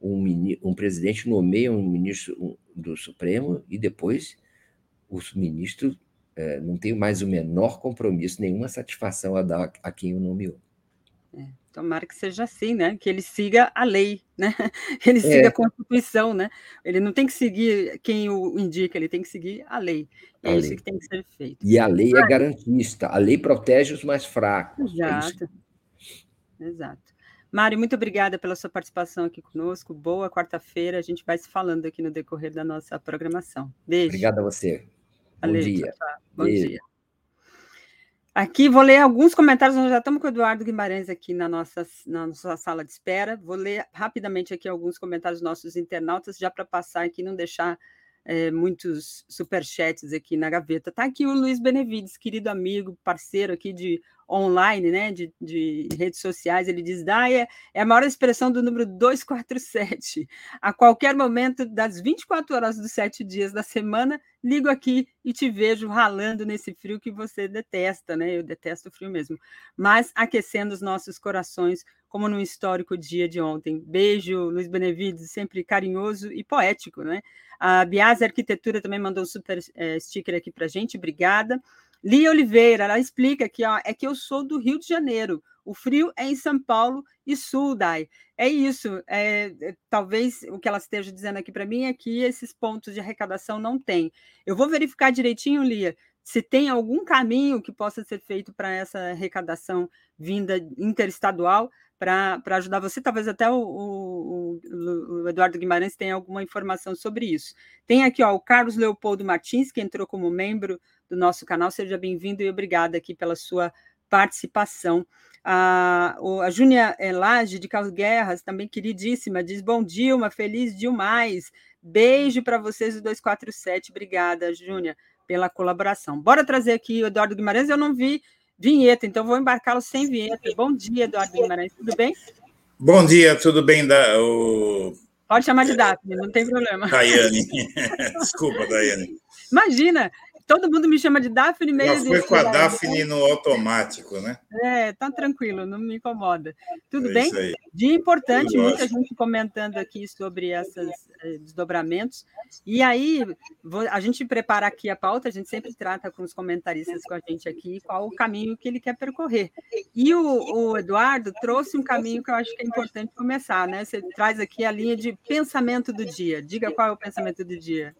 Um, um presidente nomeia um ministro do Supremo e depois o ministro é, não tem mais o menor compromisso, nenhuma satisfação a dar a quem o nomeou. É. Tomara que seja assim, né? Que ele siga a lei, né? Que ele siga é. a Constituição, né? Ele não tem que seguir quem o indica, ele tem que seguir a lei. É a isso lei. que tem que ser feito. E a lei é garantista, a lei protege os mais fracos. É Exato. Exato. Mário, muito obrigada pela sua participação aqui conosco. Boa quarta-feira. A gente vai se falando aqui no decorrer da nossa programação. Beijo. Obrigado a você. Bom dia. Tchau. Bom Beijo. dia. Aqui vou ler alguns comentários, nós já estamos com o Eduardo Guimarães aqui na nossa, na nossa sala de espera. Vou ler rapidamente aqui alguns comentários dos nossos internautas, já para passar aqui, não deixar é, muitos superchats aqui na gaveta. Está aqui o Luiz Benevides, querido amigo, parceiro aqui de online, né, de, de redes sociais, ele diz: Daia é a maior expressão do número 247. A qualquer momento das 24 horas dos sete dias da semana, ligo aqui e te vejo ralando nesse frio que você detesta, né? Eu detesto o frio mesmo, mas aquecendo os nossos corações, como no histórico dia de ontem. Beijo, Luiz Benevides, sempre carinhoso e poético, né? A Biase Arquitetura também mandou um super é, sticker aqui para gente, obrigada. Lia Oliveira, ela explica aqui, ó, é que eu sou do Rio de Janeiro, o frio é em São Paulo e Sul, Dai. É isso. É, é, talvez o que ela esteja dizendo aqui para mim é que esses pontos de arrecadação não tem. Eu vou verificar direitinho, Lia, se tem algum caminho que possa ser feito para essa arrecadação vinda interestadual para ajudar você. Talvez até o, o, o, Eduardo Guimarães tenha alguma informação sobre isso. Tem aqui ó, o Carlos Leopoldo Martins, que entrou como membro do nosso canal. Seja bem-vindo e obrigada aqui pela sua participação. A, a Júnia Elage, de Carlos Guerras, também queridíssima, diz: Bom dia, uma feliz demais. Beijo para vocês do 247. Obrigada, Júnia, pela colaboração. Bora trazer aqui o Eduardo Guimarães. Eu não vi vinheta, então vou embarcá-lo sem vinheta. Bom dia, Eduardo Guimarães. Tudo bem? Bom dia, tudo bem? Da, o... Pode chamar de Daphne, não tem problema. Daiane. Desculpa, Daiane. Imagina, Todo mundo me chama de Daphne mesmo. Já foi com a Daphne no automático, né? É, tá tranquilo, não me incomoda. Tudo é bem? Dia importante, muita gente comentando aqui sobre esses eh, desdobramentos. E aí, a gente prepara aqui a pauta, a gente sempre trata com os comentaristas com a gente aqui qual o caminho que ele quer percorrer. E o, o Eduardo trouxe um caminho que eu acho que é importante começar, né? Você traz aqui a linha de pensamento do dia. Diga qual é o pensamento do dia.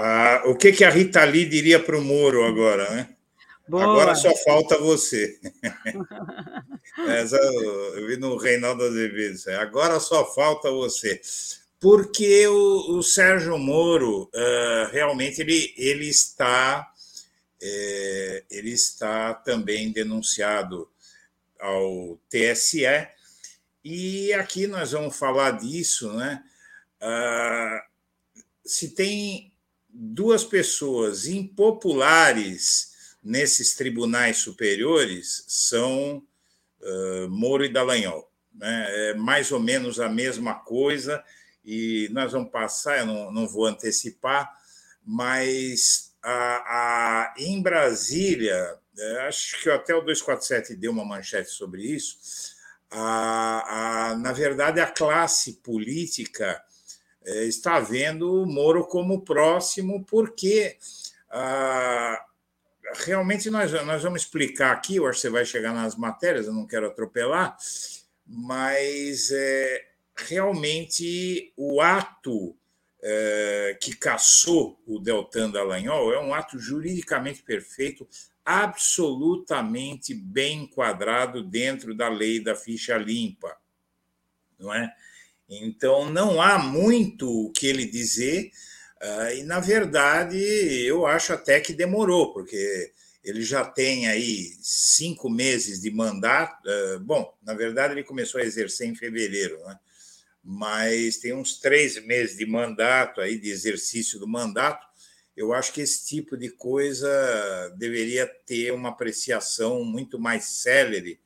Ah, o que, que a Rita Lee diria para o Moro agora, né? Boa. Agora só falta você. Essa, eu vi no Reinaldo Azevedo. Agora só falta você. porque o, o Sérgio Moro uh, realmente ele, ele está é, ele está também denunciado ao TSE e aqui nós vamos falar disso, né? Uh, se tem duas pessoas impopulares nesses tribunais superiores são uh, Moro e Dallagnol. Né? É mais ou menos a mesma coisa e nós vamos passar, eu não, não vou antecipar, mas a, a, em Brasília, é, acho que até o 247 deu uma manchete sobre isso, a, na verdade, a classe política está vendo o Moro como próximo, porque a, realmente nós, nós vamos explicar aqui, eu acho que você vai chegar nas matérias, eu não quero atropelar, mas é, realmente o ato é, que caçou o Deltan Dallagnol é um ato juridicamente perfeito, absolutamente bem enquadrado dentro da lei da ficha limpa, não é? Então não há muito o que ele dizer uh, e na verdade eu acho até que demorou porque ele já tem aí cinco meses de mandato. Uh, bom, na verdade ele começou a exercer em fevereiro, né? mas tem uns três meses de mandato aí, de exercício do mandato. Eu acho que esse tipo de coisa deveria ter uma apreciação muito mais célere,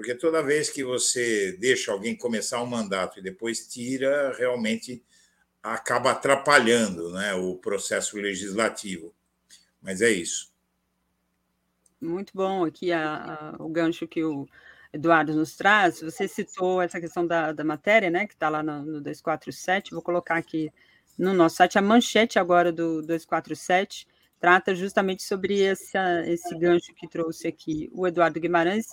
porque toda vez que você deixa alguém começar um mandato e depois tira, realmente acaba atrapalhando né, o processo legislativo. Mas é isso. Muito bom aqui a, a, o gancho que o Eduardo nos traz, você citou essa questão da, da matéria, né, que está lá no, no 247, vou colocar aqui no nosso site, a manchete agora do 247 trata justamente sobre esse, esse gancho que trouxe aqui o Eduardo Guimarães,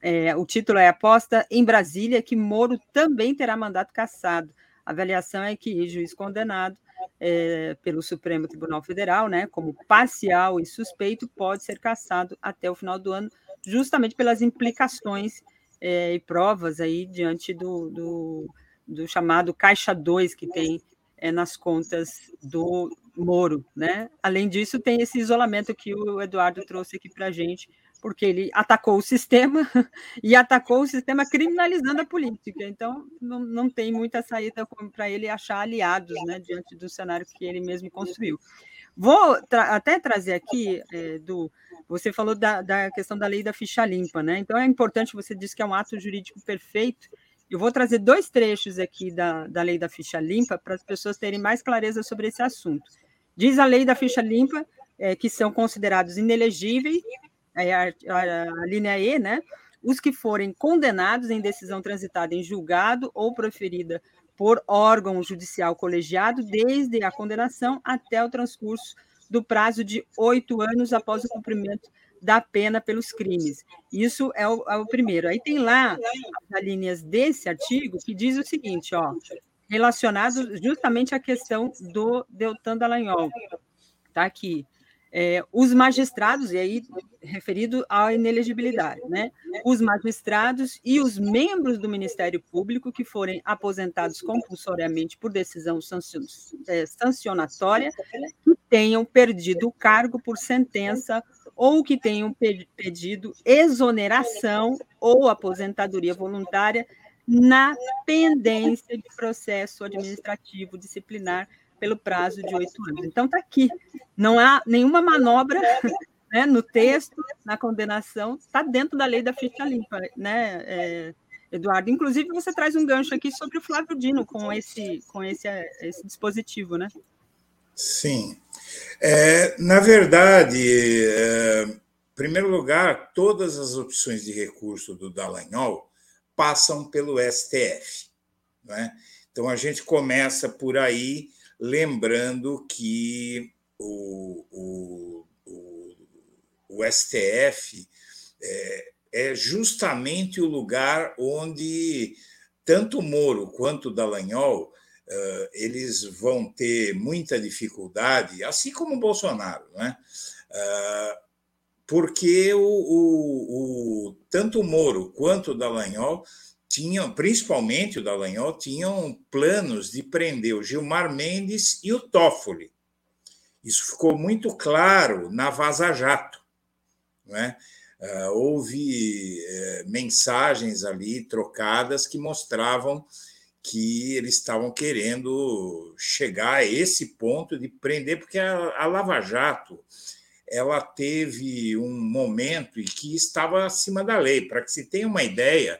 é, o título é Aposta em Brasília que Moro também terá mandato cassado. A avaliação é que juiz condenado é, pelo Supremo Tribunal Federal, né, como parcial e suspeito, pode ser cassado até o final do ano, justamente pelas implicações é, e provas aí diante do, do, do, chamado Caixa 2 que tem é, nas contas do Moro. Né? Além disso, tem esse isolamento que o Eduardo trouxe aqui para a gente, porque ele atacou o sistema e atacou o sistema criminalizando a política. Então, não, não tem muita saída para ele achar aliados né, diante do cenário que ele mesmo construiu. Vou tra até trazer aqui, é, do, você falou da, da, questão da lei da ficha limpa, né? Então é importante, você disse que é um ato jurídico perfeito. Eu vou trazer dois trechos aqui da, da lei da ficha limpa para as pessoas terem mais clareza sobre esse assunto. Diz a lei da ficha limpa é, que são considerados inelegíveis, a, a, linha E, né? Os que forem condenados em decisão transitada em julgado ou proferida por órgão judicial colegiado desde a condenação até o transcurso do prazo de oito anos após o cumprimento da pena pelos crimes. Isso é o, é o, primeiro. Aí tem lá as linhas desse artigo que diz o seguinte, ó, relacionado justamente à questão do Deltan Dallagnol. Tá aqui é, os magistrados, e aí referido à inelegibilidade, né? Os magistrados e os membros do Ministério Público que forem aposentados compulsoriamente por decisão é, sancionatória, que tenham perdido o cargo por sentença ou que tenham pedido exoneração ou aposentadoria voluntária na pendência de processo administrativo disciplinar pelo prazo de oito anos. Então, está aqui. Não há nenhuma manobra né, no texto, na condenação, está dentro da lei da ficha limpa, né, é, Eduardo? Inclusive, você traz um gancho aqui sobre o Flávio Dino com esse, com esse, esse dispositivo, né? Sim. É, na verdade, é, em primeiro lugar, todas as opções de recurso do Dallagnol passam pelo STF. Né? Então, a gente começa por aí lembrando que o, o, o, o STF é, é, justamente o lugar onde tanto Moro quanto Dallagnol uh, eles vão ter muita dificuldade, assim como o Bolsonaro, né? Uh, porque o, o, o, tanto Moro quanto o Dallagnol tinham, principalmente o Dallagnol, tinham planos de prender o Gilmar Mendes e o Toffoli. Isso ficou muito claro na Vaza Jato. Né? Uh, houve uh, mensagens ali trocadas que mostravam que eles estavam querendo chegar a esse ponto de prender, porque a, a Lava Jato ela teve um momento em que estava acima da lei. Para que se tenha uma ideia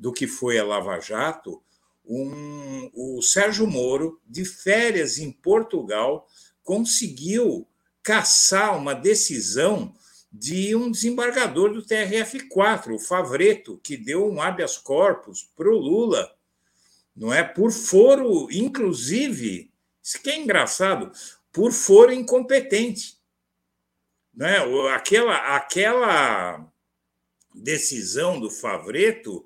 do que foi a Lava Jato, um, o Sérgio Moro, de férias em Portugal, conseguiu caçar uma decisão de um desembargador do TRF4, o Favreto, que deu um habeas corpus para o Lula não é? Por foro, inclusive, isso que é engraçado, por foro incompetente. Não é? aquela, aquela decisão do Favreto,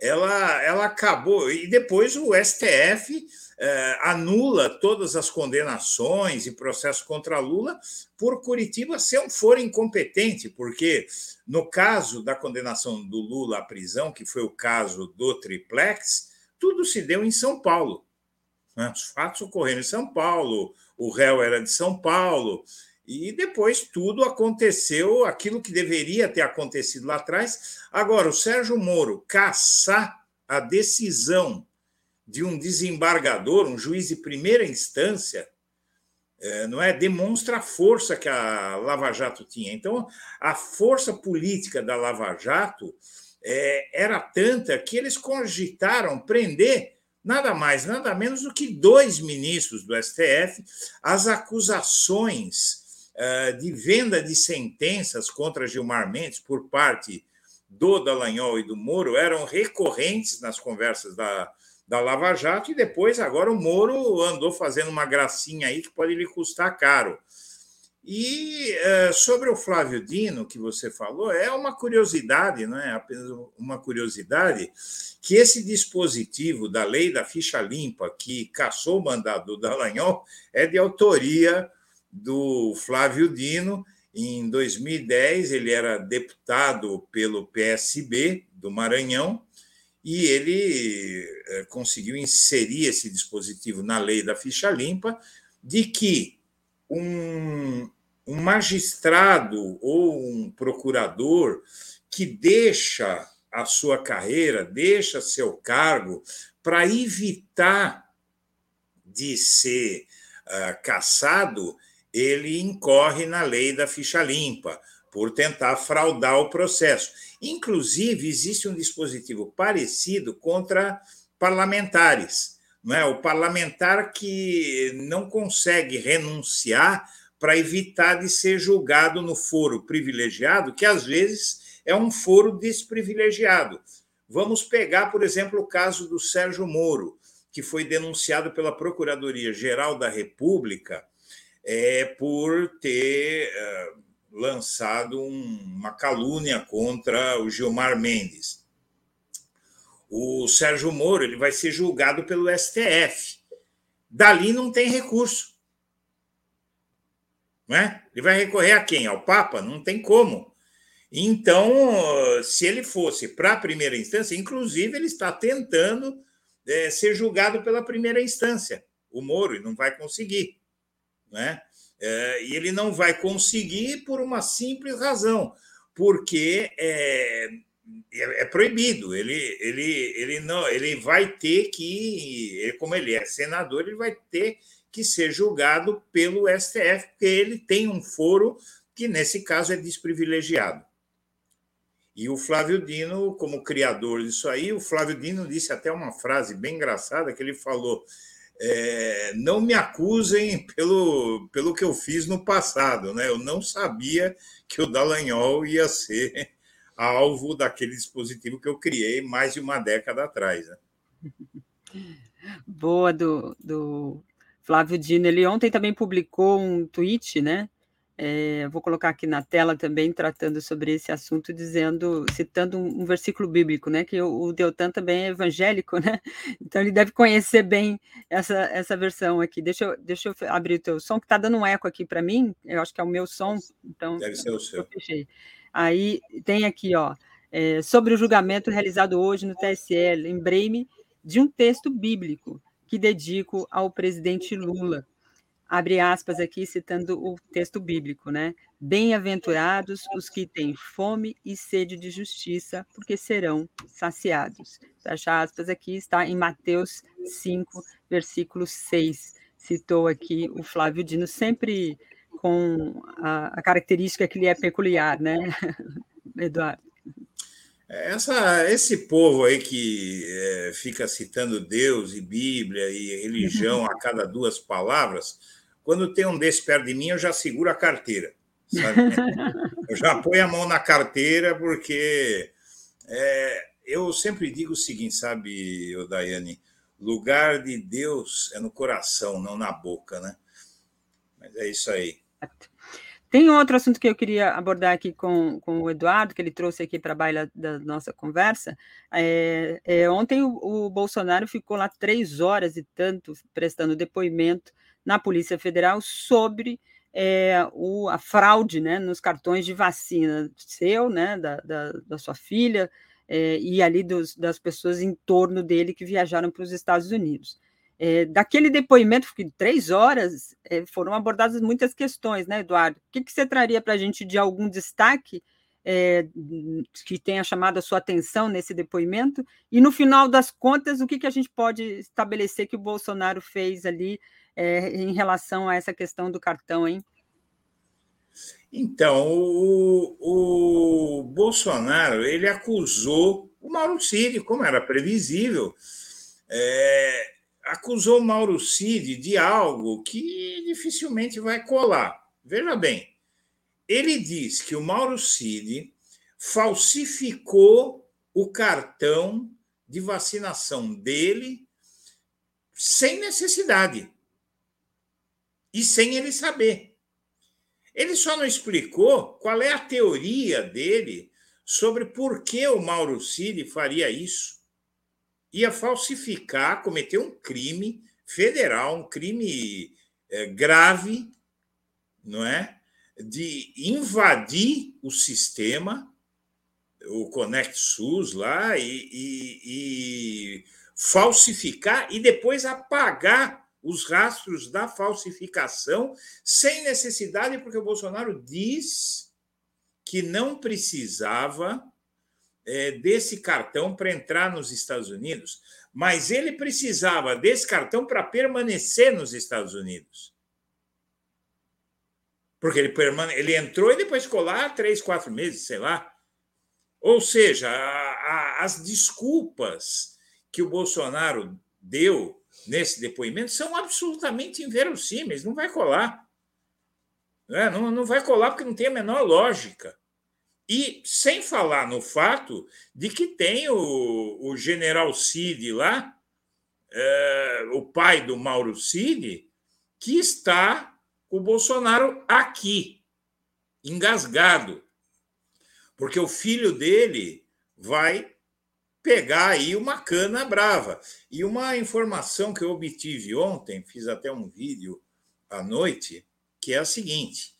ela, ela acabou. E depois o STF eh, anula todas as condenações e processos contra Lula por Curitiba ser um foro incompetente, porque no caso da condenação do Lula à prisão, que foi o caso do triplex, tudo se deu em São Paulo. Né? Os fatos ocorreram em São Paulo, o réu era de São Paulo, e depois tudo aconteceu, aquilo que deveria ter acontecido lá atrás. Agora, o Sérgio Moro caçar a decisão de um desembargador, um juiz de primeira instância, é, não é demonstra a força que a Lava Jato tinha. Então, a força política da Lava Jato é, era tanta que eles cogitaram prender nada mais, nada menos do que dois ministros do STF. As acusações de venda de sentenças contra Gilmar Mendes por parte do Dallagnol e do Moro eram recorrentes nas conversas da, da Lava Jato, e depois, agora, o Moro andou fazendo uma gracinha aí que pode lhe custar caro. E uh, sobre o Flávio Dino, que você falou, é uma curiosidade, não é apenas uma curiosidade, que esse dispositivo da lei da ficha limpa, que caçou o mandado do Dallagnol, é de autoria do Flávio Dino. Em 2010, ele era deputado pelo PSB do Maranhão e ele uh, conseguiu inserir esse dispositivo na lei da ficha limpa, de que um, um magistrado ou um procurador que deixa a sua carreira, deixa seu cargo para evitar de ser uh, caçado, ele incorre na lei da ficha limpa por tentar fraudar o processo. Inclusive, existe um dispositivo parecido contra parlamentares. Não é? O parlamentar que não consegue renunciar para evitar de ser julgado no foro privilegiado, que às vezes é um foro desprivilegiado. Vamos pegar, por exemplo, o caso do Sérgio Moro, que foi denunciado pela Procuradoria-Geral da República é, por ter é, lançado um, uma calúnia contra o Gilmar Mendes. O Sérgio Moro ele vai ser julgado pelo STF. Dali não tem recurso. Né? Ele vai recorrer a quem? Ao Papa? Não tem como. Então, se ele fosse para a primeira instância, inclusive ele está tentando é, ser julgado pela primeira instância, o Moro, e não vai conseguir. Né? É, e ele não vai conseguir por uma simples razão, porque é, é, é proibido. Ele, ele, ele, não, ele vai ter que, como ele é senador, ele vai ter que ser julgado pelo STF, porque ele tem um foro que, nesse caso, é desprivilegiado. E o Flávio Dino, como criador disso aí, o Flávio Dino disse até uma frase bem engraçada que ele falou: é, não me acusem pelo, pelo que eu fiz no passado, né? Eu não sabia que o Dallagnol ia ser alvo daquele dispositivo que eu criei mais de uma década atrás. Né? Boa do, do Flávio Dino, ele ontem também publicou um tweet, né? É, vou colocar aqui na tela também, tratando sobre esse assunto, dizendo, citando um, um versículo bíblico, né? Que o, o, Deltan também é evangélico, né? Então ele deve conhecer bem essa, essa versão aqui. Deixa eu, deixa eu abrir o teu som, que está dando um eco aqui para mim, eu acho que é o meu som, então. Deve ser o seu. Aí tem aqui, ó. é, sobre o julgamento realizado hoje no TSE. Lembrei-me de um texto bíblico que dedico ao presidente Lula. Abre aspas aqui, citando o texto bíblico, né? Bem-aventurados os que têm fome e sede de justiça, porque serão saciados. Fecha aspas aqui, está em Mateus 5, versículo 6. Citou aqui o Flávio Dino, sempre com a, a característica que lhe é peculiar, né, Eduardo? Essa, esse povo aí que é, fica citando Deus e Bíblia e religião a cada duas palavras, quando tem um desse perto de mim, eu já seguro a carteira. Sabe? Eu já ponho a mão na carteira, porque é, eu sempre digo o seguinte, sabe, Daiane? Lugar de Deus é no coração, não na boca, né? Mas é isso aí. Tem outro assunto que eu queria abordar aqui com, com o Eduardo, que ele trouxe aqui para a baila da nossa conversa. É, é, ontem o, o, Bolsonaro ficou lá três horas e tanto prestando depoimento na Polícia Federal sobre é, o, a fraude né, nos cartões de vacina seu, né, da, da, da sua filha, é, e ali dos, das pessoas em torno dele que viajaram para os Estados Unidos. É, daquele depoimento, de três horas, é, foram abordadas muitas questões, né, Eduardo? O que, que você traria para a gente de algum destaque é, que tenha chamado a sua atenção nesse depoimento? E, no final das contas, o que, que a gente pode estabelecer que o Bolsonaro fez ali em relação a essa questão do cartão, hein? Então, o, o Bolsonaro ele acusou o Mauro Cid, como era previsível, é, acusou Mauro Cid de algo que dificilmente vai colar. Veja bem, ele diz que o Mauro Cid falsificou o cartão de vacinação dele sem necessidade e sem ele saber. Ele só não explicou qual é a teoria dele sobre por que o Mauro Cid faria isso ia falsificar, cometer um crime federal, um crime é, grave, não é? De invadir o sistema, o Conect SUS lá, e, e, e falsificar e depois apagar os rastros da falsificação sem necessidade, porque o Bolsonaro diz que não precisava é, desse cartão para entrar nos Estados Unidos, mas ele precisava desse cartão para permanecer nos Estados Unidos. Porque ele, permane... ele entrou e depois ficou lá três, quatro meses, sei lá. Ou seja, a, a, as desculpas que o Bolsonaro deu nesse depoimento são absolutamente inverossímeis, não vai colar. Não, é? não, não vai colar porque não tem a menor lógica. E sem falar no fato de que tem o, o general Cid lá, é, o pai do Mauro Cid, que está o Bolsonaro aqui, engasgado. Porque o filho dele vai pegar aí uma cana brava. E uma informação que eu obtive ontem, fiz até um vídeo à noite, que é a seguinte: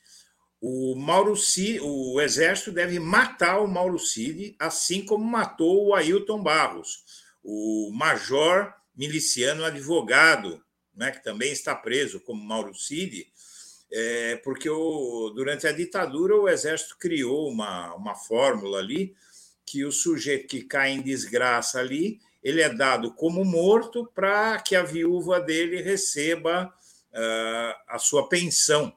o Mauro Cid, o exército deve matar o Mauro Cid, assim como matou o Ailton Barros, o major miliciano advogado, né, que também está preso como Mauro Cid, é, porque o, durante a ditadura o exército criou uma, uma fórmula ali que o sujeito que cai em desgraça ali, ele é dado como morto para que a viúva dele receba uh, a sua pensão.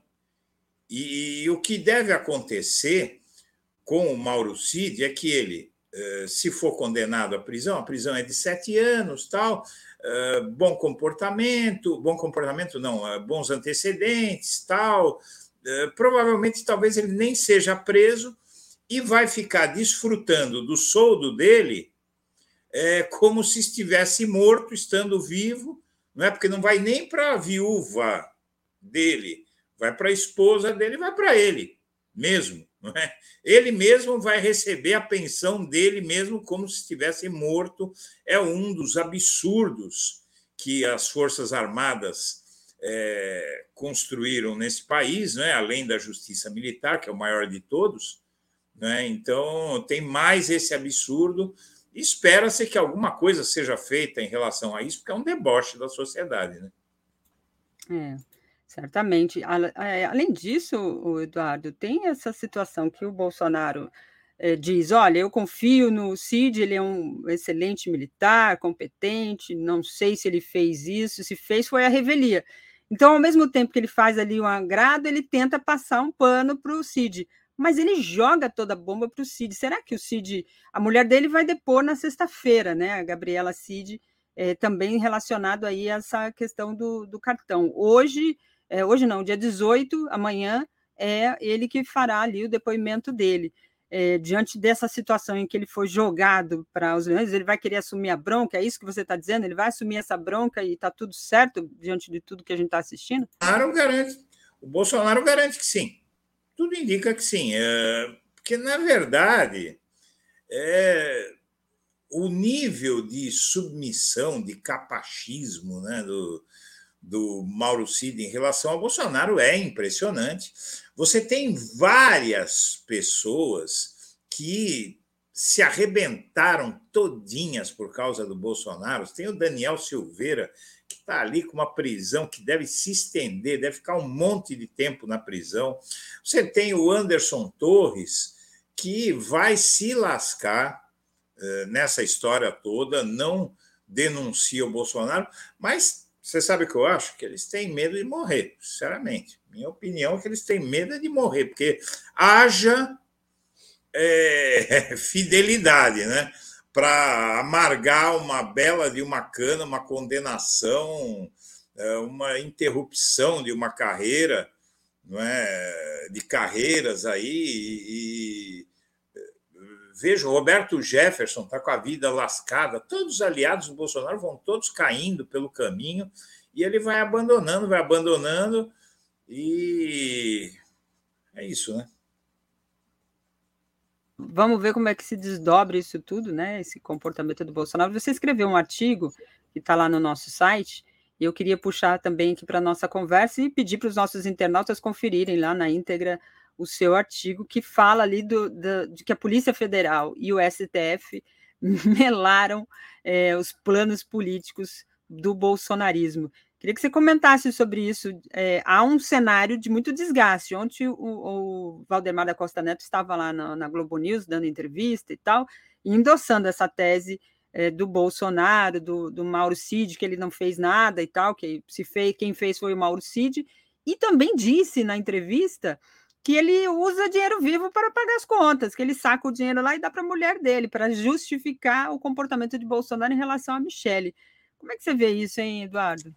E, o que deve acontecer com o Mauro Cid é que ele, eh, se for condenado à prisão, a prisão é de sete anos, tal, bom comportamento, bom comportamento não, eh, bons antecedentes, tal, provavelmente talvez ele nem seja preso e vai ficar desfrutando do soldo dele é, como se estivesse morto, estando vivo, não é? Porque não vai nem para a viúva dele, vai para a esposa dele, vai para ele mesmo. É? Ele mesmo vai receber a pensão dele mesmo como se estivesse morto. É um dos absurdos que as Forças Armadas é, construíram nesse país, né? além da justiça militar, que é o maior de todos. Né? Então, tem mais esse absurdo. Espera-se que alguma coisa seja feita em relação a isso, porque é um deboche da sociedade. Né? É, certamente. É, além disso, Eduardo, tem essa situação que o Bolsonaro é, diz: olha, eu confio no Cid, ele é um excelente militar, competente, não sei se ele fez isso, se fez foi a revelia. Então, ao mesmo tempo que ele faz ali um agrado, ele tenta passar um pano para o Cid mas ele joga toda a bomba para o Cid. Será que o Cid, a mulher dele vai depor na sexta-feira, né? A Gabriela Cid, é, também relacionado aí a essa questão do, do cartão. Hoje, é, hoje não, dia 18, amanhã, é ele que fará ali o depoimento dele. É, diante dessa situação em que ele foi jogado para os leões, ele vai querer assumir a bronca, é isso que você está dizendo? Ele vai assumir essa bronca e está tudo certo diante de tudo que a gente está assistindo? Garante. O Bolsonaro garante que sim. Tudo indica que sim, é, porque, na verdade, é, o nível de submissão, de capachismo né, do, do Mauro Cid em relação ao Bolsonaro é impressionante. Você tem várias pessoas que se arrebentaram todinhas por causa do Bolsonaro. Tem o Daniel Silveira, que está ali com uma prisão que deve se estender, deve ficar um monte de tempo na prisão. Você tem o Anderson Torres, que vai se lascar eh, nessa história toda, não denuncia o Bolsonaro, mas você sabe o que eu acho? Que eles têm medo de morrer, sinceramente. Minha opinião é que eles têm medo de morrer, porque haja é, fidelidade, né? para amargar uma bela de uma cana, uma condenação, é, uma interrupção de uma carreira, não é? de carreiras aí. E, veja, o Roberto Jefferson está com a vida lascada, todos os aliados do Bolsonaro vão todos caindo pelo caminho e ele vai abandonando, vai abandonando, e é isso, né? Vamos ver como é que se desdobra isso tudo, né? Esse comportamento do Bolsonaro. Você escreveu um artigo que está lá no nosso site, e eu queria puxar também aqui para a nossa conversa e pedir para os nossos internautas conferirem lá na íntegra o seu artigo, que fala ali do, do de que a Polícia Federal e o STF melaram é, os planos políticos do bolsonarismo. Queria que você comentasse sobre isso. É, há um cenário de muito desgaste. Ontem o, o Valdemar da Costa Neto estava lá na, na, Globo News dando entrevista e tal, endossando essa tese é, do Bolsonaro, do, do Mauro Cid, que ele não fez nada e tal, que se fez, quem fez foi o Mauro Cid, e também disse na entrevista que ele usa dinheiro vivo para pagar as contas, que ele saca o dinheiro lá e dá para a mulher dele, para justificar o comportamento de Bolsonaro em relação a Michele. Como é que você vê isso, hein, Eduardo?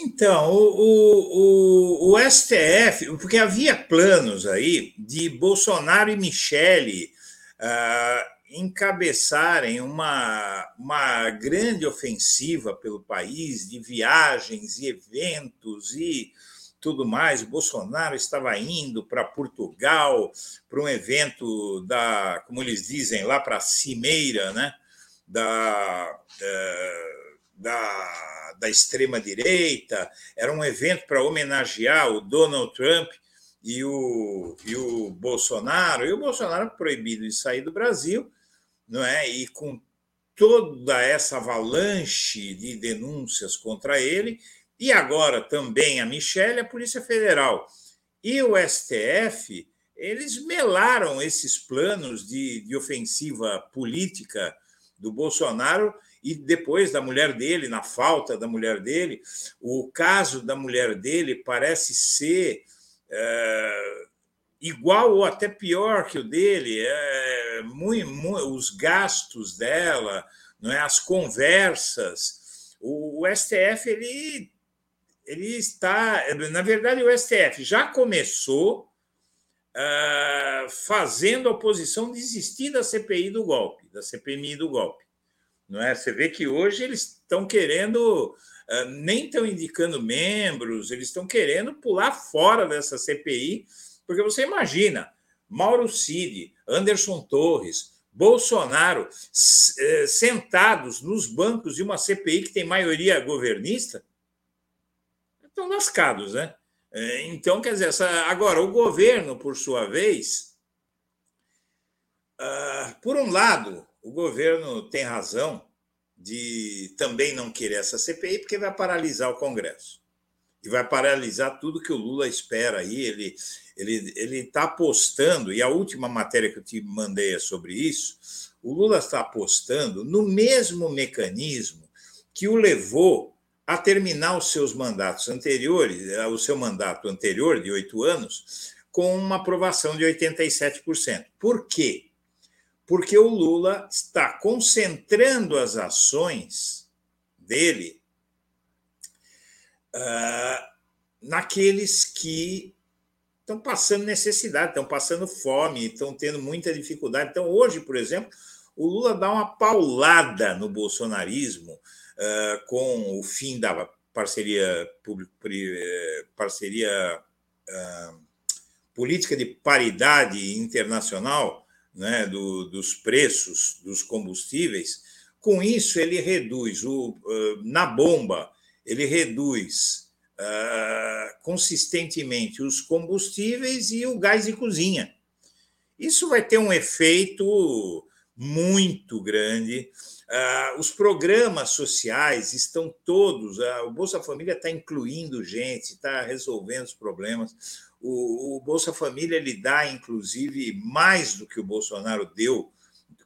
Então, o, o, o, STF, porque havia planos aí de Bolsonaro e Michele uh, encabeçarem uma, uma grande ofensiva pelo país de viagens e eventos e tudo mais. O Bolsonaro estava indo para Portugal para um evento da, como eles dizem, lá para a Cimeira, né? Da, uh, da da extrema-direita, era um evento para homenagear o Donald Trump e o, e o Bolsonaro, e o Bolsonaro proibido de sair do Brasil, não é? E com toda essa avalanche de denúncias contra ele, e agora também a Michelle, a Polícia Federal e o STF, eles melaram esses planos de, de ofensiva política do Bolsonaro e depois da mulher dele, na falta da mulher dele, o caso da mulher dele parece ser é, igual ou até pior que o dele. É, muito, muito, os gastos dela, não é, as conversas. O, o STF ele, ele está, na verdade, o STF já começou uh, fazendo a oposição desistir da CPI do golpe, da CPMI do golpe. Não é? Você vê que hoje eles estão querendo, ah, nem estão indicando membros, eles estão querendo pular fora dessa CPI, porque você imagina, Mauro Cid, Anderson Torres, Bolsonaro eh, sentados nos bancos de uma CPI que tem maioria governista, estão lascados, né? Eh, então, quer dizer, essa... agora, o governo, por sua vez, por um lado, o governo tem razão de também não querer essa CPI, porque vai paralisar o Congresso. E vai paralisar tudo que o Lula espera aí. Ele ele ele está apostando, e a última matéria que eu te mandei é sobre isso. O Lula está apostando no mesmo mecanismo que o levou a terminar os seus mandatos anteriores, o seu mandato anterior de oito anos, com uma aprovação de 87%. Por quê? Porque o Lula está concentrando as ações dele uh, naqueles que estão passando necessidade, estão passando fome, estão tendo muita dificuldade. Então, hoje, por exemplo, o Lula dá uma paulada no bolsonarismo com o fim da parceria público eh, parceria uh, política de paridade internacional né, do, dos preços dos combustíveis, com isso ele reduz o, na bomba, ele reduz uh, consistentemente os combustíveis e o gás de cozinha. Isso vai ter um efeito muito grande. Uh, os programas sociais estão todos, o Bolsa Família está incluindo gente, está resolvendo os problemas. O, Bolsa Família ele dá, inclusive, mais do que o Bolsonaro deu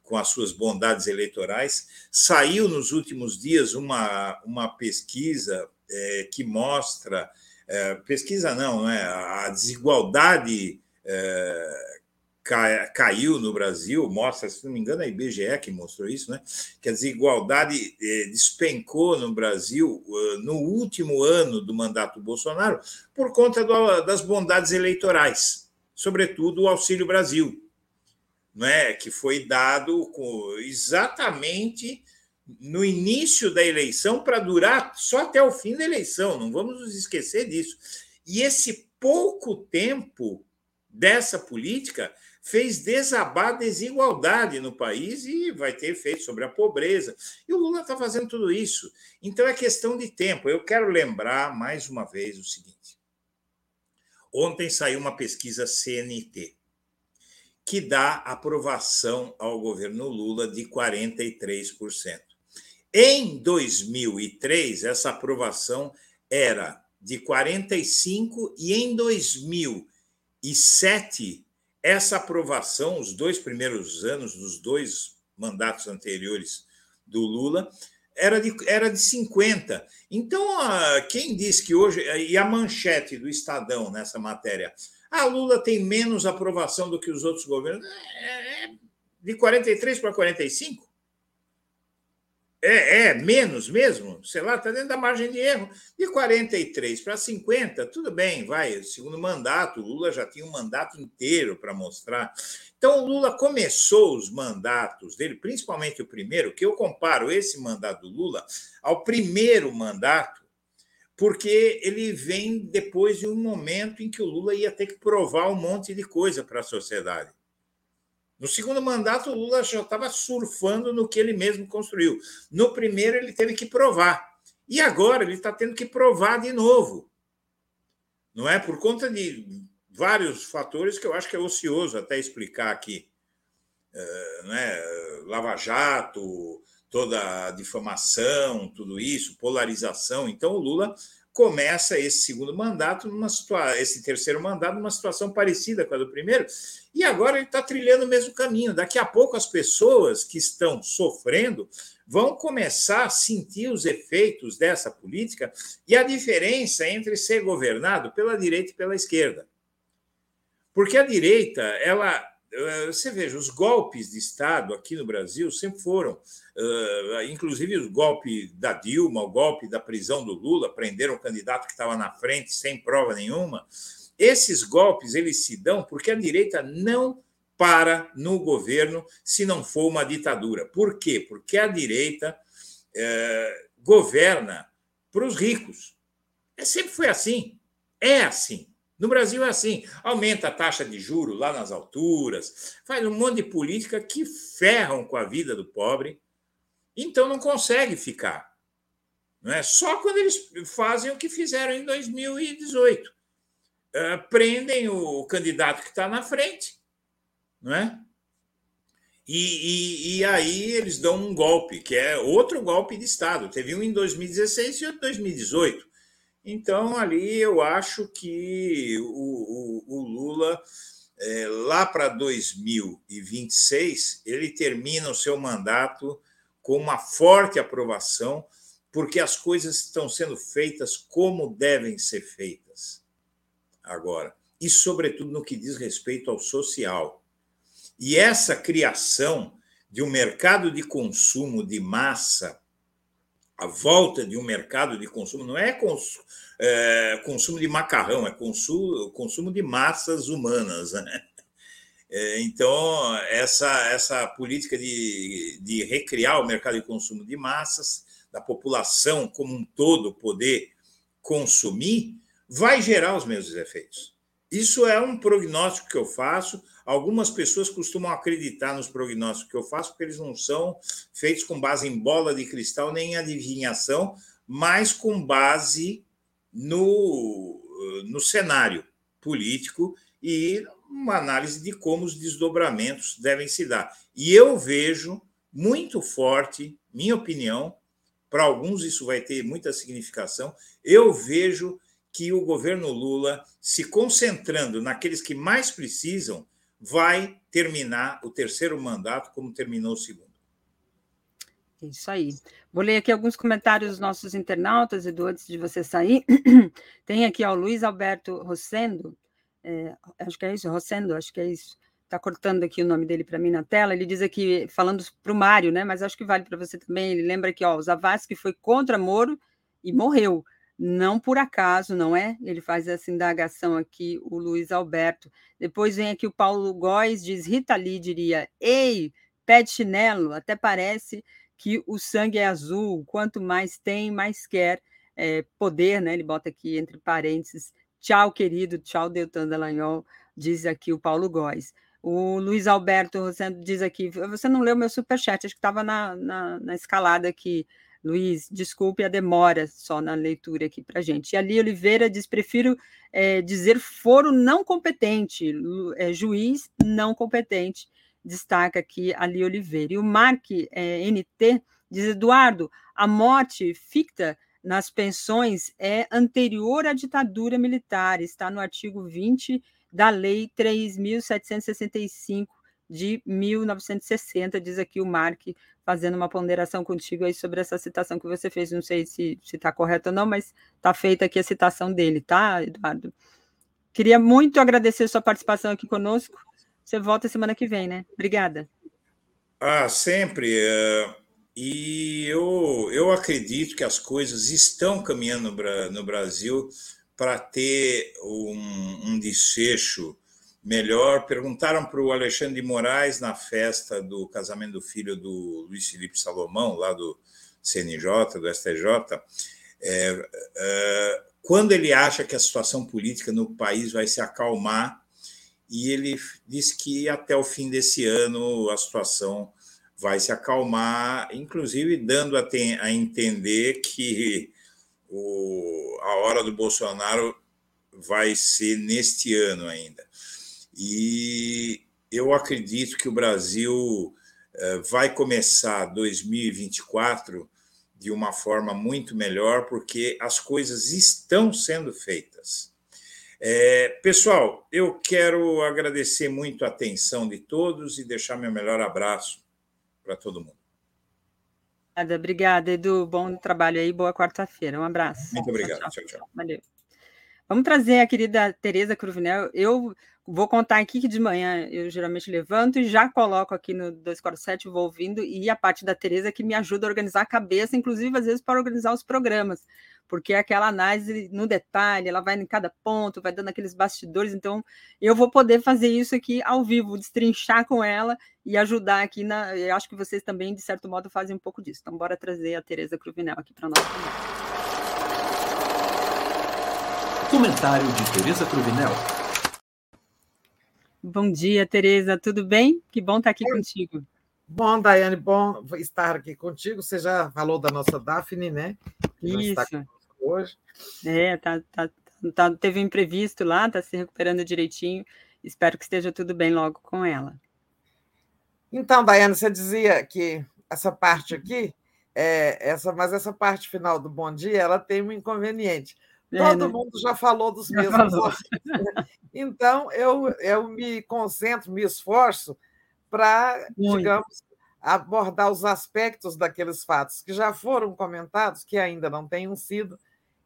com as suas bondades eleitorais. Saiu nos últimos dias uma, uma pesquisa é, que mostra é, pesquisa não, é a desigualdade é, caiu no Brasil, mostra, se não me engano, a IBGE que mostrou isso, né? que a desigualdade eh, despencou no Brasil eh, no último ano do mandato do Bolsonaro por conta das bondades eleitorais, sobretudo o Auxílio Brasil, né? que foi dado exatamente no início da eleição para durar só até o fim da eleição, não vamos nos esquecer disso. E esse pouco tempo dessa política fez desabar a desigualdade no país e vai ter efeito sobre a pobreza. E o Lula está fazendo tudo isso. Então é questão de tempo. Eu quero lembrar mais uma vez o seguinte: ontem saiu uma pesquisa CNT que dá aprovação ao governo Lula de 43%. Em 2003, essa aprovação era de 45 e em 2007 essa aprovação, os dois primeiros anos dos dois mandatos anteriores do Lula, era de, era de 50. Então, quem diz que hoje. E a manchete do Estadão nessa matéria. A Lula tem menos aprovação do que os outros governos. É, é de 43 para 45? É, é, menos mesmo, sei lá, está dentro da margem de erro. De 43 para 50, tudo bem, vai. Segundo mandato, o Lula já tinha um mandato inteiro para mostrar. Então, o Lula começou os mandatos dele, principalmente o primeiro, que eu comparo esse mandato do Lula ao primeiro mandato, porque ele vem depois de um momento em que o Lula ia ter que provar um monte de coisa para a sociedade. No segundo mandato, o Lula já estava surfando no que ele mesmo construiu. No primeiro, ele teve que provar. E agora ele está tendo que provar de novo. Não é? Por conta de vários fatores que eu acho que é ocioso até explicar aqui. Né? Lava Jato, toda a difamação, tudo isso, polarização. Então, o Lula começa esse segundo mandato, numa esse terceiro mandato, numa situação parecida com a do primeiro, e agora ele está trilhando o mesmo caminho. Daqui a pouco as pessoas que estão sofrendo vão começar a sentir os efeitos dessa política e a diferença entre ser governado pela direita e pela esquerda. Porque a direita, ela você veja, os golpes de Estado aqui no Brasil sempre foram, eh, inclusive o golpe da Dilma, o golpe da prisão do Lula, prenderam o candidato que estava na frente sem prova nenhuma. Esses golpes eles se dão porque a direita não para no governo se não for uma ditadura. Por quê? Porque a direita é, governa para os ricos. É, sempre foi assim. É assim. No Brasil é assim: aumenta a taxa de juro lá nas alturas, faz um monte de política que ferram com a vida do pobre, então não consegue ficar. Não é só quando eles fazem o que fizeram em 2018. Uh, eh, prendem o candidato que está na frente, não é? E, e, e, aí eles dão um golpe, que é outro golpe de Estado. Teve um em 2016 e outro em 2018. Então, ali eu acho que o, o, o Lula, é, lá para 2026, ele termina o seu mandato com uma forte aprovação, porque as coisas estão sendo feitas como devem ser feitas agora. E, sobretudo, no que diz respeito ao social e essa criação de um mercado de consumo de massa, a volta de um mercado de consumo, não é, cons, é consumo de macarrão, é consumo, consumo de massas humanas. Né? É, então, essa, essa política de, de recriar o mercado de consumo de massas, da população como um todo poder consumir, vai gerar os mesmos efeitos. Isso é um prognóstico que eu faço Algumas pessoas costumam acreditar nos prognósticos que eu faço, porque eles não são feitos com base em bola de cristal nem em adivinhação, mas com base no, no cenário político e uma análise de como os desdobramentos devem se dar. E eu vejo muito forte, minha opinião, para alguns isso vai ter muita significação, eu vejo que o governo Lula, se concentrando naqueles que mais precisam, vai terminar o terceiro mandato como terminou o segundo. Isso aí. Vou ler aqui alguns comentários dos nossos internautas, Edu, antes de você sair. Tem aqui o Luiz Alberto Rossendo, é, acho que é isso, Rossendo, acho que é isso. Está cortando aqui o nome dele para mim na tela. Ele diz aqui, falando para o Mário, né? Mas acho que vale para você também. Ele lembra que ó, o Zavascki foi contra Moro e morreu não por acaso, não é? Ele faz essa indagação aqui, o Luiz Alberto. Depois vem aqui o Paulo Góes, diz: Rita Lee diria, ei, pé de chinelo, até parece que o sangue é azul, quanto mais tem, mais quer é, poder, né? Ele bota aqui entre parênteses, tchau, querido, tchau, Deltan Dallagnol, diz aqui o Paulo Góes. O Luiz Alberto diz aqui, você não leu meu superchat, acho que estava na, na, na escalada aqui, Luiz, desculpe a demora só na leitura aqui para gente. E Ali Oliveira diz: prefiro é, dizer foro não competente, é, juiz não competente. Destaca aqui Ali Oliveira. E o Mark é, NT diz: Eduardo, a morte ficta nas pensões é anterior à ditadura militar, está no artigo 20 da Lei 3.765 de 1960, diz aqui o Mark fazendo uma ponderação contigo aí sobre essa citação que você fez. Não sei se está correto ou não, mas está feita aqui a citação dele, tá, Eduardo? Queria muito agradecer sua participação aqui conosco. Você volta semana que vem, né? Obrigada. Ah, sempre. Eh, e eu, eu acredito que as coisas estão caminhando no Brasil para ter um, um desfecho melhor. Perguntaram para o Alexandre de Moraes na festa do casamento do filho do Luiz Felipe Salomão, lá do CNJ, do STJ, é, é, quando ele acha que a situação política no país vai se acalmar, e ele disse que até o fim desse ano a situação vai se acalmar, inclusive dando a, ten, a entender que o, a hora do Bolsonaro vai ser neste ano ainda. E eu acredito que o Brasil eh, vai começar 2024 de uma forma muito melhor, porque as coisas estão sendo feitas. É, pessoal, eu quero agradecer muito a atenção de todos e deixar meu melhor abraço para todo mundo. Obrigada, obrigada, Edu. Bom trabalho aí, boa quarta-feira. Um abraço. Muito obrigado. Tchau, tchau. tchau. Valeu. Vamos trazer a querida Tereza Cruvinel. Eu vou contar aqui que de manhã eu geralmente levanto e já coloco aqui no 247, vou ouvindo, e a parte da Tereza que me ajuda a organizar a cabeça, inclusive às vezes para organizar os programas, porque é aquela análise no detalhe, ela vai em cada ponto, vai dando aqueles bastidores, então eu vou poder fazer isso aqui ao vivo, destrinchar com ela e ajudar aqui na. Eu acho que vocês também, de certo modo, fazem um pouco disso. Então, bora trazer a Tereza Cruvinel aqui para nós. Comentário de Tereza Cruvinel. Bom dia, Tereza, tudo bem? Que bom estar aqui contigo. Bom, Daiane, bom estar aqui contigo. Você já falou da nossa Daphne, né? Que Isso. hoje. É, tá, tá, tá, teve um imprevisto lá, está se recuperando direitinho. Espero que esteja tudo bem logo com ela. Então, Daiane, você dizia que essa parte aqui, é, essa, mas essa parte final do bom dia, ela tem um inconveniente. É, Todo né? mundo já falou dos já mesmos falou. Então, eu, eu me concentro, me esforço para, digamos, abordar os aspectos daqueles fatos que já foram comentados, que ainda não tenham sido,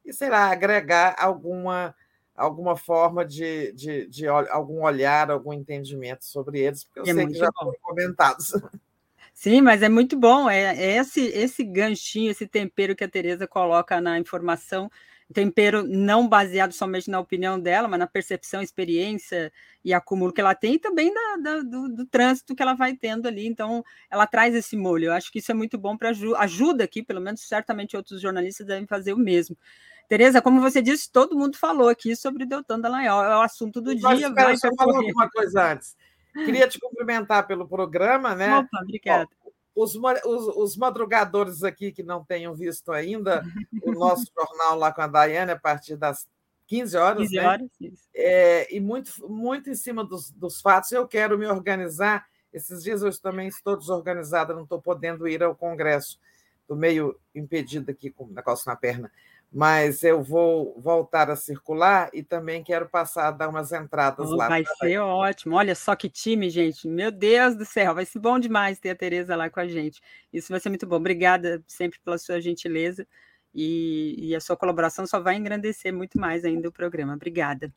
e, sei lá, agregar alguma, alguma forma de, de, de algum olhar, algum entendimento sobre eles, porque eu é sei que já bom. foram comentados. Sim, mas é muito bom. É, é, esse, esse ganchinho, esse tempero que a Tereza coloca na informação tempero não baseado somente na opinião dela, mas na percepção, experiência e acúmulo que ela tem, e também da, da, do, do, trânsito que ela vai tendo ali. Então, ela traz esse molho. Eu acho que isso é muito bom para ajuda aqui, pelo menos certamente outros jornalistas devem fazer o mesmo. Tereza, como você disse, todo mundo falou aqui sobre o Deltan Dallagnol, é o assunto do Mas, dia. Espera, só falar uma coisa antes. Queria te cumprimentar pelo programa, né? Opa, obrigada os, os, os, madrugadores aqui que não tenham visto ainda o nosso jornal lá com a Daiane a partir das 15 horas, 15 horas né? É, e muito, muito em cima dos, dos fatos, eu quero me organizar. Esses dias eu também estou desorganizada, não estou podendo ir ao Congresso. Estou meio impedida aqui com o negócio na perna mas eu vou voltar a circular e também quero passar a dar umas entradas oh, lá. Vai ser ótimo. Olha só que time, gente. Meu Deus do céu, vai ser bom demais ter a Tereza lá com a gente. Isso vai ser muito bom. Obrigada sempre pela sua gentileza e, e a sua colaboração só vai engrandecer muito mais ainda o programa. Obrigada.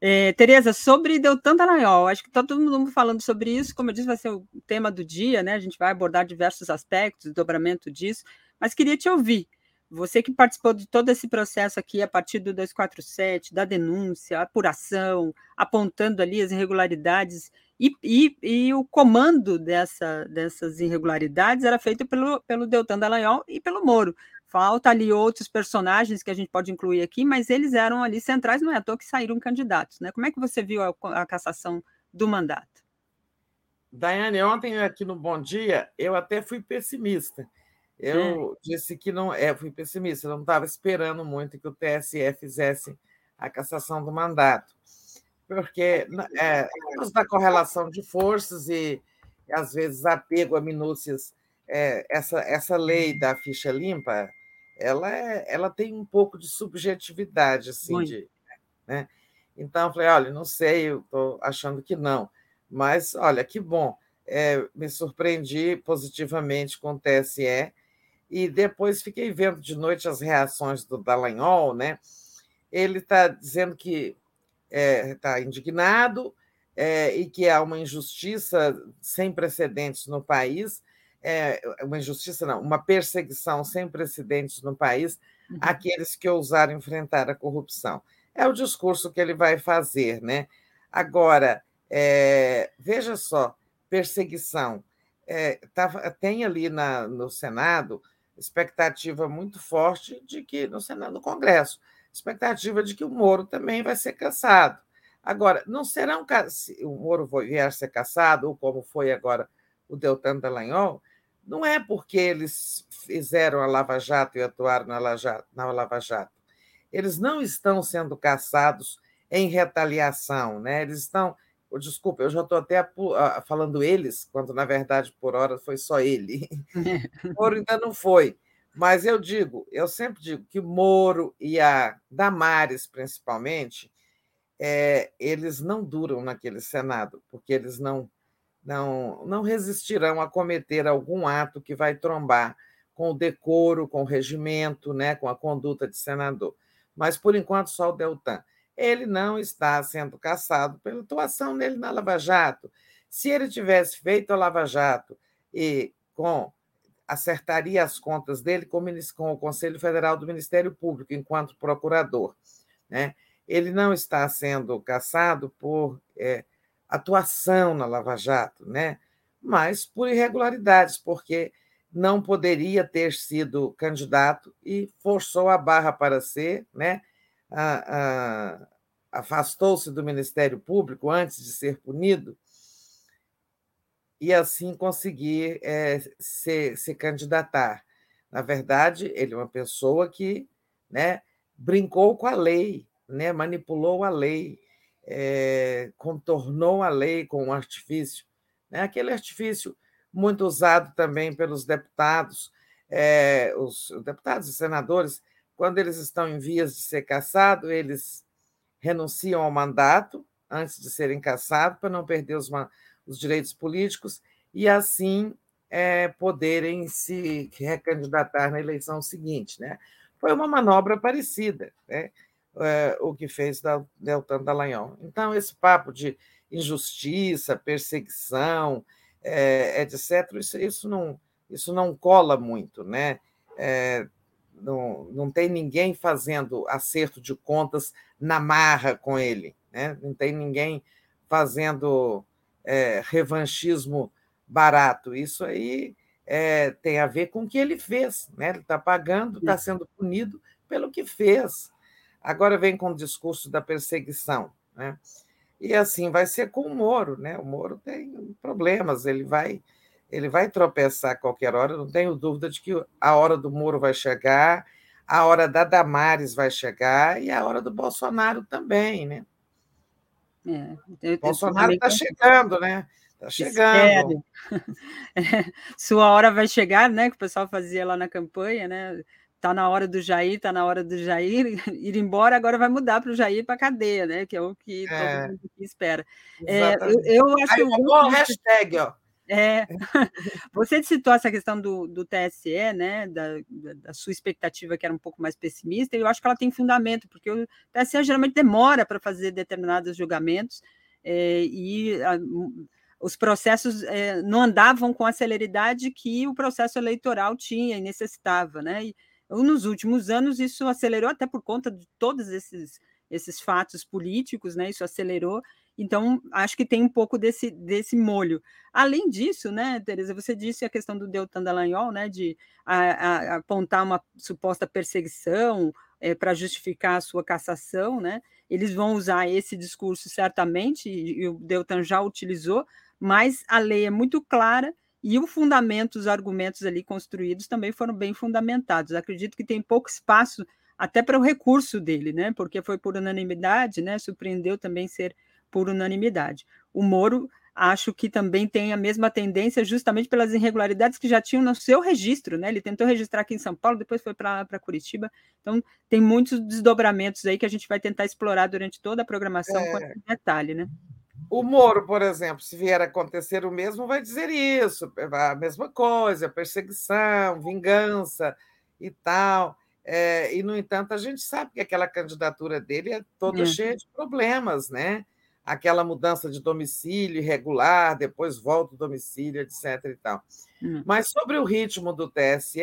É, Tereza, sobre Deltan Dallagnol, acho que está todo mundo falando sobre isso, como eu disse, vai ser o tema do dia, né? A gente vai abordar diversos aspectos, dobramento disso, mas queria te ouvir. Você que participou de todo esse processo aqui a partir do 247, da denúncia, apuração, apontando ali as irregularidades, e, e, e o comando dessa, dessas irregularidades era feito pelo, pelo Deltan Dallagnol e pelo Moro. Falta ali outros personagens que a gente pode incluir aqui, mas eles eram ali centrais, não é à toa que saíram candidatos. Né? Como é que você viu a, a cassação do mandato? Daiane, ontem aqui no Bom Dia, eu até fui pessimista eu é. disse que não, é, fui pessimista, não estava esperando muito que o TSE fizesse a cassação do mandato, porque é, da correlação de forças e, às vezes, apego a minúcias, é, essa, essa lei da ficha limpa, ela, é, ela tem um pouco de subjetividade, assim, de, né? Então, eu falei, olha, não sei, eu estou achando que não, mas, olha, que bom, é, me surpreendi positivamente com o TSE, e depois fiquei vendo de noite as reações do Dallagnol, né? Ele está dizendo que está é, indignado é, e que há uma injustiça sem precedentes no país, é, uma injustiça não, uma perseguição sem precedentes no país uhum. àqueles que ousaram enfrentar a corrupção. É o discurso que ele vai fazer, né? Agora, é, veja só, perseguição. É, tá, tem ali na, no Senado expectativa muito forte de que no Senado, no Congresso, expectativa de que o Moro também vai ser cassado. Agora, não serão se o Moro vier a ser cassado, ou como foi agora o Deltan Dallagnol, não é porque eles fizeram a Lava Jato e atuaram na Lava Jato. Eles não estão sendo caçados em retaliação, né? Eles estão. Desculpa, eu já estou até falando eles, quando na verdade por hora foi só ele. Moro ainda não foi. Mas eu digo, eu sempre digo que Moro e a Damares, principalmente, é, eles não duram naquele Senado, porque eles não, não, não resistirão a cometer algum ato que vai trombar com o decoro, com o regimento, né, com a conduta de senador. Mas, por enquanto, só o Deltan ele não está sendo caçado pela atuação dele na Lava Jato. Se ele tivesse feito a Lava Jato e com acertaria as contas dele com, o Conselho Federal do Ministério Público enquanto procurador, né? Ele não está sendo caçado por é, atuação na Lava Jato, né? Mas por irregularidades, porque não poderia ter sido candidato e forçou a barra para ser, né? Afastou-se do Ministério Público antes de ser punido e assim conseguir é, se, se candidatar. Na verdade, ele é uma pessoa que né, brincou com a lei, né, manipulou a lei, é, contornou a lei com um artifício né? aquele artifício muito usado também pelos deputados, é, os deputados e senadores, quando eles estão em vias de ser cassados, eles renunciam ao mandato antes de serem cassados, para não perder os, os direitos políticos, e assim é, poderem se recandidatar na eleição seguinte. Né? Foi uma manobra parecida, né? É, o que fez Deltan Dallagnol. Então, esse papo de injustiça, perseguição, é, etc., isso, isso, não, isso não cola muito. Né? Não, não tem ninguém fazendo acerto de contas na marra com ele, né? não tem ninguém fazendo é, revanchismo barato. Isso aí é, tem a ver com o que ele fez. Né? Ele está pagando, está sendo punido pelo que fez. Agora vem com o discurso da perseguição. Né? E assim vai ser com o Moro. Né? O Moro tem problemas, ele vai ele vai tropeçar a qualquer hora, não tenho dúvida de que a hora do Moro vai chegar, a hora da Damares vai chegar e a hora do Bolsonaro também, né? É, Bolsonaro está chegando, né? Está chegando. É, sua hora vai chegar, né? Que o pessoal fazia lá na campanha, né? Tá na hora do Jair, tá na hora do Jair ir embora, agora vai mudar para o Jair para cadeia, né? Que é o que é, todo mundo espera. É, eu, eu, acho Aí, que. Bom, hashtag, ó. É, você citou essa questão do, do TSE, né, da, da, sua expectativa que era um pouco mais pessimista, e eu acho que ela tem fundamento, porque o TSE geralmente demora para fazer determinados julgamentos, é, e a, os processos é, não andavam com a celeridade que o processo eleitoral tinha e necessitava, né, e nos últimos anos isso acelerou até por conta de todos esses, esses fatos políticos, né, isso acelerou, então, acho que tem um pouco desse, desse molho. Além disso, né, Tereza, você disse a questão do Deltan Dallagnol, né, de a, a, apontar uma suposta perseguição é, eh, para justificar a sua cassação, né? Eles vão usar esse discurso certamente, e, e o Deltan já utilizou, mas a lei é muito clara e o fundamento, os argumentos ali construídos também foram bem fundamentados. Acredito que tem pouco espaço até para o recurso dele, né? Porque foi por unanimidade, né? Surpreendeu também ser por unanimidade. O Moro acho que também tem a mesma tendência, justamente pelas irregularidades que já tinham no seu registro, né? Ele tentou registrar aqui em São Paulo, depois foi para Curitiba. Então, tem muitos desdobramentos aí que a gente vai tentar explorar durante toda a programação é... com esse detalhe, né? O Moro, por exemplo, se vier a acontecer o mesmo, vai dizer isso, a mesma coisa, perseguição, vingança e tal. É, e, no entanto, a gente sabe que aquela candidatura dele é toda é. cheia de problemas, né? Aquela mudança de domicílio irregular, depois volta o domicílio, etc. E tal. Hum. Mas sobre o ritmo do TSE,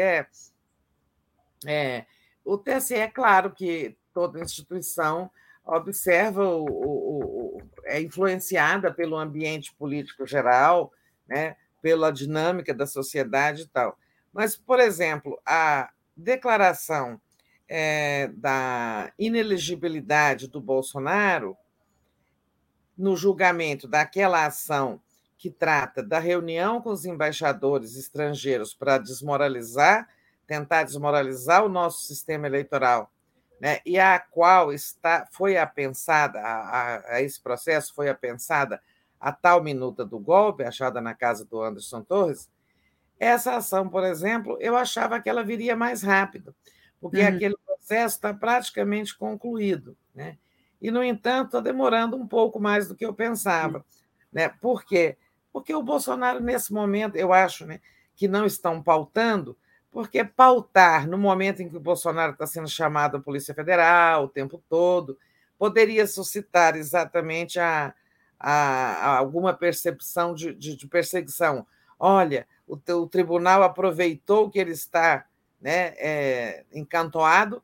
é, o TSE é claro que toda instituição observa, o, o, o, é influenciada pelo ambiente político geral, né, pela dinâmica da sociedade e tal. Mas, por exemplo, a declaração é, da inelegibilidade do Bolsonaro no julgamento daquela ação que trata da reunião com os embaixadores estrangeiros para desmoralizar, tentar desmoralizar o nosso sistema eleitoral, né, e a qual está foi apensada a, a, a esse processo foi apensada a tal minuta do golpe achada na casa do Anderson Torres, essa ação, por exemplo, eu achava que ela viria mais rápido, porque uhum. aquele processo está praticamente concluído, né? E, no entanto, está demorando um pouco mais do que eu pensava. Né? Por quê? Porque o Bolsonaro, nesse momento, eu acho né, que não estão pautando, porque pautar no momento em que o Bolsonaro está sendo chamado à Polícia Federal o tempo todo, poderia suscitar exatamente a, a, a alguma percepção de, de, de, perseguição. Olha, o, o, tribunal aproveitou que ele está né, é, encantoado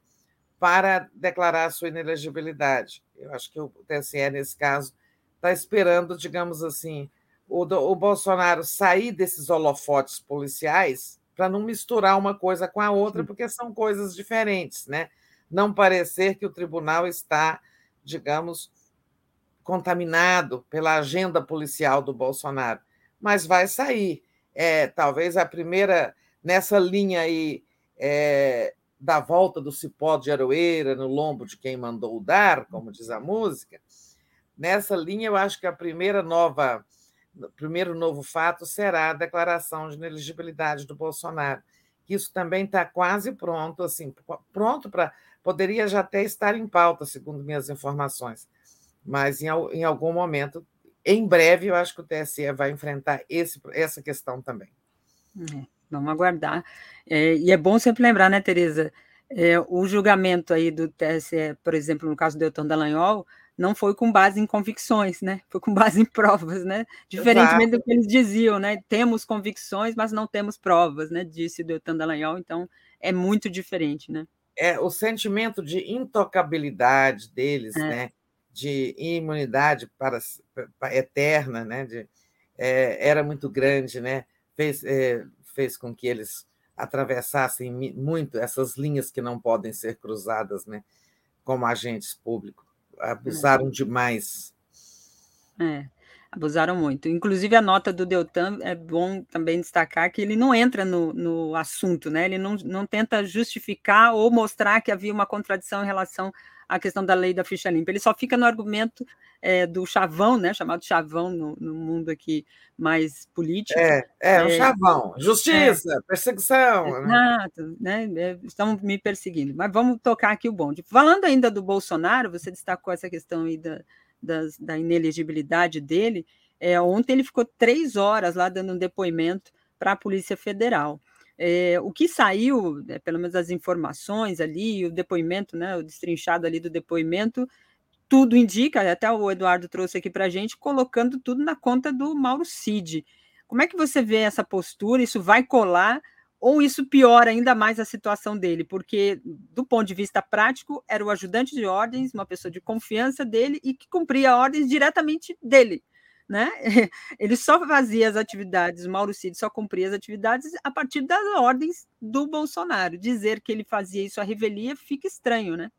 para declarar a sua inelegibilidade. Eu acho que o TSE, nesse caso, está esperando, digamos assim, o, o Bolsonaro sair desses holofotes policiais para não misturar uma coisa com a outra, porque são coisas diferentes, né? Não parecer que o tribunal está, digamos, contaminado pela agenda policial do Bolsonaro, mas vai sair. É, talvez a primeira nessa linha aí é, da volta do cipó de aroeira no lombo de quem mandou dar, como diz a música, nessa linha eu acho que a primeira nova o primeiro novo fato será a declaração de ineligibilidade do Bolsonaro. Isso também está quase pronto, assim, pronto para. Poderia já até estar em pauta, segundo minhas informações, mas em, em algum momento, em breve, eu acho que o TSE vai enfrentar esse, essa questão também. É, vamos aguardar. É, e é bom sempre lembrar, né, Tereza? É, o julgamento aí do TSE, por exemplo, no caso do Deltan Dallagnol, não foi com base em convicções, né? Foi com base em provas, né? Diferentemente Exato. do que eles diziam, né? Temos convicções, mas não temos provas, né? Disse o Deltan Dallagnol, então é muito diferente, né? É o sentimento de intocabilidade deles, é. né? De imunidade para, para eterna, né? De, é, era muito grande, né? Fez, é, fez com que eles atravessassem muito essas linhas que não podem ser cruzadas, né? Como agentes públicos abusaram é. demais. É, abusaram muito. Inclusive, a nota do Deltan é bom também destacar que ele não entra no, no assunto, né? Ele não, não tenta justificar ou mostrar que havia uma contradição em relação à questão da lei da ficha limpa. Ele só fica no argumento é, do chavão, né? Chamado chavão no, no mundo aqui mais político. É, é, o é, chavão. Justiça, é, perseguição. Né? Exato, né? né? Estão me perseguindo. Mas vamos tocar aqui o bonde. Falando ainda do Bolsonaro, você destacou essa questão aí da, das, da inelegibilidade dele. É, ontem ele ficou três horas lá dando um depoimento para a Polícia Federal. É, o que saiu, é, pelo menos as informações ali, o depoimento, né, o destrinchado ali do depoimento, tudo indica, até o Eduardo trouxe aqui para a gente, colocando tudo na conta do Mauro Cid. Como é que você vê essa postura? Isso vai colar ou isso piora ainda mais a situação dele? Porque, do ponto de vista prático, era o ajudante de ordens, uma pessoa de confiança dele e que cumpria ordens diretamente dele. Né? Ele só fazia as atividades, o Mauro Cid só cumpria as atividades a partir das ordens do Bolsonaro. Dizer que ele fazia isso à revelia fica estranho, né?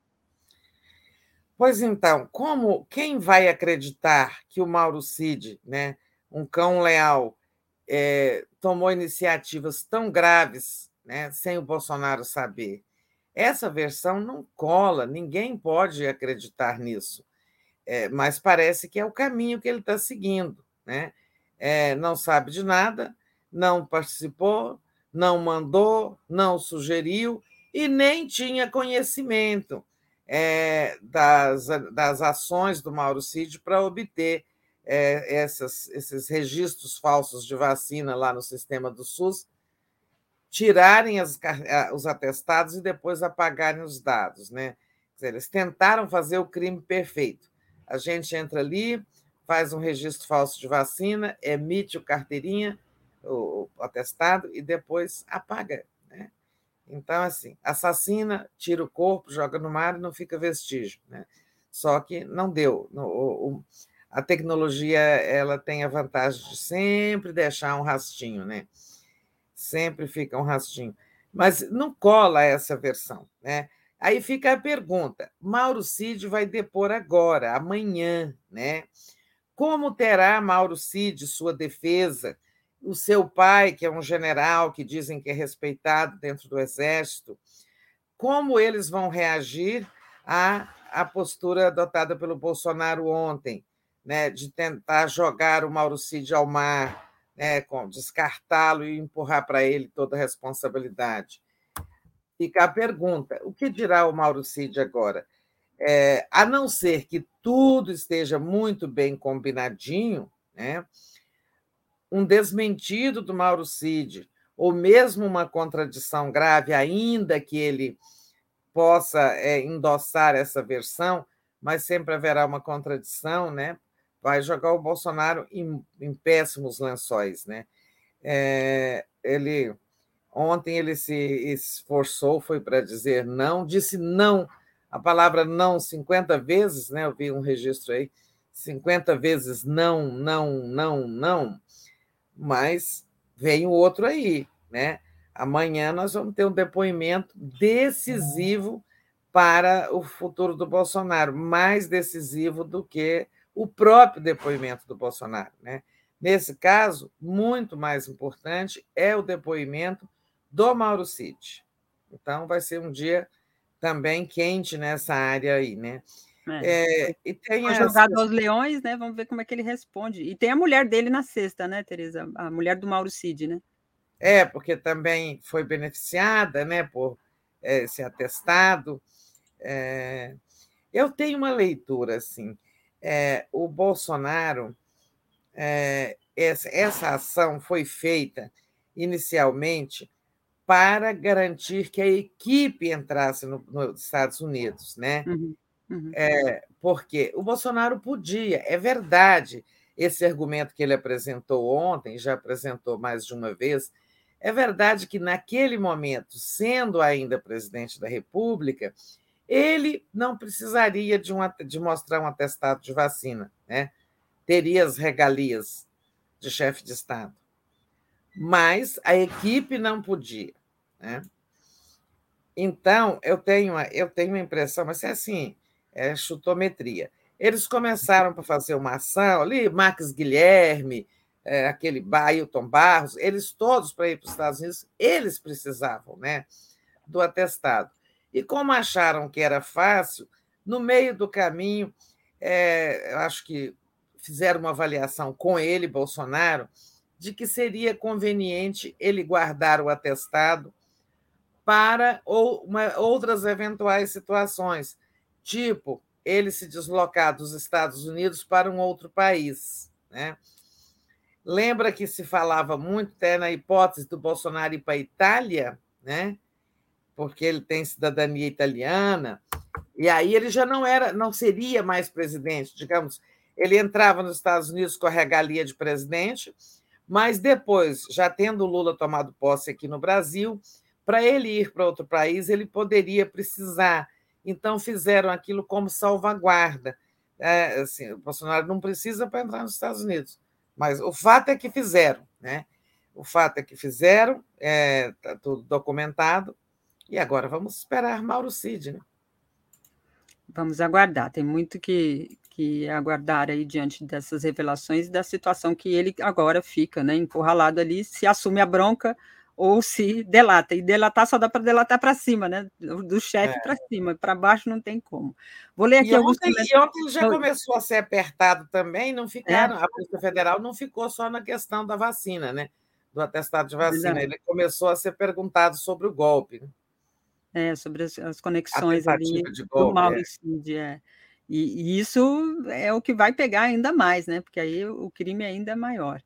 Pois então, como quem vai acreditar que o Mauro Cid, né, um cão leal, é, tomou iniciativas tão graves, né, sem o Bolsonaro saber? Essa versão não cola, ninguém pode acreditar nisso. É, mas parece que é o caminho que ele está seguindo. Né? É, não sabe de nada, não participou, não mandou, não sugeriu e nem tinha conhecimento é, das, das ações do Mauro Cid para obter é, essas, esses registros falsos de vacina lá no sistema do SUS, tirarem as, os atestados e depois apagarem os dados. Né? Eles tentaram fazer o crime perfeito. A gente entra ali, faz um registro falso de vacina, emite o carteirinha, o, atestado, e depois apaga. Então, assim, assassina, tira o corpo, joga no mar e não fica vestígio. Né? Só que não deu. O, o, a tecnologia ela tem a vantagem de sempre deixar um rastinho, né? Sempre fica um rastinho. Mas não cola essa versão, né? Aí fica a pergunta: Mauro Cid vai depor agora, amanhã, né? Como terá Mauro Cid sua defesa? o seu pai, que é um general que dizem que é respeitado dentro do exército, como eles vão reagir à, à postura adotada pelo Bolsonaro ontem, né, de tentar jogar o Mauro Cid ao mar, né, descartá-lo e empurrar para ele toda a responsabilidade. Fica a pergunta: o que dirá o Mauro Cid agora? É, a não ser que tudo esteja muito bem combinadinho, né? um desmentido do Mauro Cid, ou mesmo uma contradição grave, ainda que ele possa é, endossar essa versão, mas sempre haverá uma contradição, né? Vai jogar o Bolsonaro em, em péssimos lençóis, né? É, ele ontem ele se esforçou, foi para dizer não, disse não, a palavra não 50 vezes, né? Eu vi um registro aí, 50 vezes não, não, não, não mas vem o outro aí, né? Amanhã nós vamos ter um depoimento decisivo para o futuro do Bolsonaro, mais decisivo do que o próprio depoimento do Bolsonaro, né? Nesse caso, muito mais importante é o depoimento do Mauro Cid. Então, vai ser um dia também quente nessa área aí, né? É. É, e tem Foi jogado aos leões, né? Vamos ver como é que ele responde. E tem a mulher dele na sexta, né, Tereza? A mulher do Mauro Cid, né? É, porque também foi beneficiada, né, por é, esse atestado. É, eu tenho uma leitura assim. É, o Bolsonaro, é, essa, essa ação foi feita inicialmente para garantir que a equipe entrasse no, nos Estados Unidos, né? Uhum. Uhum. É, porque o Bolsonaro podia, é verdade, esse argumento que ele apresentou ontem, já apresentou mais de uma vez, é verdade que naquele momento, sendo ainda presidente da República, ele não precisaria de, um, de mostrar um atestado de vacina, né? teria as regalias de chefe de Estado. Mas a equipe não podia. Né? Então, eu tenho, eu tenho a impressão, mas é assim, é chutometria. Eles começaram para fazer uma ação ali, Marcos Guilherme, é, aquele Ailton Barros, eles todos para ir para os Estados Unidos, eles precisavam né, do atestado. E como acharam que era fácil, no meio do caminho, é, acho que fizeram uma avaliação com ele, Bolsonaro, de que seria conveniente ele guardar o atestado para ou uma, outras eventuais situações, tipo ele se deslocar dos Estados Unidos para um outro país. Né? Lembra que se falava muito até na hipótese do Bolsonaro ir para a Itália, né? porque ele tem cidadania italiana, e aí ele já não era, não seria mais presidente, digamos, ele entrava nos Estados Unidos com a regalia de presidente, mas depois, já tendo Lula tomado posse aqui no Brasil, para ele ir para outro país, ele poderia precisar. Então, fizeram aquilo como salvaguarda. É, assim, o Bolsonaro não precisa para entrar nos Estados Unidos, mas o fato é que fizeram. Né? O fato é que fizeram, está é, tá tudo documentado, e agora vamos esperar Mauro Cid. Né? Vamos aguardar, tem muito que, que aguardar aí diante dessas revelações e da situação que ele agora fica, né, encurralado ali, se assume a bronca ou se delata. E delatar só dá para delatar para cima, né? Do chefe é. para cima, para baixo não tem como. Vou ler aqui e alguns ontem, E ontem já começou a ser apertado também, não ficaram, é. a Polícia Federal não ficou só na questão da vacina, né? Do atestado de vacina. Ele começou a ser perguntado sobre o golpe. É, sobre as, as conexões ali golpe, do Mauricídio, é. é. E, e, isso é o que vai pegar ainda mais, né? Porque aí o crime ainda é maior.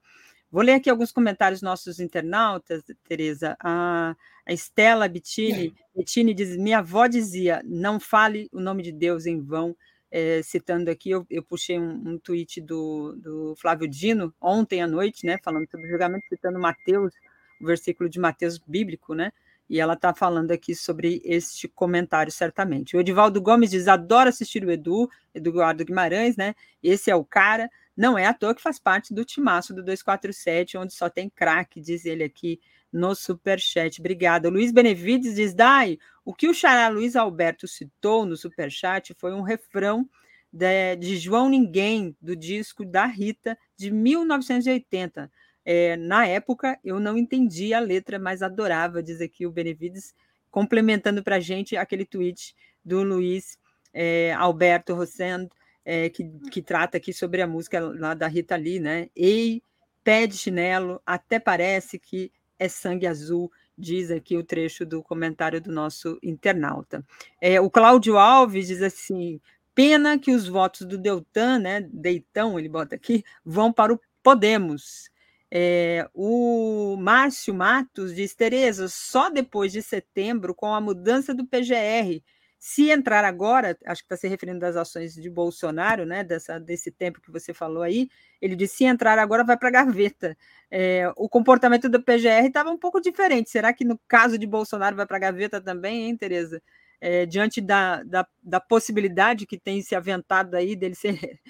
Vou ler aqui alguns comentários nossos internautas, Tereza. A, a Estela Bettini, Bettini diz: Minha avó dizia, não fale o nome de Deus em vão. É, citando aqui, eu, eu puxei um, um tweet do, do Flávio Dino ontem à noite, né? Falando sobre o julgamento, citando Mateus, o versículo de Mateus bíblico, né? e ela está falando aqui sobre este comentário, certamente. O Edivaldo Gomes diz: adoro assistir o Edu, Eduardo Guimarães, né? Esse é o cara. Não é à toa que faz parte do timaço do 247, onde só tem craque, diz ele aqui no superchat. Obrigada. Luiz Benevides diz: Dai, o que o xará Luiz Alberto citou no superchat foi um refrão de, de João Ninguém, do disco da Rita, de 1980 é, na época, eu não entendi a letra, mas adorava, diz aqui o Benevides, complementando para a gente aquele tweet do Luiz é, Alberto Rossend, é, que, que trata aqui sobre a música lá da Rita Lee, né? Ei, pé de chinelo, até parece que é sangue azul, diz aqui o trecho do comentário do nosso internauta. É, o Cláudio Alves diz assim: pena que os votos do Deltan, né? Deitão, ele bota aqui, vão para o Podemos. É, o Márcio Matos diz: Tereza, só depois de setembro, com a mudança do PGR, se entrar agora, acho que está se referindo das ações de Bolsonaro, né, dessa, desse tempo que você falou aí, ele disse: se entrar agora, vai para a gaveta. É, o comportamento do PGR estava um pouco diferente. Será que no caso de Bolsonaro vai para a gaveta também, hein, Tereza? é, diante da, da, da, possibilidade que tem se aventado aí dele ser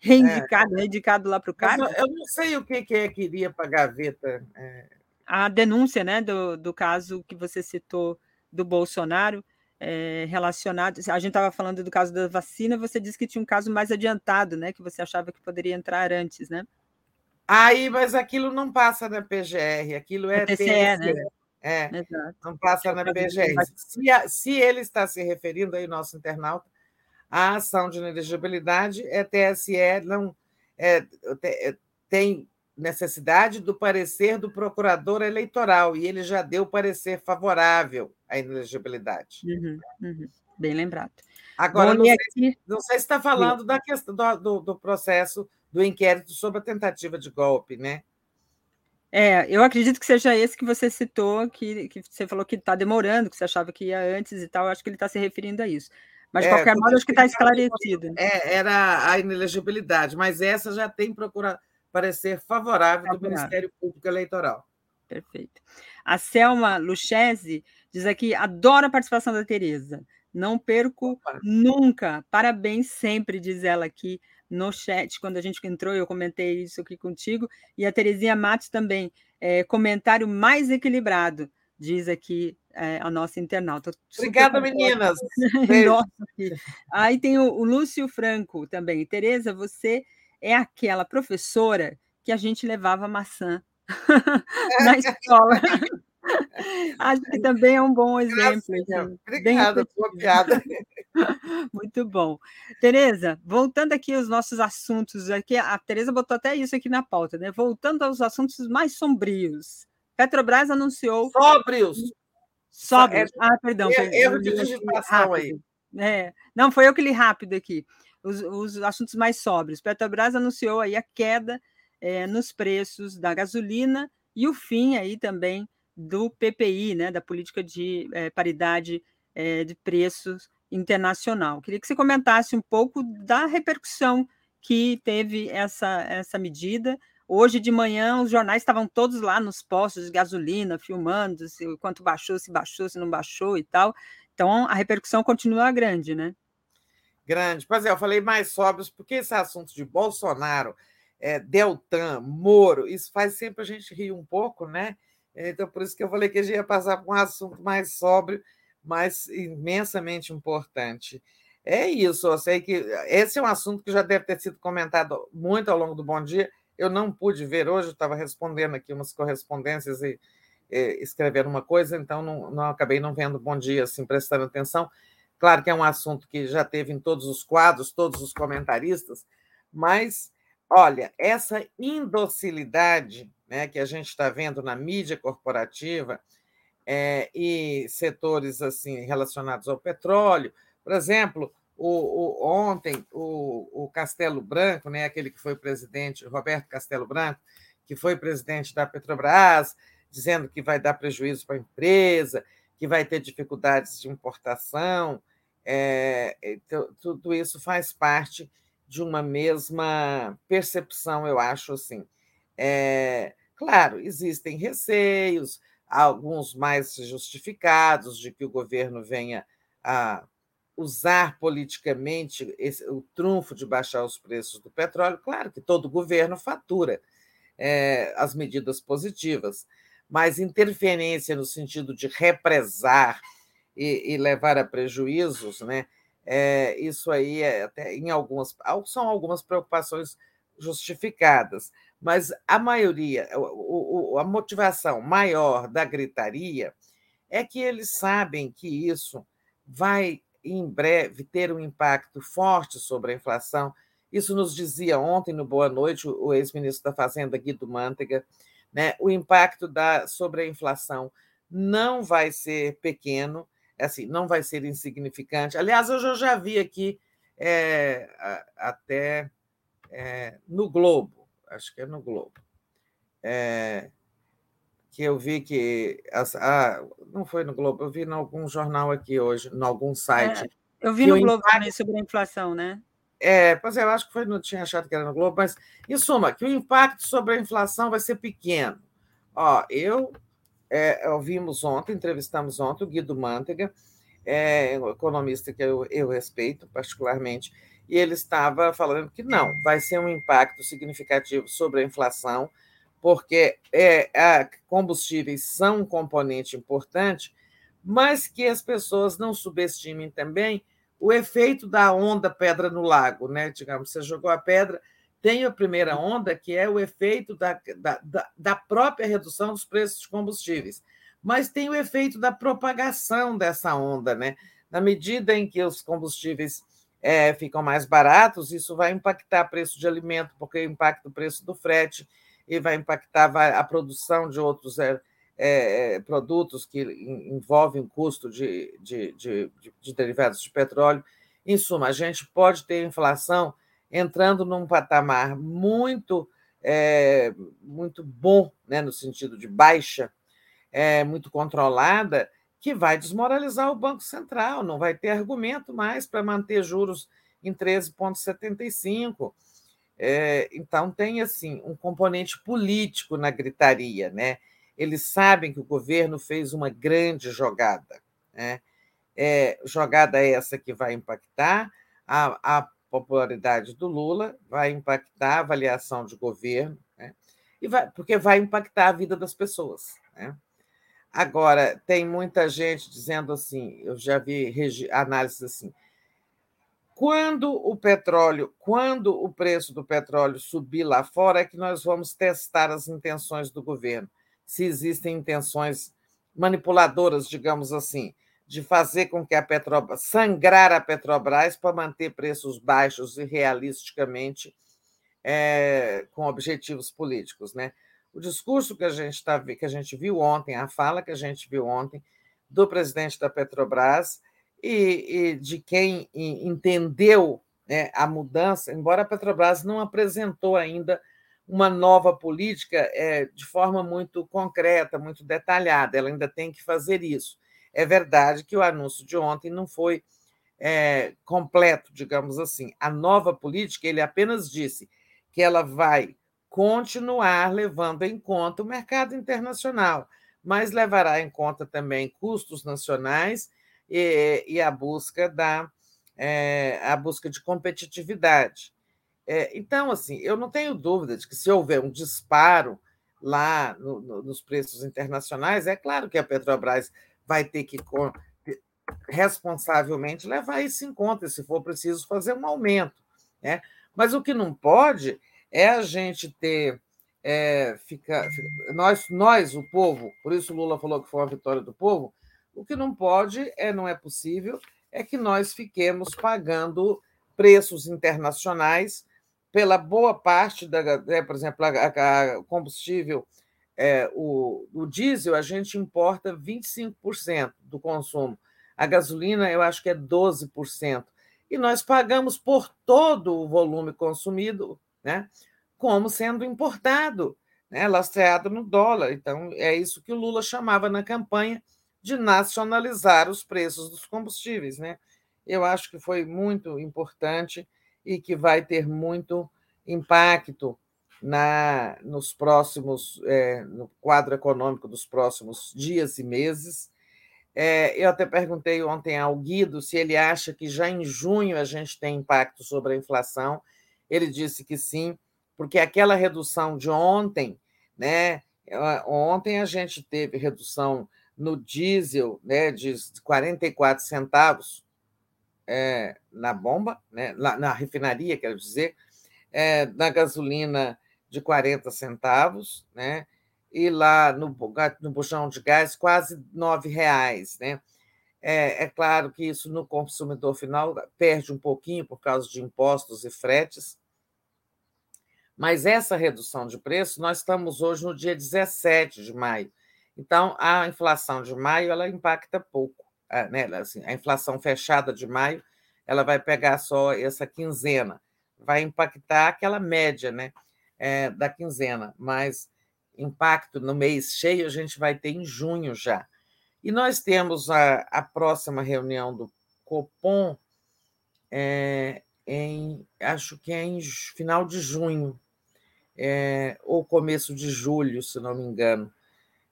reindicado, é. reindicado lá para o cargo? Eu não sei o que, que é que iria para a gaveta. É... A denúncia né, do, do caso que você citou do Bolsonaro, é, relacionado. A gente estava falando do caso da vacina, você disse que tinha um caso mais adiantado, né? Que você achava que poderia entrar antes, né? Aí, mas aquilo não passa na PGR, aquilo é, TCE, TCE, né? É, Exato. não passa na PGR. Se, a, se ele está se referindo aí, nosso internauta, a ação de inelegibilidade é TSE não é, é, tem necessidade do parecer do procurador eleitoral e ele já deu parecer favorável à inelegibilidade. Uhum, uhum. Bem lembrado. Agora, Bom, não, sei, aqui... não sei se está falando da questão do, do, do, processo do inquérito sobre a tentativa de golpe, né? É, eu acredito que seja esse que você citou, que, que você falou que está demorando, que você achava que ia antes e tal. Acho que ele está se referindo a isso. Mas, de é, qualquer modo, acho que está esclarecido. É, era a inelegibilidade, mas essa já tem procura parecer favorável, favorável. do Ministério Público Eleitoral. Perfeito. A Selma Luchese diz aqui: adoro a participação da Tereza. Não perco Opa. nunca. Parabéns sempre, diz ela aqui no chat. Quando a gente entrou, eu comentei isso aqui contigo. E a Terezinha Matos também. É, comentário mais equilibrado, diz aqui é, a nossa internauta. Obrigada, meninas. Aí tem o, o Lúcio Franco também. Tereza, você é aquela professora que a gente levava maçã na escola. Acho que também é um bom exemplo. Assim, Obrigada, boa piada. Muito bom. Tereza, voltando aqui aos nossos assuntos, aqui, a Tereza botou até isso aqui na pauta, né? Voltando aos assuntos mais sombrios. Petrobras anunciou. Sóbrios! Sóbrios. É, ah, perdão. Erro de digitação aí. É. Não, foi eu que li rápido aqui os, os assuntos mais sóbrios. Petrobras anunciou aí a queda é, nos preços da gasolina e o fim aí também do PPI, né, da política de é, paridade é, de preços internacional. Queria que você comentasse um pouco da repercussão que teve essa, essa medida. Hoje de manhã, os jornais estavam todos lá nos postos de gasolina, filmando se quanto baixou, se baixou, se não baixou e tal. Então, a repercussão continua grande, né? grande. Pois é, eu falei mais sóbrios, porque esse assunto de Bolsonaro, é, Deltan, Moro, isso faz sempre a gente rir um pouco, né? Então, por isso que eu falei que a gente ia passar por um assunto mais sóbrio, mas imensamente importante. É isso, eu sei que esse é um assunto que já deve ter sido comentado muito ao longo do Bom Dia. Eu não pude ver hoje, estava respondendo aqui umas correspondências e, e escrevendo uma coisa, então não, não acabei não vendo Bom Dia, assim, prestando atenção. Claro que é um assunto que já teve em todos os quadros, todos os comentaristas, mas, olha, essa indocilidade né, que a gente está vendo na mídia corporativa é, e setores assim relacionados ao petróleo, por exemplo, o, o, ontem o, o, Castelo Branco, né, aquele que foi presidente, Roberto Castelo Branco, que foi presidente da Petrobras, dizendo que vai dar prejuízo para a empresa, que vai ter dificuldades de importação. É, tudo isso faz parte de uma mesma percepção, eu acho assim. É, claro, existem receios, alguns mais justificados, de que o governo venha a usar politicamente esse, o trunfo de baixar os preços do petróleo. Claro que todo governo fatura é, as medidas positivas, mas interferência no sentido de represar e, e levar a prejuízos, né? É, isso aí é até em algumas são algumas preocupações justificadas, mas a maioria, o, o, a motivação maior da gritaria é que eles sabem que isso vai em breve ter um impacto forte sobre a inflação. Isso nos dizia ontem no Boa Noite o ex-ministro da Fazenda Guido Mantega, né? O impacto da sobre a inflação não vai ser pequeno, assim, não vai ser insignificante. Aliás, eu já vi aqui é, até é, no Globo, acho que é no Globo, é, que eu vi que. Ah, não foi no Globo, eu vi em algum jornal aqui hoje, em algum site. É, eu vi no Globo impacto, também sobre a inflação, né? É, pois é, eu acho que foi, não tinha achado que era no Globo, mas, em suma, que o impacto sobre a inflação vai ser pequeno. Ó, eu é, ouvimos ontem, entrevistamos ontem o Guido Mantega, é, um economista que eu, eu respeito particularmente, e ele estava falando que não, vai ser um impacto significativo sobre a inflação, porque é, a, combustíveis são um componente importante, mas que as pessoas não subestimem também o efeito da onda pedra no lago, né? Digamos, você jogou a pedra, tem a primeira onda, que é o efeito da, da, da própria redução dos preços de combustíveis, mas tem o efeito da propagação dessa onda, né? Na medida em que os combustíveis é, ficam mais baratos, isso vai impactar o preço de alimento, porque impacta o preço do frete e vai impactar a produção de outros é, é, produtos que envolvem custo de, de, de, de, derivados de petróleo. Em suma, a gente pode ter inflação entrando num patamar muito, é, muito bom, né, no sentido de baixa, é, muito controlada, que vai desmoralizar o Banco Central, não vai ter argumento mais para manter juros em 13,75. É, então, tem assim um componente político na gritaria. Né? Eles sabem que o governo fez uma grande jogada. Né? É, jogada essa que vai impactar a, a, popularidade do Lula, vai impactar a avaliação de governo, né? e vai, porque vai impactar a vida das pessoas. Né? Agora, tem muita gente dizendo assim, eu já vi análises assim, quando o petróleo, quando o preço do petróleo subir lá fora, é que nós vamos testar as intenções do governo. Se existem intenções manipuladoras, digamos assim, de fazer com que a Petrobras sangrar a Petrobras para manter preços baixos e realisticamente é, com objetivos políticos, né? o discurso que a gente tá, que a gente viu ontem, a fala que a gente viu ontem do presidente da Petrobras e, e de quem entendeu né, a mudança, embora a Petrobras não apresentou ainda uma nova política é, de forma muito concreta, muito detalhada, ela ainda tem que fazer isso. É verdade que o anúncio de ontem não foi é, completo, digamos assim. A nova política, ele apenas disse que ela vai continuar levando em conta o mercado internacional, mas levará em conta também custos nacionais e, e a busca da é, a busca de competitividade. É, então, assim, eu não tenho dúvida de que se houver um disparo lá no, no, nos preços internacionais, é claro que a Petrobras vai ter que responsavelmente levar isso em conta, se for preciso fazer um aumento. Né? Mas o que não pode é a gente ter. É, fica, nós, nós, o povo, por isso Lula falou que foi uma vitória do povo, o que não pode, é não é possível, é que nós fiquemos pagando preços internacionais pela boa parte da, é, por exemplo, a, a combustível, é, o, o diesel, a gente importa 25% do consumo. A gasolina, eu acho que é 12%. E nós pagamos por todo o volume consumido né? como sendo importado, né? lastreado no dólar. Então, é isso que o Lula chamava na campanha de nacionalizar os preços dos combustíveis. Né? Eu acho que foi muito importante e que vai ter muito impacto na nos próximos é, no quadro econômico dos próximos dias e meses. É, eu até perguntei ontem ao Guido se ele acha que já em junho a gente tem impacto sobre a inflação. Ele disse que sim, porque aquela redução de ontem, né? Ontem a gente teve redução no diesel né, de 44 centavos é, na bomba, né, na, na, refinaria, quero dizer, é, na gasolina de 40 centavos, né, e lá no, no buchão de gás quase R$ reais, né? É, é claro que isso no consumidor final perde um pouquinho por causa de impostos e fretes, mas essa redução de preço, nós estamos hoje no dia 17 de maio. Então, a inflação de maio ela impacta pouco. Né? Assim, a inflação fechada de maio ela vai pegar só essa quinzena, vai impactar aquela média né, é, da quinzena, mas impacto no mês cheio a gente vai ter em junho já. E nós temos a, a próxima reunião do Copom é, em, acho que é em final de junho, é, ou começo de julho, se não me engano.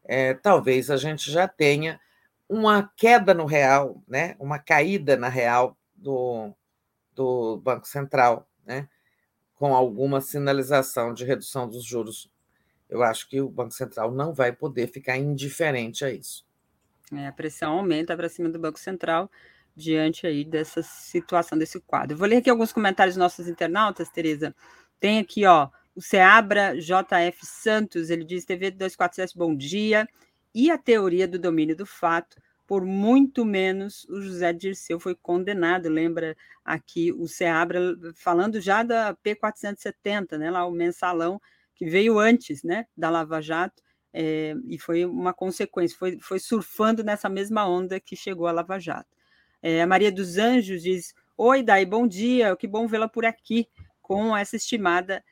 É, talvez a gente já tenha uma queda no real, né? uma caída na real do, do Banco Central? Com alguma sinalização de redução dos juros. Eu acho que o Banco Central não vai poder ficar indiferente a isso. É, a pressão aumenta para cima do Banco Central diante aí dessa situação, desse quadro. Eu vou ler aqui alguns comentários dos nossos internautas, Tereza. Tem aqui, ó, o Seabra JF Santos, ele diz, TV 247, bom dia. E a teoria do domínio do fato, por muito menos o José Dirceu foi condenado. Lembra aqui o Seabra falando já da P470, né, lá o mensalão que veio antes né, da Lava Jato, é, e foi uma consequência, foi, foi surfando nessa mesma onda que chegou a Lava Jato. É, a Maria dos Anjos diz: Oi, Dai, bom dia, que bom vê-la por aqui, com essa estimada,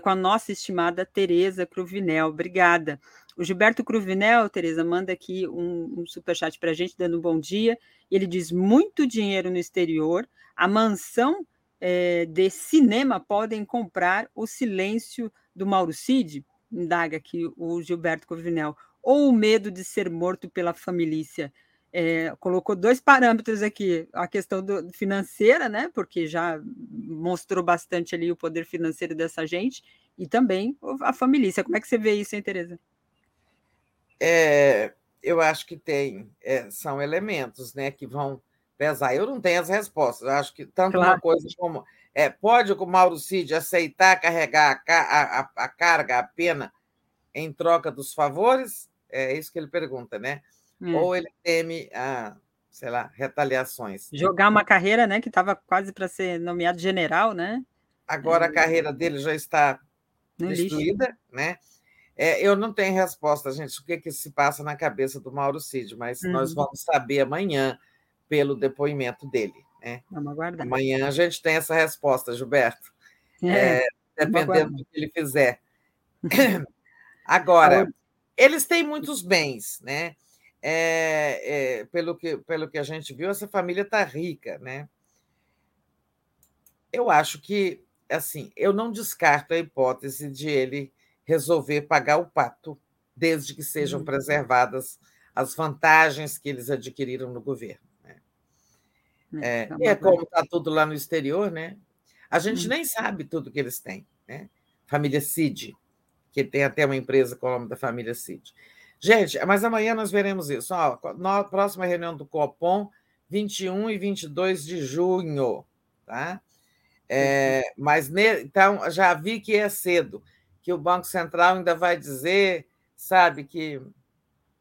com a nossa estimada Tereza Cruvinel. Obrigada. O Gilberto Cruvinel, Tereza, manda aqui um, um superchat para a gente, dando um bom dia. Ele diz: muito dinheiro no exterior, a mansão é, de cinema podem comprar o silêncio do Mauro Cid? Indaga aqui o Gilberto Cruvinel. Ou o medo de ser morto pela família? É, colocou dois parâmetros aqui, a questão do, financeira, né? Porque já mostrou bastante ali o poder financeiro dessa gente, e também a família. Como é que você vê isso, hein, Tereza? É, eu acho que tem, é, são elementos né, que vão pesar. Eu não tenho as respostas. Eu acho que tanto claro. uma coisa como. É, pode o Mauro Cid aceitar carregar a, a, a, carga, a pena, em troca dos favores? É isso que ele pergunta, né? É. Ou ele teme a, sei lá, retaliações. Jogar uma carreira, né? Que estava quase para ser nomeado general, né? Agora a é. carreira dele já está destruída, né? É, eu não tenho resposta, gente, o que, que se passa na cabeça do Mauro Cid, mas uhum. nós vamos saber amanhã pelo depoimento dele. Né? Vamos aguardar. Amanhã a gente tem essa resposta, Gilberto, é, é, dependendo do que ele fizer. Agora, eles têm muitos bens, né? É, é, pelo, que, pelo que a gente viu, essa família está rica, né? Eu acho que, assim, eu não descarto a hipótese de ele resolver pagar o pato, desde que sejam uhum. preservadas as vantagens que eles adquiriram no governo. Né? É, é, é como está tudo lá no exterior, né? A gente uhum. nem sabe tudo que eles têm. Né? Família Cid, que tem até uma empresa com o nome da família Cid. Gente, mas amanhã nós veremos isso. Ó, na próxima reunião do Copom, 21 e 22 de junho. Tá? É, mas ne, então já vi que é cedo que o Banco Central ainda vai dizer, sabe, que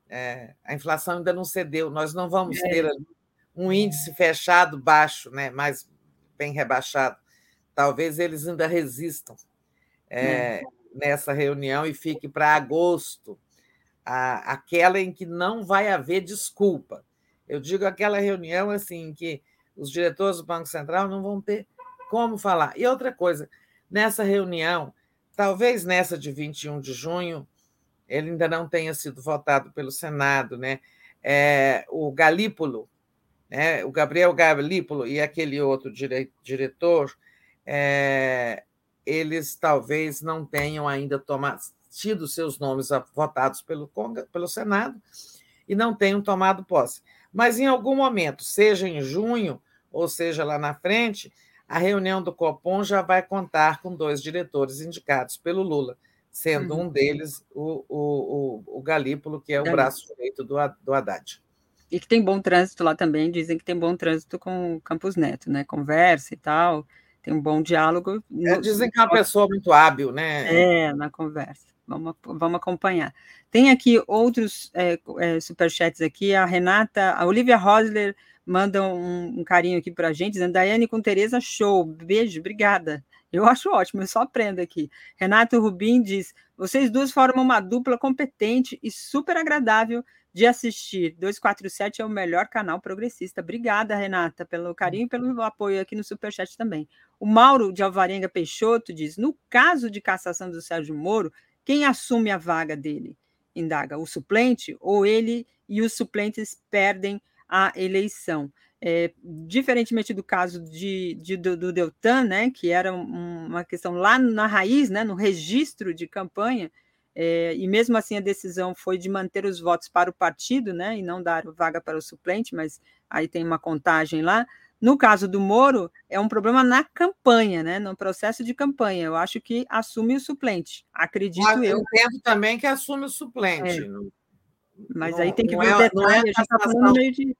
é, a inflação ainda não cedeu, nós não vamos é. ter um índice fechado baixo, né, mais bem rebaixado. Talvez eles ainda resistam é, nessa reunião e fique para agosto, a, aquela em que não vai haver desculpa. Eu digo aquela reunião assim que os diretores do Banco Central não vão ter como falar. E outra coisa, nessa reunião Talvez nessa de 21 de junho ele ainda não tenha sido votado pelo Senado, né? É, o Galípolo, né? o Gabriel Galípolo e aquele outro dire, diretor, é, eles talvez não tenham ainda tomado, tido seus nomes votados pelo, pelo Senado e não tenham tomado posse. Mas em algum momento, seja em junho ou seja lá na frente, a reunião do Copom já vai contar com dois diretores indicados pelo Lula, sendo uhum. um deles o, o, o, o Galípolo, que é o braço direito do, do Haddad. E que tem bom trânsito lá também, dizem que tem bom trânsito com o Campos Neto, né? Conversa e tal, tem um bom diálogo. É, dizem que é uma pessoa muito hábil, né? É, na conversa. Vamos, vamos acompanhar. Tem aqui outros é, é, superchats aqui. A Renata, a Olivia Rosler mandam um, um carinho aqui para a gente, dizendo, Daiane com Tereza, show, beijo, obrigada. Eu acho ótimo, eu só aprendo aqui. Renato Rubim diz: vocês duas formam uma dupla competente e super agradável de assistir. 247 é o melhor canal progressista. Obrigada, Renata, pelo carinho e pelo apoio aqui no Superchat também. O Mauro de Alvarenga Peixoto diz: no caso de cassação do Sérgio Moro, quem assume a vaga dele? Indaga, o suplente ou ele e os suplentes perdem a eleição. É, diferentemente do caso de, de do, do, Deltan, né, que era um, uma questão lá na raiz, né, no registro de campanha, é, e mesmo assim a decisão foi de manter os votos para o partido, né, e não dar vaga para o suplente, mas aí tem uma contagem lá. No caso do Moro, é um problema na campanha, né, no processo de campanha. Eu acho que assume o suplente, acredito mas eu. Eu entendo também que assume o suplente. É. Mas não, aí tem que ver é, o detalhe, é já está falando meio de.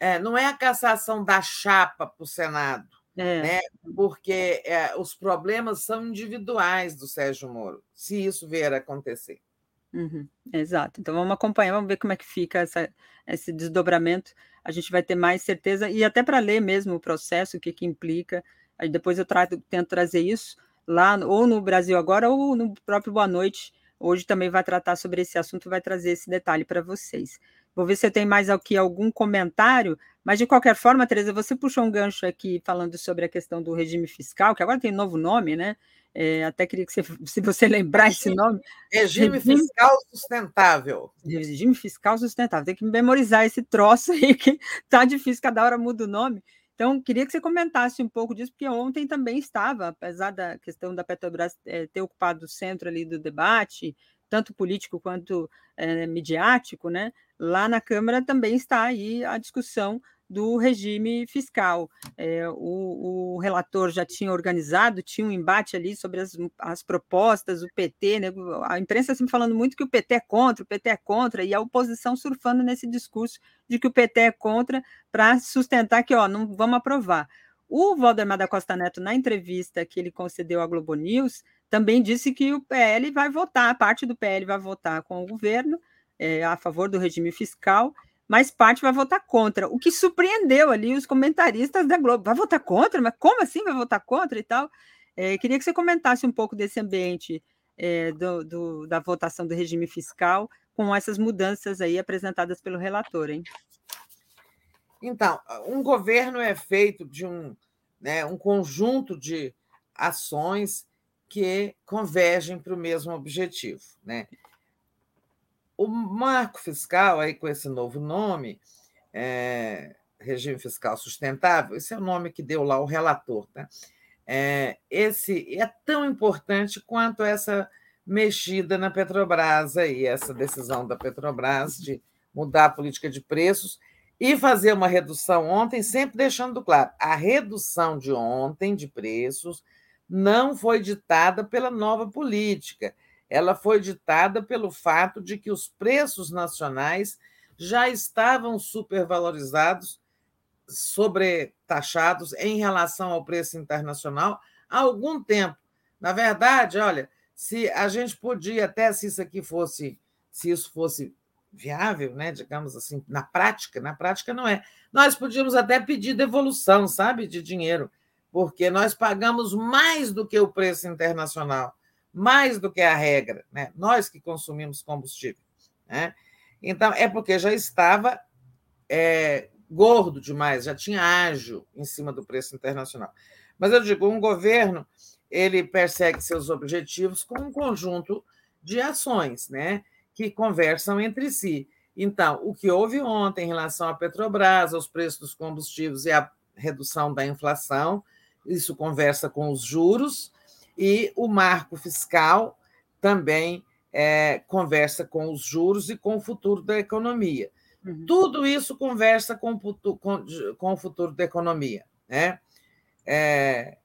É, não é a cassação da chapa para o Senado, é. né? porque é, os problemas são individuais do Sérgio Moro, se isso vier a acontecer. Uhum, exato. Então vamos acompanhar, vamos ver como é que fica essa, esse desdobramento. A gente vai ter mais certeza, e até para ler mesmo o processo, o que, que implica. Aí depois eu trato, tento trazer isso lá, ou no Brasil Agora, ou no próprio Boa Noite. Hoje também vai tratar sobre esse assunto, vai trazer esse detalhe para vocês. Vou ver se tem mais aqui algum comentário, mas de qualquer forma, Tereza, você puxou um gancho aqui falando sobre a questão do regime fiscal, que agora tem novo nome, né? É, até queria que você, se você lembrar esse nome. Regime, regime fiscal sustentável. Regime fiscal sustentável. Tem que memorizar esse troço aí, que tá difícil, cada hora muda o nome. Então, queria que você comentasse um pouco disso, porque ontem também estava, apesar da questão da Petrobras é, ter ocupado o centro ali do debate, tanto político quanto é, midiático, né? Lá na Câmara também está aí a discussão do regime fiscal. É, o, o, relator já tinha organizado, tinha um embate ali sobre as, as propostas, o PT, né? a imprensa sempre falando muito que o PT é contra, o PT é contra, e a oposição surfando nesse discurso de que o PT é contra para sustentar que ó, não vamos aprovar. O Valdemar da Costa Neto, na entrevista que ele concedeu à Globo News, também disse que o PL vai votar, parte do PL vai votar com o governo é, a favor do regime fiscal mas parte vai votar contra, o que surpreendeu ali os comentaristas da Globo. Vai votar contra? Mas como assim vai votar contra e tal? É, queria que você comentasse um pouco desse ambiente é, do, do, da votação do regime fiscal com essas mudanças aí apresentadas pelo relator, hein? Então, um governo é feito de um, né, um conjunto de ações que convergem para o mesmo objetivo. Né? O marco fiscal, aí com esse novo nome, é, regime fiscal sustentável, esse é o nome que deu lá o relator, tá? É, esse é tão importante quanto essa mexida na Petrobras aí, essa decisão da Petrobras de mudar a política de preços e fazer uma redução ontem, sempre deixando claro, a redução de ontem de preços não foi ditada pela nova política ela foi ditada pelo fato de que os preços nacionais já estavam supervalorizados, sobretaxados em relação ao preço internacional há algum tempo. Na verdade, olha, se a gente podia até se isso aqui fosse, se isso fosse viável, né, digamos assim, na prática, na prática não é. Nós podíamos até pedir devolução, sabe, de dinheiro, porque nós pagamos mais do que o preço internacional mais do que a regra, né? nós que consumimos combustível. Né? Então, é porque já estava é, gordo demais, já tinha ágio em cima do preço internacional. Mas eu digo, um governo ele persegue seus objetivos com um conjunto de ações, né, que conversam entre si. Então, o que houve ontem em relação à Petrobras, aos preços dos combustíveis e a redução da inflação, isso conversa com os juros, e o marco fiscal também é, conversa com os juros e com o futuro da economia. Uhum. Tudo isso conversa com o, com, com o futuro da economia. Né? É,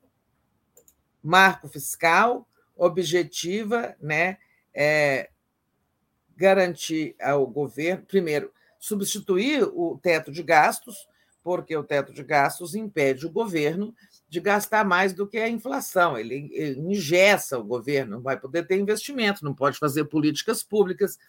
marco fiscal, objetiva, né? É, garantir ao governo, primeiro, substituir o teto de gastos, porque o teto de gastos impede o governo de gastar mais do que a inflação. Ele, ingessa o governo, não vai poder ter investimento, não pode fazer políticas públicas,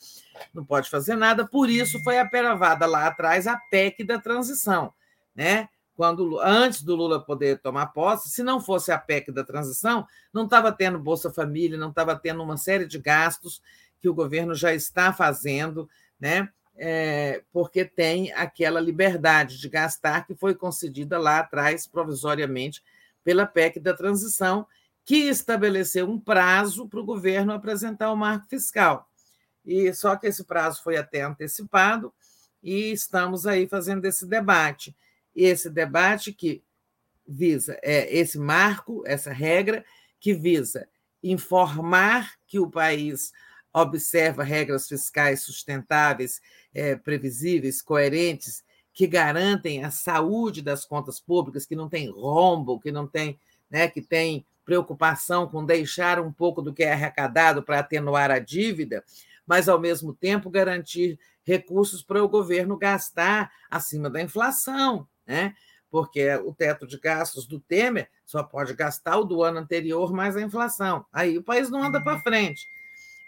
não pode fazer nada. Por isso foi aprovada lá atrás a PEC da transição, né? Quando antes do Lula poder tomar posse, se não fosse a PEC da transição, não estava tendo Bolsa Família, não estava tendo uma série de gastos que o governo já está fazendo, né? É, porque tem aquela liberdade de gastar que foi concedida lá atrás, provisoriamente, pela PEC da transição, que estabeleceu um prazo para o governo apresentar o marco fiscal. E só que esse prazo foi até antecipado e estamos aí fazendo esse debate. Esse debate que visa é esse marco, essa regra que visa informar que o país observa regras fiscais sustentáveis, é, previsíveis, coerentes que garantem a saúde das contas públicas, que não tem rombo, que não tem, né, que tem preocupação com deixar um pouco do que é arrecadado para atenuar a dívida, mas ao mesmo tempo garantir recursos para o governo gastar acima da inflação, né? Porque o teto de gastos do Temer só pode gastar o do ano anterior mais a inflação. Aí o país não anda para frente.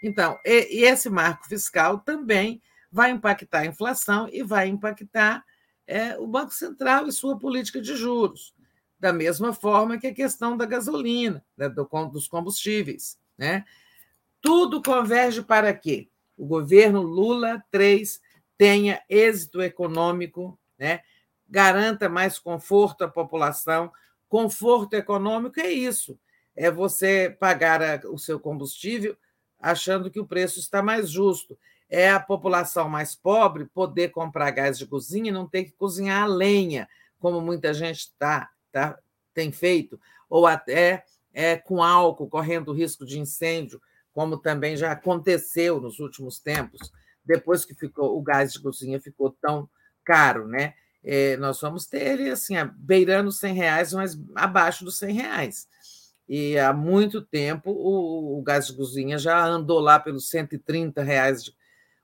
Então, e, e esse marco fiscal também vai impactar a inflação e vai impactar é, o Banco Central e sua política de juros, da mesma forma que a questão da gasolina, né, do, dos combustíveis. Né? Tudo converge para quê? O governo Lula 3 tenha êxito econômico, né? garanta mais conforto à população. Conforto econômico é isso: é você pagar o seu combustível achando que o preço está mais justo. É a população mais pobre poder comprar gás de cozinha e não ter que cozinhar a lenha, como muita gente tá, tá, tem feito, ou até é, com álcool, correndo risco de incêndio, como também já aconteceu nos últimos tempos, depois que ficou o gás de cozinha ficou tão caro, né? É, nós vamos ter ele assim, beirando 100 reais, mas abaixo dos 100 reais. E há muito tempo o, o gás de cozinha já andou lá pelos 130 reais de,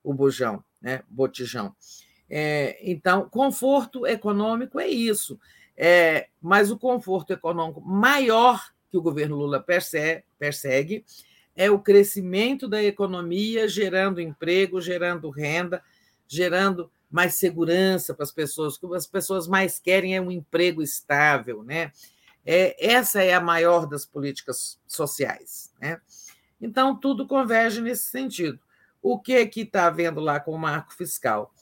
o bujão, né? botijão. É, então, conforto econômico é isso. É, mas o conforto econômico maior que o governo Lula persegue, persegue é o crescimento da economia, gerando emprego, gerando renda, gerando mais segurança para as pessoas. O que as pessoas mais querem é um emprego estável, né? É, essa é a maior das políticas sociais. Né? Então, tudo converge nesse sentido. O que que está havendo lá com o marco fiscal?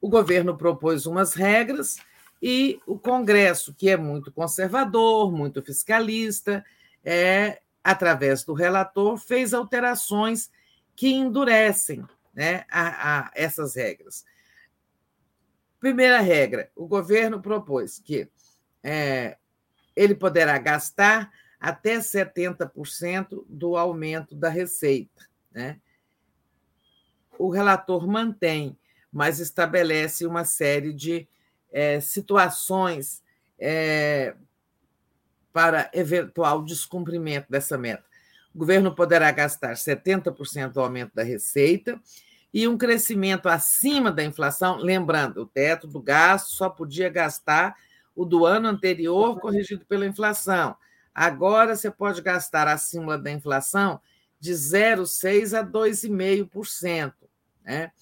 O governo propôs umas regras e o Congresso, que é muito conservador, muito fiscalista, é, através do relator, fez alterações que endurecem né, a, a essas regras. Primeira regra: o governo propôs que é, ele poderá gastar até 70% do aumento da receita. Né? O relator mantém, mas estabelece uma série de é, situações é, para eventual descumprimento dessa meta. O governo poderá gastar 70% do aumento da receita e um crescimento acima da inflação. Lembrando, o teto do gasto só podia gastar o do ano anterior corrigido pela inflação. Agora você pode gastar acima da inflação de 0,6% a 2,5%. Né?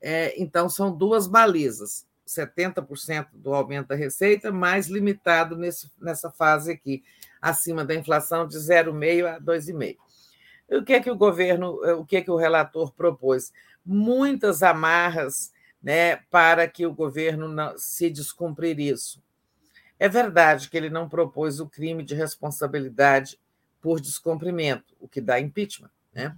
É, então, são duas balizas: 70% do aumento da receita, mais limitado nesse, nessa fase aqui, acima da inflação de 0,5% a 2,5%. O que é que o governo, o que é que o relator propôs? Muitas amarras né, para que o governo não, se descumprir isso. É verdade que ele não propôs o crime de responsabilidade por descumprimento, o que dá impeachment, né?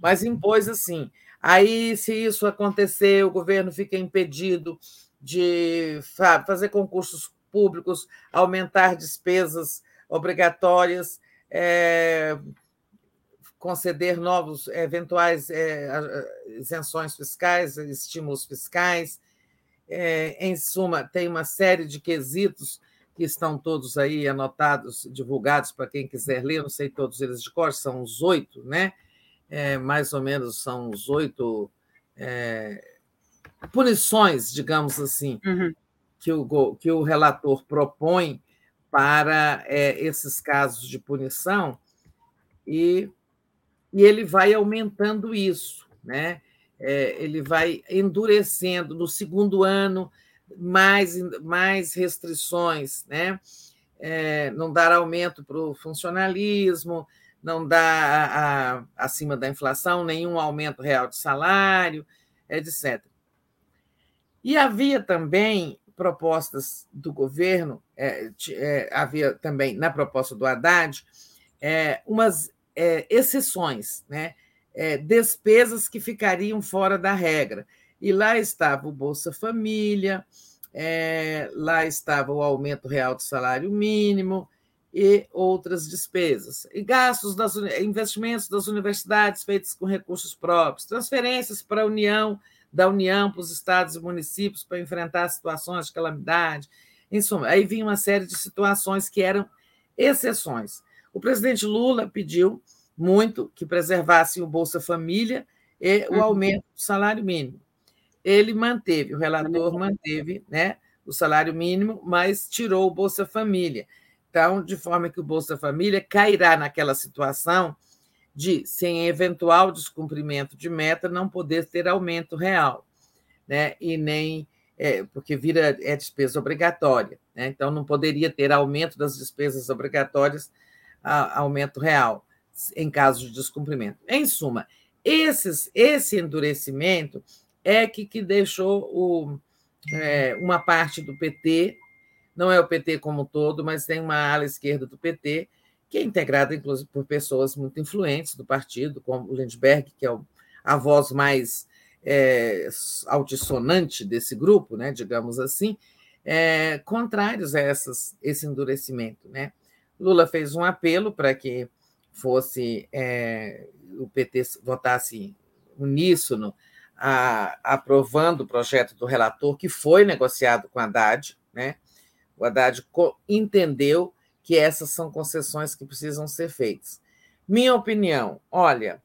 mas impôs assim. Aí, se isso acontecer, o governo fica impedido de fazer concursos públicos, aumentar despesas obrigatórias, é, conceder novos eventuais é, isenções fiscais, estímulos fiscais. É, em suma, tem uma série de quesitos que estão todos aí anotados, divulgados para quem quiser ler, não sei todos eles de cor, são os oito, né? É, mais ou menos são os oito é, punições, digamos assim, uhum. que, o, que o relator propõe para é, esses casos de punição, e, e ele vai aumentando isso, né? É, ele vai endurecendo no segundo ano mais, mais restrições, né? É, não dar aumento para o funcionalismo, não a, a, acima da inflação nenhum aumento real de salário, etc. E havia também propostas do governo, é, é, havia também na proposta do Haddad é, umas é, exceções, né? É, despesas que ficariam fora da regra. E lá estava o Bolsa Família, é, lá estava o aumento real do salário mínimo e outras despesas. E gastos das investimentos das universidades feitos com recursos próprios, transferências para a União, da União para os estados e municípios para enfrentar situações de calamidade. Em suma, aí vinha uma série de situações que eram exceções. O presidente Lula pediu muito que preservasse o Bolsa Família e o uhum. aumento do salário mínimo ele manteve, o relator manteve né, o salário mínimo, mas tirou o Bolsa Família. Então, de forma que o Bolsa Família cairá naquela situação de, sem eventual descumprimento de meta, não poder ter aumento real, né? e nem é, porque vira é despesa obrigatória. Né? Então, não poderia ter aumento das despesas obrigatórias, a, aumento real, em caso de descumprimento. Em suma, esses, esse endurecimento é que, que deixou o, é, uma parte do PT, não é o PT como um todo, mas tem uma ala esquerda do PT, que é integrada, inclusive, por pessoas muito influentes do partido, como o Lindbergh, que é a voz mais é, altissonante desse grupo, né, digamos assim, é, contrários a essas, esse endurecimento. Né? Lula fez um apelo para que fosse é, o PT votasse uníssono, a, aprovando o projeto do relator, que foi negociado com a Haddad. Né? O Haddad entendeu que essas são concessões que precisam ser feitas. Minha opinião, olha,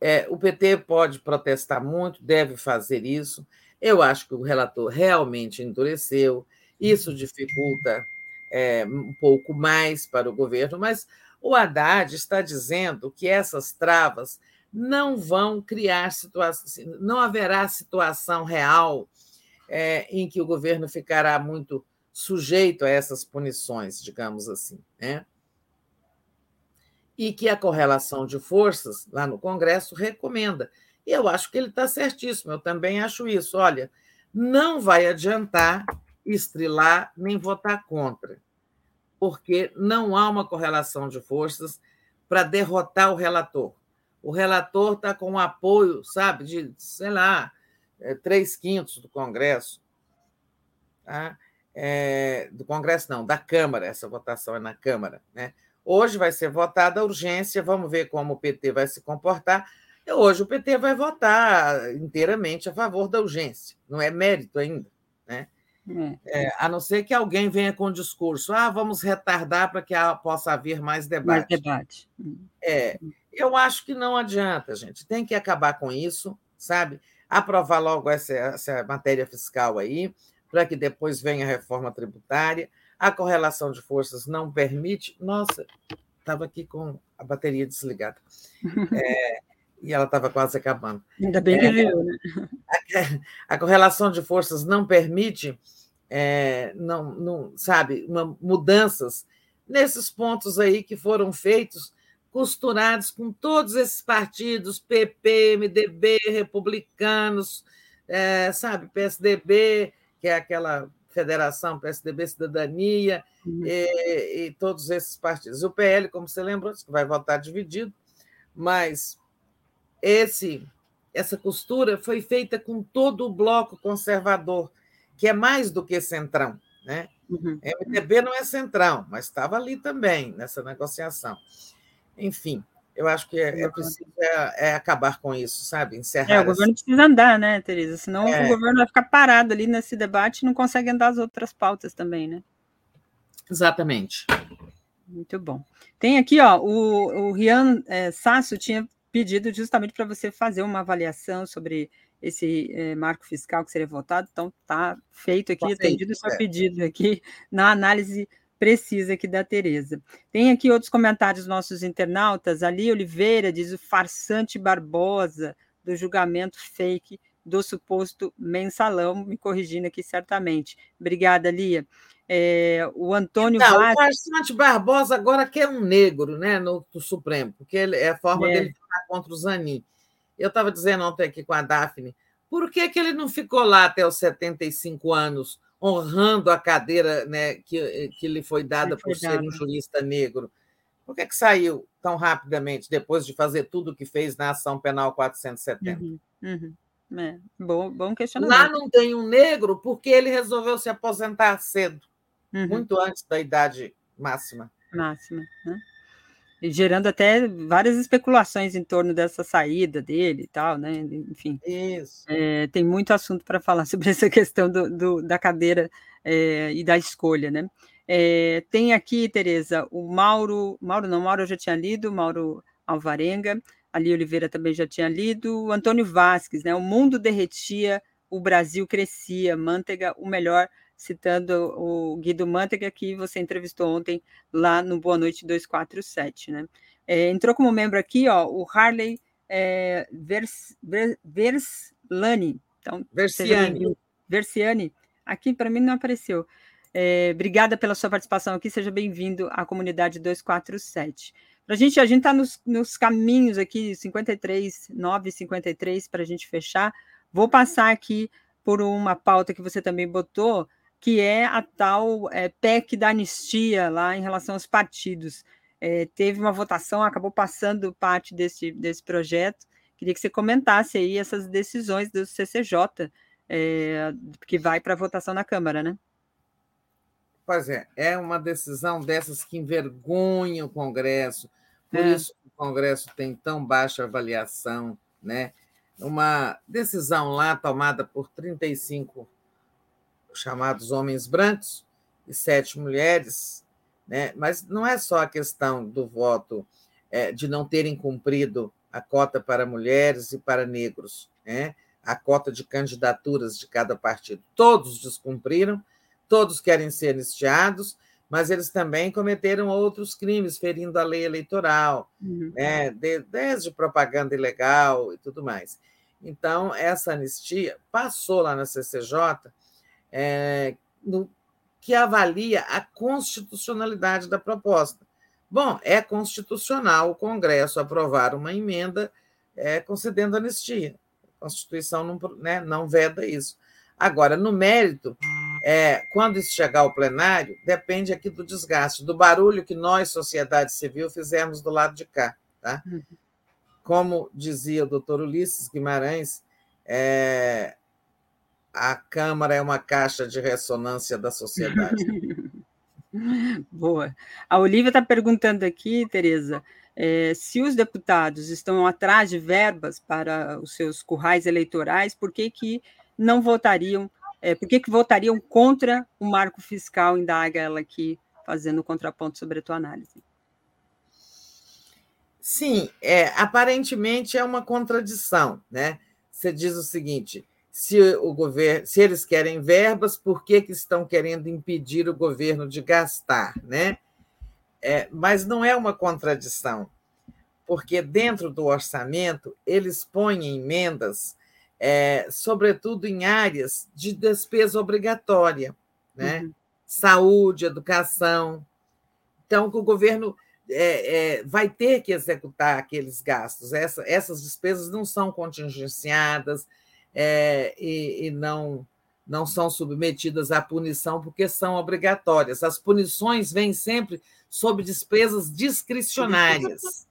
é, o PT pode protestar muito, deve fazer isso. Eu acho que o relator realmente endureceu, isso dificulta é, um pouco mais para o governo, mas o Haddad está dizendo que essas travas não vão criar situação, não haverá situação real é, em que o governo ficará muito sujeito a essas punições, digamos assim, né? E que a correlação de forças lá no Congresso recomenda. E eu acho que ele está certíssimo, eu também acho isso. Olha, não vai adiantar estrilar nem votar contra, porque não há uma correlação de forças para derrotar o relator. O relator está com o apoio, sabe, de, sei lá, é, três quintos do Congresso. Tá? É, do Congresso, não, da Câmara, essa votação é na Câmara. Né? Hoje vai ser votada a urgência, vamos ver como o PT vai se comportar. Hoje o PT vai votar inteiramente a favor da urgência, não é mérito ainda. Né? É. É, a não ser que alguém venha com o discurso, ah, vamos retardar para que possa haver mais debate. Mais debate. É, eu acho que não adianta, gente. Tem que acabar com isso, sabe? Aprovar logo essa, essa matéria fiscal aí, para que depois venha a reforma tributária. A correlação de forças não permite. Nossa, estava aqui com a bateria desligada. É, e ela estava quase acabando. Ainda bem que é, viu, né? A, a, correlação de forças não permite, é, não, não, sabe, uma, mudanças nesses pontos aí que foram feitos, costurados com todos esses partidos, PP, MDB, republicanos, é, sabe, PSDB, que é aquela federação PSDB Cidadania uhum. e, e, todos esses partidos. O PL, como você lembrou, vai votar dividido, mas esse essa costura foi feita com todo o bloco conservador, que é mais do que centrão. Né? Uhum. MDB não é centrão, mas estava ali também nessa negociação. Enfim, eu acho que é, é preciso é, é, acabar com isso, sabe? Encerrar. É, o governo essa... precisa andar, né, Teresa? Senão é. o governo vai ficar parado ali nesse debate e não consegue andar as outras pautas também, né? Exatamente. Muito bom. Tem aqui, ó, o, o Rian é, Sasso tinha pedido justamente para você fazer uma avaliação sobre esse é, marco fiscal que seria votado, então está feito aqui, atendido o seu é. pedido aqui na análise precisa aqui da Tereza. Tem aqui outros comentários nossos internautas. Ali Oliveira diz o farsante Barbosa do julgamento fake do suposto mensalão, me corrigindo aqui certamente. Obrigada, Lia. É, o Antônio Não, Vaz... O farsante Barbosa agora quer um negro né, no, no Supremo, porque ele, é a forma é. dele ficar contra o Zanin. Eu estava dizendo ontem aqui com a Daphne, por que, que ele não ficou lá até os 75 anos honrando a cadeira né, que, que lhe foi dada por ser um jurista negro. Por que, que saiu tão rapidamente, depois de fazer tudo o que fez na ação penal 470? Uhum, uhum. É, bom, bom questionamento. Lá não tem um negro porque ele resolveu se aposentar cedo, uhum. muito antes da idade máxima. Máxima, né? Gerando até várias especulações em torno dessa saída dele e tal, né? Enfim. Isso. É, tem muito assunto para falar sobre essa questão do, do da cadeira é, e da escolha, né? É, tem aqui, Tereza, o Mauro, Mauro não, Mauro eu já tinha lido, Mauro Alvarenga, Ali Oliveira também já tinha lido, o Antônio Vasques, né? O mundo derretia, o Brasil crescia, manteiga, o melhor citando o Guido Mantega, que você entrevistou ontem lá no Boa Noite 247. Né? É, entrou como membro aqui, ó, o Harley é, Vers, Vers, Verslani. Então, Versiani. Versiani. Aqui para mim não apareceu. É, obrigada pela sua participação aqui, seja bem-vindo à comunidade 247. Pra gente, a gente está nos, nos, caminhos aqui, 53, 9 53, para a gente fechar. Vou passar aqui por uma pauta que você também botou, que é a tal é, PEC da anistia lá em relação aos partidos. É, teve uma votação, acabou passando parte desse, desse projeto. Queria que você comentasse aí essas decisões do CCJ, é, que vai para votação na Câmara, né? Pois é, é uma decisão dessas que envergonha o Congresso, por é. isso o Congresso tem tão baixa avaliação, né? Uma decisão lá tomada por 35 chamados homens brancos e sete mulheres, né? Mas não é só a questão do voto é, de não terem cumprido a cota para mulheres e para negros, né? A cota de candidaturas de cada partido, todos descumpriram Todos querem ser anistiados, mas eles também cometeram outros crimes, ferindo a lei eleitoral, uhum. né? desde propaganda ilegal e tudo mais. Então, essa anistia passou lá na CCJ, é, no, que avalia a constitucionalidade da proposta. Bom, é constitucional o Congresso aprovar uma emenda é, concedendo anistia. A Constituição não, né, não veda isso. Agora, no mérito, é, quando isso chegar ao plenário, depende aqui do desgaste, do barulho que nós, sociedade civil, fizemos do lado de cá. Tá? Uhum. Como dizia o doutor Ulisses Guimarães, é, a Câmara é uma caixa de ressonância da sociedade. Boa. A Olivia está perguntando aqui, Tereza, é, se os deputados estão atrás de verbas para os seus currais eleitorais, por que, que não votariam, é, por que, que votariam contra o marco fiscal, indaga ela aqui, fazendo o contraponto sobre a tua análise. Sim, é, aparentemente é uma contradição, né? Você diz o seguinte: se o governo, se eles querem verbas, por que, que estão querendo impedir o governo de gastar, né? É, mas não é uma contradição, porque dentro do orçamento eles põem emendas é, sobretudo em áreas de despesa obrigatória, né? Uhum. saúde, educação. Então, que o governo é, é, vai ter que executar aqueles gastos. Essa, essas despesas não são contingenciadas é, e, e não, não são submetidas à punição porque são obrigatórias. As punições vêm sempre sob despesas discricionárias,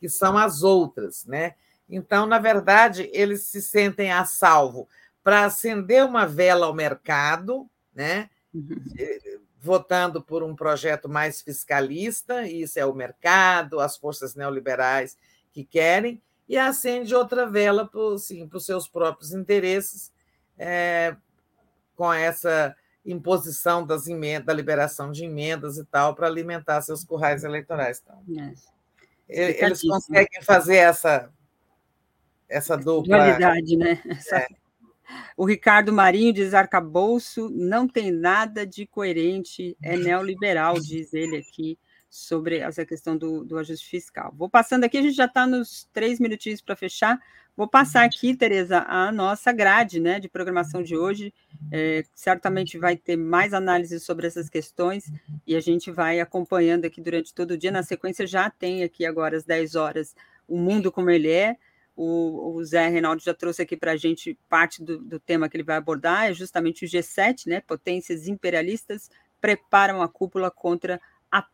que são as outras, né? Então, na verdade, eles se sentem a salvo para acender uma vela ao mercado, né? Uhum. Eh, votando por um projeto mais fiscalista, e isso é o mercado, as forças neoliberais que querem, e acende outra vela para assim, os seus próprios interesses, é, com essa imposição das emendas, da liberação de emendas e tal, para alimentar seus currais eleitorais. Então, é. eles conseguem fazer essa essa dupla. Dualidade, né? É. O Ricardo Marinho diz arcabouço não tem nada de coerente, é neoliberal, diz ele aqui, sobre essa questão do, do ajuste fiscal. Vou passando aqui, a gente já está nos três minutinhos para fechar. Vou passar aqui, Tereza, a nossa grade né, de programação de hoje. É, certamente vai ter mais análises sobre essas questões e a gente vai acompanhando aqui durante todo o dia. Na sequência, já tem aqui agora às 10 horas o mundo como ele é. O, o Zé Reinaldo já trouxe aqui para a gente parte do, do, tema que ele vai abordar, é justamente o G7, né? Potências imperialistas preparam a cúpula contra a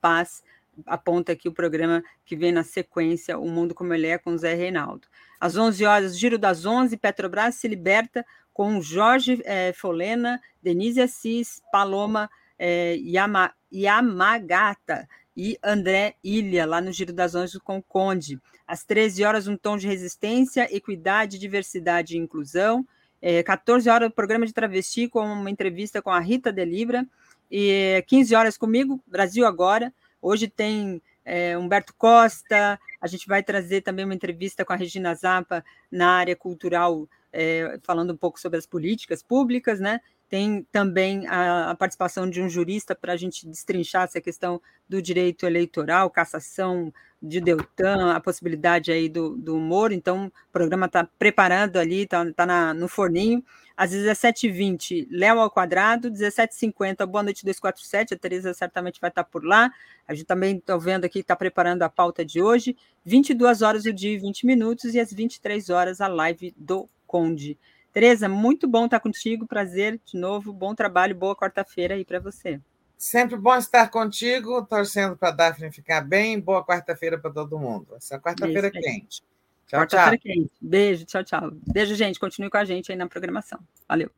paz. Aponta aqui o programa que vem na sequência, O Mundo Como Ele É, com Zé Reinaldo. Às 11 horas, Giro das 11, Petrobras se liberta com Jorge é, Folena, Denise Assis, Paloma é, Yama, Yamagata e André Ilha, lá no Giro das Onze com Conde. Às 13 horas, um tom de resistência, equidade, diversidade e inclusão. É, 14 horas, o programa de travesti com uma entrevista com a Rita Delibra. E 15 horas comigo, Brasil Agora. Hoje tem é, Humberto Costa, a gente vai trazer também uma entrevista com a Regina Zappa na área cultural, é, falando um pouco sobre as políticas públicas, né? Tem também a, a participação de um jurista para a gente destrinchar essa questão do direito eleitoral, cassação de Deltan, a possibilidade aí do, do Moro, então o programa está preparando ali, está tá no forninho. Às 17h20, Léo ao quadrado, 17h50, Boa Noite 247, a Tereza certamente vai estar tá por lá. A gente também está vendo aqui, está preparando a pauta de hoje. 22 horas o dia e 20 minutos, e às 23 horas a live do Conde. Tereza, muito bom estar contigo, prazer de novo, bom trabalho, boa quarta-feira aí para você. Sempre bom estar contigo, torcendo para a Daphne ficar bem. Boa quarta-feira para todo mundo. Essa quarta-feira quente. Tchau, quarta tchau. Quente. Beijo, tchau, tchau. Beijo, gente. Continue com a gente aí na programação. Valeu.